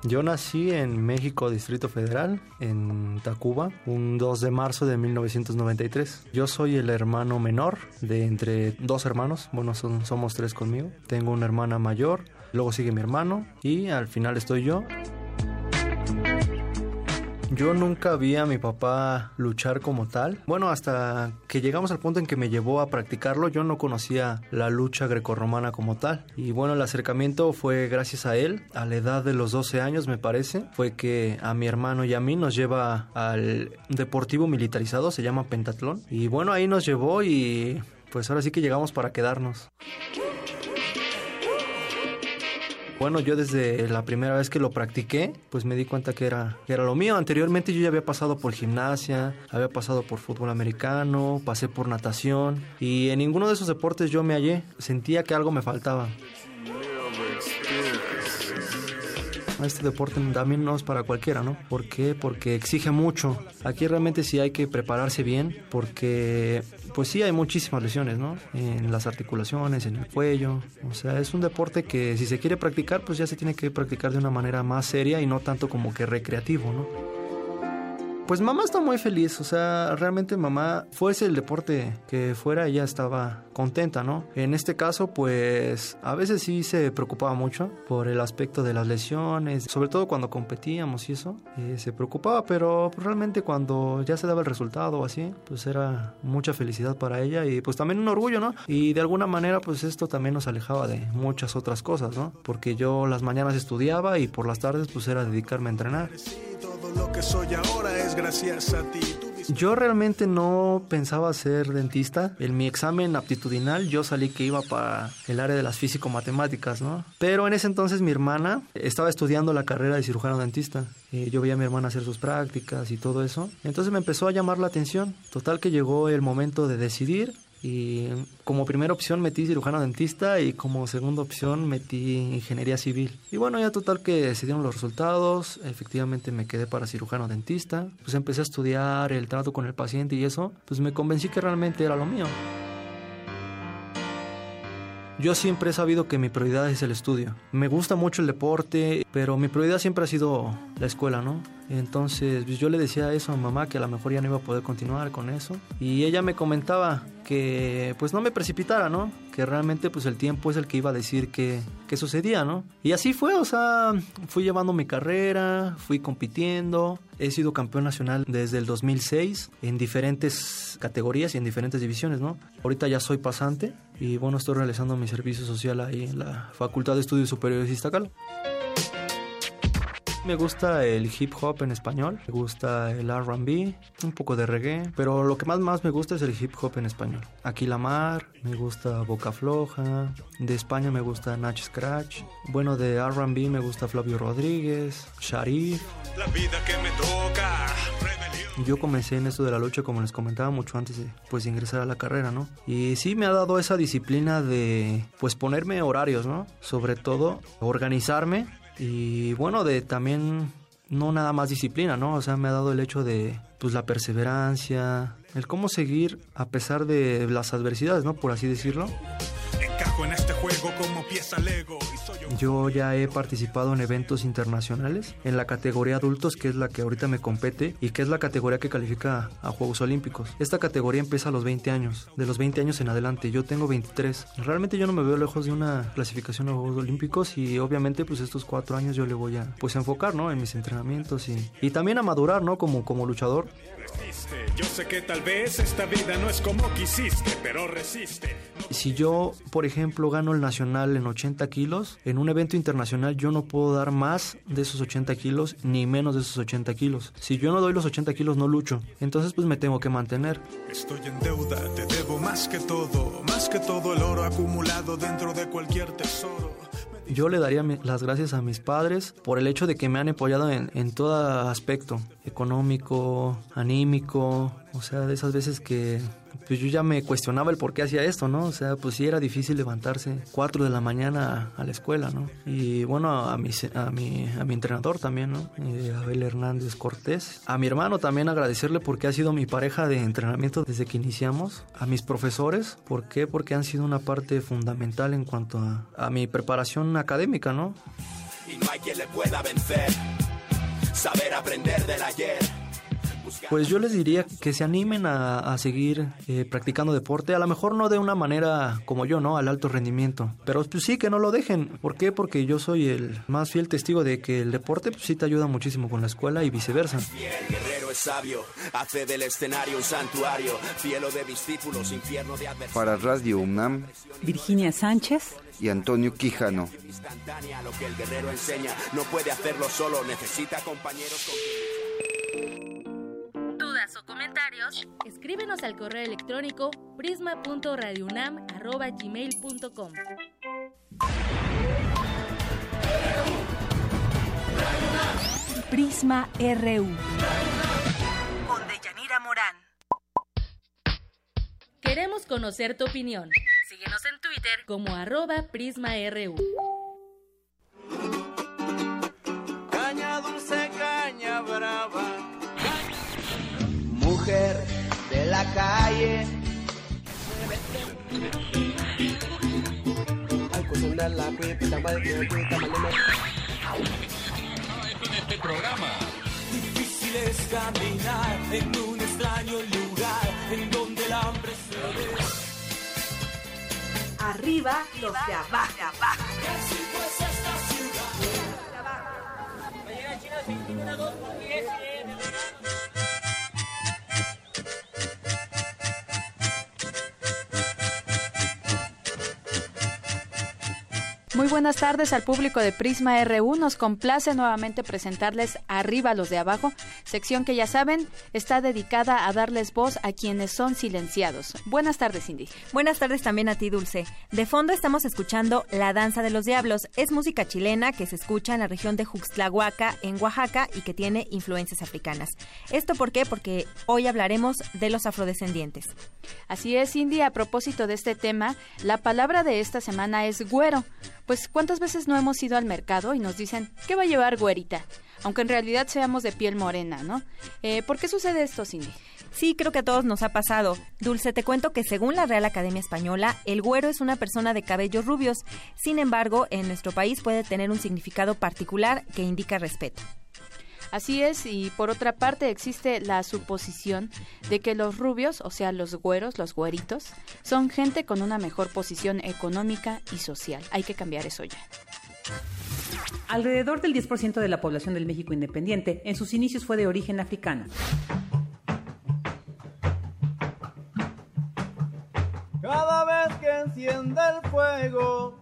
S42: Yo nací en México, Distrito Federal, en Tacuba, un 2 de marzo de 1993. Yo soy el hermano menor de entre dos hermanos, bueno, somos tres conmigo. Tengo una hermana mayor, luego sigue mi hermano y al final estoy yo. Yo nunca vi a mi papá luchar como tal. Bueno, hasta que llegamos al punto en que me llevó a practicarlo, yo no conocía la lucha grecorromana como tal. Y bueno, el acercamiento fue gracias a él, a la edad de los 12 años me parece, fue que a mi hermano y a mí nos lleva al deportivo militarizado, se llama Pentatlón. Y bueno, ahí nos llevó y pues ahora sí que llegamos para quedarnos. Bueno, yo desde la primera vez que lo practiqué, pues me di cuenta que era, era lo mío. Anteriormente yo ya había pasado por gimnasia, había pasado por fútbol americano, pasé por natación y en ninguno de esos deportes yo me hallé. Sentía que algo me faltaba. Este deporte también no es para cualquiera, ¿no? ¿Por qué? Porque exige mucho. Aquí realmente sí hay que prepararse bien porque pues sí hay muchísimas lesiones, ¿no? En las articulaciones, en el cuello. O sea, es un deporte que si se quiere practicar, pues ya se tiene que practicar de una manera más seria y no tanto como que recreativo, ¿no? Pues mamá está muy feliz, o sea, realmente mamá, fuese el deporte que fuera, ella estaba contenta, ¿no? En este caso, pues a veces sí se preocupaba mucho por el aspecto de las lesiones, sobre todo cuando competíamos y eso, eh, se preocupaba, pero realmente cuando ya se daba el resultado o así, pues era mucha felicidad para ella y pues también un orgullo, ¿no? Y de alguna manera, pues esto también nos alejaba de muchas otras cosas, ¿no? Porque yo las mañanas estudiaba y por las tardes, pues era dedicarme a entrenar lo que soy ahora es gracias a ti. Yo realmente no pensaba ser dentista. En mi examen aptitudinal yo salí que iba para el área de las físico-matemáticas, ¿no? Pero en ese entonces mi hermana estaba estudiando la carrera de cirujano dentista. Eh, yo veía a mi hermana hacer sus prácticas y todo eso. Entonces me empezó a llamar la atención. Total que llegó el momento de decidir y como primera opción metí cirujano dentista y como segunda opción metí ingeniería civil. Y bueno, ya total que se dieron los resultados, efectivamente me quedé para cirujano dentista, pues empecé a estudiar el trato con el paciente y eso, pues me convencí que realmente era lo mío. Yo siempre he sabido que mi prioridad es el estudio. Me gusta mucho el deporte, pero mi prioridad siempre ha sido la escuela, ¿no? Entonces pues, yo le decía eso a mamá que a lo mejor ya no iba a poder continuar con eso. Y ella me comentaba que pues no me precipitara, ¿no? Que realmente pues el tiempo es el que iba a decir qué sucedía, ¿no? Y así fue, o sea, fui llevando mi carrera, fui compitiendo. He sido campeón nacional desde el 2006 en diferentes categorías y en diferentes divisiones, ¿no? Ahorita ya soy pasante y bueno, estoy realizando mi servicio social ahí en la Facultad de Estudios Superiores de Iztacala. Me gusta el hip hop en español, me gusta el RB, un poco de reggae, pero lo que más, más me gusta es el hip hop en español. Aquí La Mar, me gusta Boca Floja, de España me gusta Natch Scratch, bueno, de RB me gusta Flavio Rodríguez, Sharif. La vida que me toca. Yo comencé en esto de la lucha, como les comentaba mucho antes de pues, ingresar a la carrera, ¿no? Y sí me ha dado esa disciplina de, pues, ponerme horarios, ¿no? Sobre todo, organizarme y bueno, de también no nada más disciplina, ¿no? O sea, me ha dado el hecho de pues la perseverancia, el cómo seguir a pesar de las adversidades, ¿no? Por así decirlo. Encajo en este juego como pieza Lego yo ya he participado en eventos internacionales en la categoría adultos, que es la que ahorita me compete y que es la categoría que califica a Juegos Olímpicos. Esta categoría empieza a los 20 años, de los 20 años en adelante. Yo tengo 23. Realmente yo no me veo lejos de una clasificación a Juegos Olímpicos y obviamente pues estos cuatro años yo le voy a pues enfocar, ¿no? En mis entrenamientos y, y también a madurar, ¿no? Como, como luchador. Yo sé que tal vez esta vida no es como quisiste, pero resiste. Si yo, por ejemplo, gano el nacional en 80 kilos, en un evento internacional yo no puedo dar más de esos 80 kilos ni menos de esos 80 kilos. Si yo no doy los 80 kilos no lucho. Entonces pues me tengo que mantener. Estoy en deuda, te debo más que todo, más que todo el oro acumulado dentro de cualquier tesoro. Yo le daría las gracias a mis padres por el hecho de que me han apoyado en, en todo aspecto, económico, anímico, o sea, de esas veces que pues yo ya me cuestionaba el por qué hacía esto, ¿no? O sea, pues sí era difícil levantarse 4 de la mañana a, la escuela, ¿no? Y bueno, a mi, a mi, a mi entrenador también, ¿no? Eh, Abel Hernández Cortés. A mi hermano también agradecerle porque ha sido mi pareja de entrenamiento desde que iniciamos. A mis profesores, ¿por qué? Porque han sido una parte fundamental en cuanto a, a mi preparación académica, ¿no? Y no hay quien le pueda vencer, saber aprender del ayer Pues yo les diría que se animen a, seguir eh, practicando deporte, a lo mejor no de una manera como yo, ¿no? Al alto rendimiento, pero pues sí que no lo dejen. ¿Por qué? Porque yo soy el más fiel testigo de que el deporte pues, sí te ayuda muchísimo con la escuela y viceversa.
S43: El guerrero es sabio, hace del escenario un santuario, cielo de discípulos, infierno de
S1: Para Radio UNAM,
S38: Virginia Sánchez
S1: y Antonio Quijano.
S43: Lo que el guerrero enseña, no puede hacerlo solo, necesita compañeros con
S17: dudas o comentarios, escríbenos al correo electrónico prisma.radiounam@gmail.com.
S27: Prisma RU.
S17: Con Deyanira Morán. Queremos conocer tu opinión. Síguenos en Twitter como arroba PrismaRU.
S44: La calle.
S45: En este programa.
S44: Difícil es caminar en un extraño lugar en donde el hambre se ve.
S27: Arriba los de abajo.
S44: Así pues esta ciudad.
S46: Muy buenas tardes al público de Prisma RU. Nos complace nuevamente presentarles Arriba los de abajo, sección que ya saben está dedicada a darles voz a quienes son silenciados. Buenas tardes, Cindy.
S47: Buenas tardes también a ti, Dulce. De fondo estamos escuchando La Danza de los Diablos. Es música chilena que se escucha en la región de Juxtlahuaca, en Oaxaca, y que tiene influencias africanas. ¿Esto por qué? Porque hoy hablaremos de los afrodescendientes.
S46: Así es, Cindy. A propósito de este tema, la palabra de esta semana es güero. Pues cuántas veces no hemos ido al mercado y nos dicen, ¿qué va a llevar güerita? Aunque en realidad seamos de piel morena, ¿no? Eh, ¿Por qué sucede esto, Cindy?
S47: Sí, creo que a todos nos ha pasado. Dulce, te cuento que según la Real Academia Española, el güero es una persona de cabellos rubios. Sin embargo, en nuestro país puede tener un significado particular que indica respeto.
S46: Así es, y por otra parte existe la suposición de que los rubios, o sea, los güeros, los güeritos, son gente con una mejor posición económica y social. Hay que cambiar eso ya.
S38: Alrededor del 10% de la población del México independiente en sus inicios fue de origen africano.
S44: Cada vez que enciende el fuego,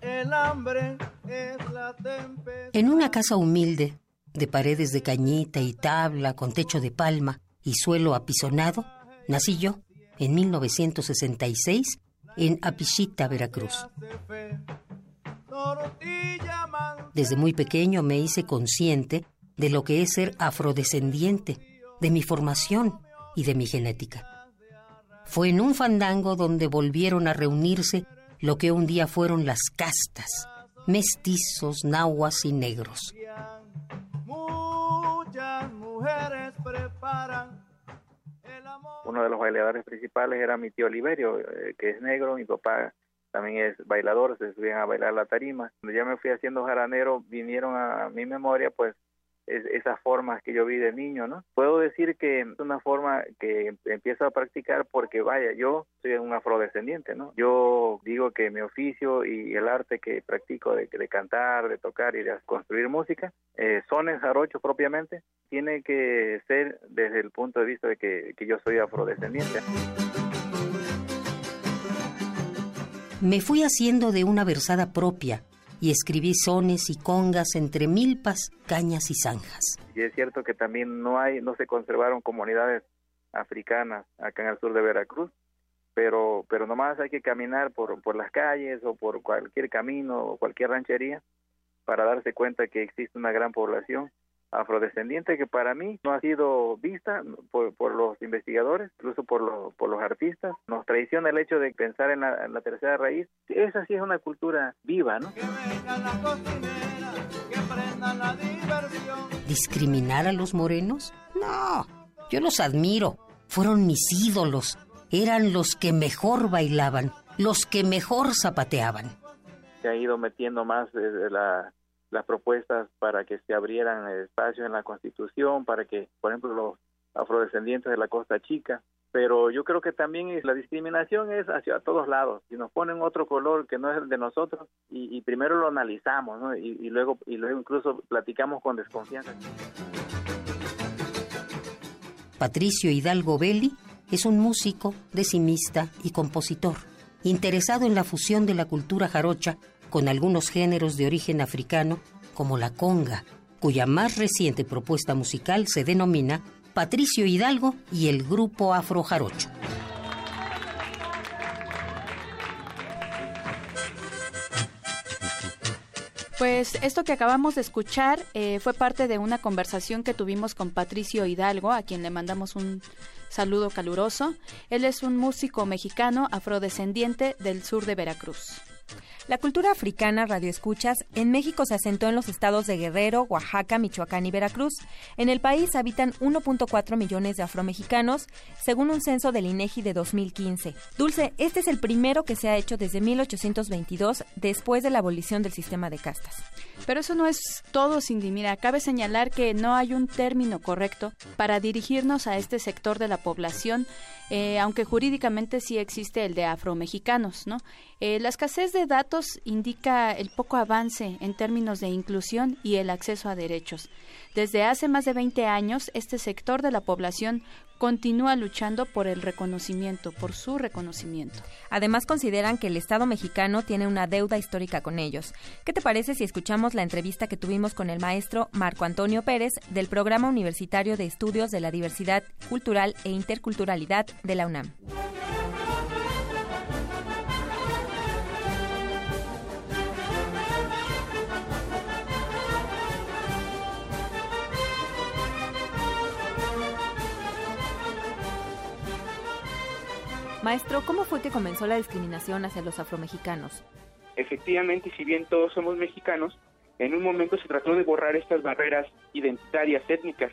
S44: el hambre es la tempestad.
S36: En una casa humilde, de paredes de cañita y tabla con techo de palma y suelo apisonado, nací yo en 1966 en Apichita, Veracruz. Desde muy pequeño me hice consciente de lo que es ser afrodescendiente, de mi formación y de mi genética. Fue en un fandango donde volvieron a reunirse lo que un día fueron las castas, mestizos, nahuas y negros.
S44: Mujeres preparan
S48: Uno de los bailadores principales era mi tío Oliverio, eh, que es negro, mi papá también es bailador, se subían a bailar la tarima. Cuando ya me fui haciendo jaranero, vinieron a mi memoria, pues, es, esas formas que yo vi de niño, ¿no? Puedo decir que es una forma que empiezo a practicar porque, vaya, yo soy un afrodescendiente, ¿no? Yo digo que mi oficio y el arte que practico de, de cantar, de tocar y de construir música, eh, son en jarocho propiamente, tiene que ser desde el punto de vista de que, que yo soy afrodescendiente.
S36: Me fui haciendo de una versada propia y escribí sones y congas entre milpas, cañas y zanjas.
S48: Y es cierto que también no hay, no se conservaron comunidades africanas acá en el sur de Veracruz, pero, pero nomás hay que caminar por, por las calles o por cualquier camino o cualquier ranchería para darse cuenta que existe una gran población afrodescendiente que para mí no ha sido vista por, por los investigadores, incluso por, los por los artistas. Nos traiciona el hecho de pensar en la, en la tercera raíz. Esa sí es una cultura viva, ¿no?
S36: ¿Discriminar a los morenos? No, yo los admiro. Fueron mis ídolos. Eran los que mejor bailaban, los que mejor zapateaban.
S48: Se ha ido metiendo más desde la las propuestas para que se abrieran espacios en la Constitución, para que, por ejemplo, los, afrodescendientes de la Costa Chica. Pero yo creo que también la discriminación es hacia todos lados. Si nos ponen otro color que no es el de nosotros y, primero lo analizamos y, luego y luego incluso platicamos con desconfianza.
S36: Patricio Hidalgo Belli es un músico, decimista y compositor, interesado en la fusión de la cultura jarocha con algunos géneros de origen africano, como la conga, cuya más reciente propuesta musical se denomina Patricio Hidalgo y el Grupo Afro Jarocho.
S46: Pues esto que acabamos de escuchar eh, fue parte de una conversación que tuvimos con Patricio Hidalgo, a quien le mandamos un saludo caluroso. Él es un músico mexicano afrodescendiente del sur de Veracruz.
S47: La cultura africana radioescuchas en México se asentó en los estados de Guerrero, Oaxaca, Michoacán y Veracruz. En el país habitan 1.4 millones de afromexicanos, según un censo del INEGI de 2015. Dulce, este es el primero que se ha hecho desde 1822, después de la abolición del sistema de castas.
S46: Pero eso no es todo, Cindy. Mira, cabe señalar que no hay un término correcto para dirigirnos a este sector de la población eh, aunque jurídicamente sí existe el de afromexicanos, ¿no? Eh, la escasez de datos indica el poco avance en términos de inclusión y el acceso a derechos. Desde hace más de 20 años, este sector de la población continúa luchando por el reconocimiento, por su reconocimiento.
S47: Además, consideran que el Estado mexicano tiene una deuda histórica con ellos. ¿Qué te parece si escuchamos la entrevista que tuvimos con el maestro Marco Antonio Pérez del Programa Universitario de Estudios de la Diversidad Cultural e Interculturalidad de la UNAM? Maestro, ¿cómo fue que comenzó la discriminación hacia los afromexicanos?
S49: Efectivamente, si bien todos somos mexicanos, en un momento se trató de borrar estas barreras identitarias, étnicas,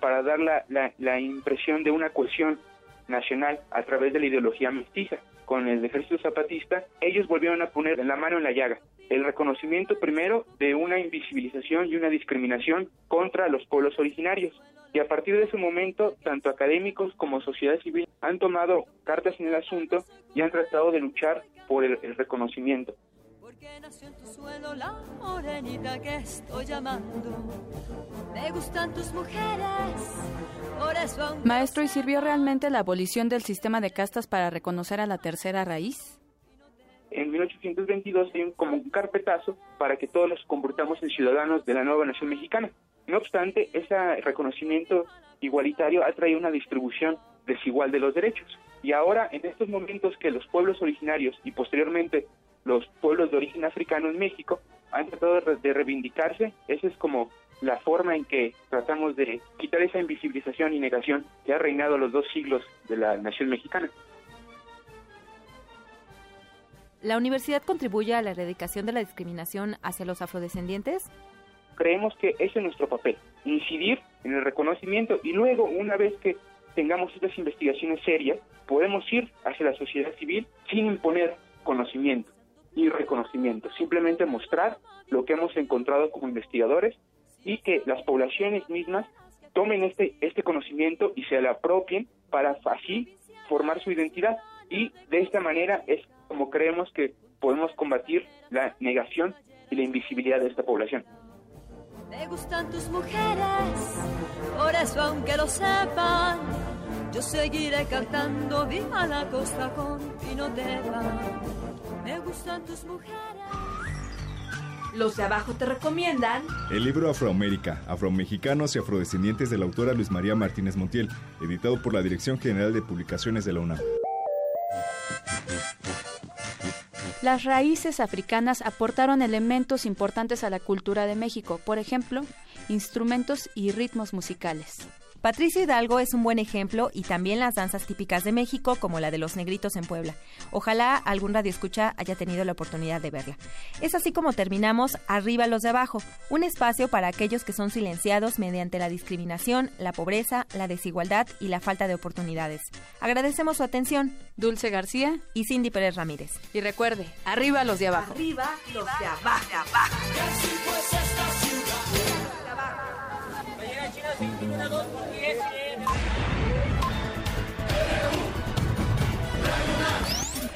S49: para dar la, la, impresión de una cohesión nacional a través de la ideología mestiza. Con el ejército zapatista, ellos volvieron a poner la mano en la llaga. El reconocimiento primero de una invisibilización y una discriminación contra los pueblos originarios. Y a partir de ese momento, tanto académicos como sociedad civil han tomado cartas en el asunto y han tratado de luchar por el, reconocimiento.
S46: Maestro, ¿y sirvió realmente la abolición del sistema de castas para reconocer a la tercera raíz?
S49: En 1822 hay como un carpetazo para que todos nos convirtamos en ciudadanos de la nueva nación mexicana. No obstante, ese reconocimiento igualitario ha traído una distribución desigual de los derechos. Y ahora, en estos momentos que los pueblos originarios y posteriormente los pueblos de origen africano en México han tratado de reivindicarse, esa es como la forma en que tratamos de quitar esa invisibilización y negación que ha reinado los dos siglos de la nación mexicana.
S47: ¿La universidad contribuye a la erradicación de la discriminación hacia los afrodescendientes?
S49: creemos que ese es nuestro papel, incidir en el reconocimiento y luego, una vez que tengamos estas investigaciones serias, podemos ir hacia la sociedad civil sin imponer conocimiento y reconocimiento, simplemente mostrar lo que hemos encontrado como investigadores y que las poblaciones mismas tomen este, este conocimiento y se lo apropien para así formar su identidad. Y de esta manera es como creemos que podemos combatir la negación y la invisibilidad de esta población. Me gustan tus mujeres, por eso aunque lo sepan, yo seguiré cantando
S47: viva la costa con Pinotera. Me gustan tus mujeres. Los de abajo te recomiendan
S50: el libro Afroamérica, Afromexicanos y Afrodescendientes de la autora Luis María Martínez Montiel, editado por la Dirección General de Publicaciones de la UNAM.
S46: Las raíces africanas aportaron elementos importantes a la cultura de México, por ejemplo, instrumentos y ritmos musicales.
S47: Patricio Hidalgo es un buen ejemplo y también las danzas típicas de México, como la de los negritos en Puebla. Ojalá algún radio escucha haya tenido la oportunidad de verla. Es así como terminamos Arriba los de abajo, un espacio para aquellos que son silenciados mediante la discriminación, la pobreza, la desigualdad y la falta de oportunidades. Agradecemos su atención.
S46: Dulce García
S47: y Cindy Pérez Ramírez.
S46: Y recuerde, arriba los de abajo.
S47: Arriba los de abajo.
S45: China 21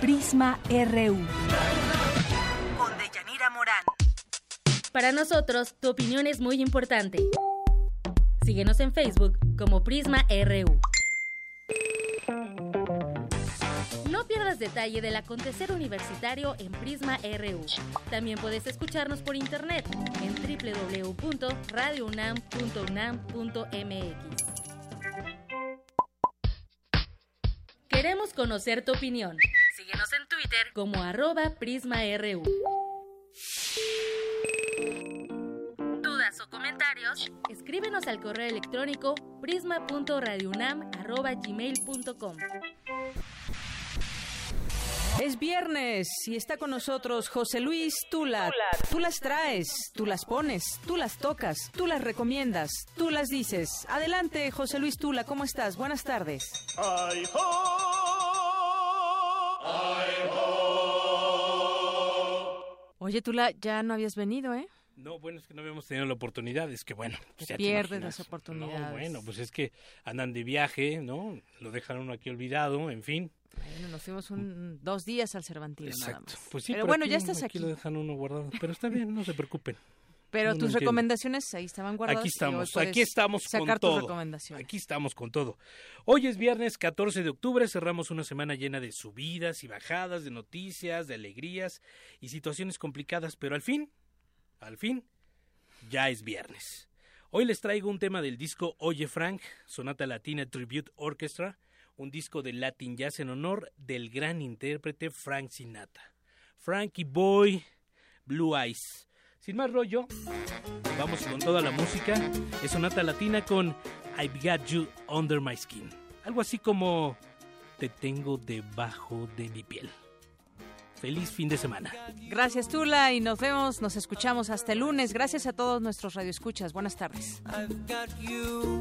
S27: Prisma RU.
S47: Con Morán.
S17: Para nosotros, tu opinión es muy importante. Síguenos en Facebook como Prisma RU. No pierdas detalle del acontecer universitario en Prisma RU. También puedes escucharnos por internet en www.radiounam.unam.mx. Queremos conocer tu opinión. Síguenos en Twitter como arroba PrismaRU. ¿Dudas o comentarios? Escríbenos al correo electrónico prisma.radiounam.gmail.com
S32: Es viernes y está con nosotros José Luis Tula. Tú las traes, tú las pones, tú las tocas, tú las recomiendas, tú las dices. Adelante, José Luis Tula, ¿cómo estás? Buenas tardes.
S44: Ay, ho, ay, ho.
S32: Oye, Tula, ya no habías venido, ¿eh?
S51: No, bueno, es que no habíamos tenido la oportunidad, es que bueno. Pues ya te
S32: Pierdes
S51: imaginas.
S32: las oportunidades.
S51: No, bueno, pues es que andan de viaje, ¿no? Lo dejan uno aquí olvidado, en fin.
S32: Bueno, nos fuimos un, dos días al Cervantino nada
S51: Exacto.
S32: más.
S51: Pues sí,
S32: Pero bueno,
S51: aquí-
S32: ya estás aquí.
S51: lo dejan uno guardado, pero está bien, no se preocupen.
S32: Pero tus recomendaciones ahí estaban guardadas.
S51: Aquí estamos, aquí estamos con todo.
S32: recomendaciones.
S51: Aquí estamos con todo. Hoy es viernes 14 de octubre, cerramos una semana llena de subidas y bajadas, de noticias, de alegrías y situaciones complicadas, pero al fin, al fin, ya es viernes. Hoy les traigo un tema del disco Oye Frank, Sonata Latina Tribute Orchestra, un disco de Latin Jazz en honor del gran intérprete Frank Sinatra. Frankie Boy, Blue Eyes. Sin más rollo, vamos con toda la música. Es Sonata Latina con I've Got You Under My Skin. Algo así como Te tengo debajo de mi piel. Feliz fin de semana.
S32: Gracias, Tula, y nos vemos, nos escuchamos hasta el lunes. Gracias a todos nuestros radioescuchas. Buenas tardes.
S44: I've got you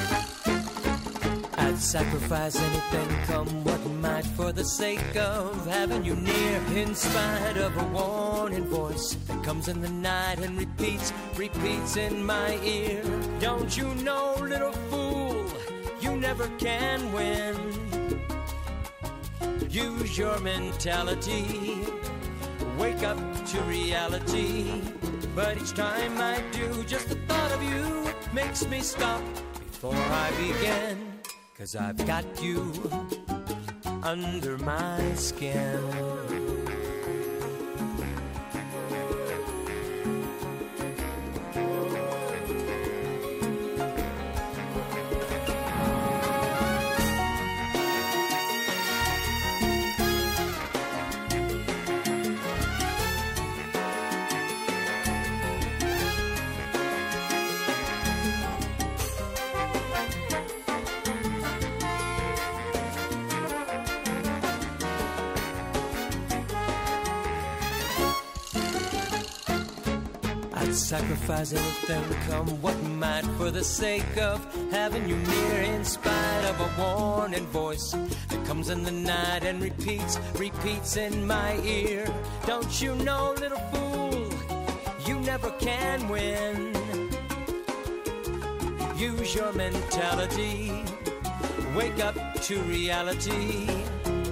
S44: I'd sacrifice anything, come what might, for the sake of having you near. In spite of a warning voice that comes in the night and repeats, repeats in my ear. Don't you know, little fool, you never can win. Use your mentality. Wake up to reality. But each time I do, just the thought of you makes me stop before I begin. Cause I've got you under my skin. Sacrifice anything, come what might, for the sake of having you near. In spite of a warning voice that comes in the night and repeats, repeats in my ear. Don't you know, little fool, you never can win. Use your mentality, wake up to reality.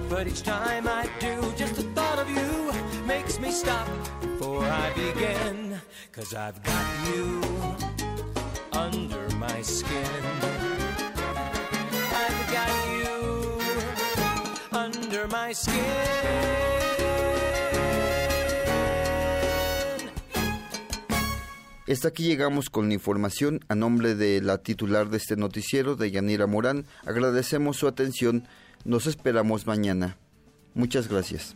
S44: But each time I do, just the thought of you makes me stop before I begin. Cause I've got you under my skin. I've got you under my skin.
S1: Hasta aquí llegamos con la información. A nombre de la titular de este noticiero, de Yanira Morán, agradecemos su atención. Nos esperamos mañana. Muchas gracias.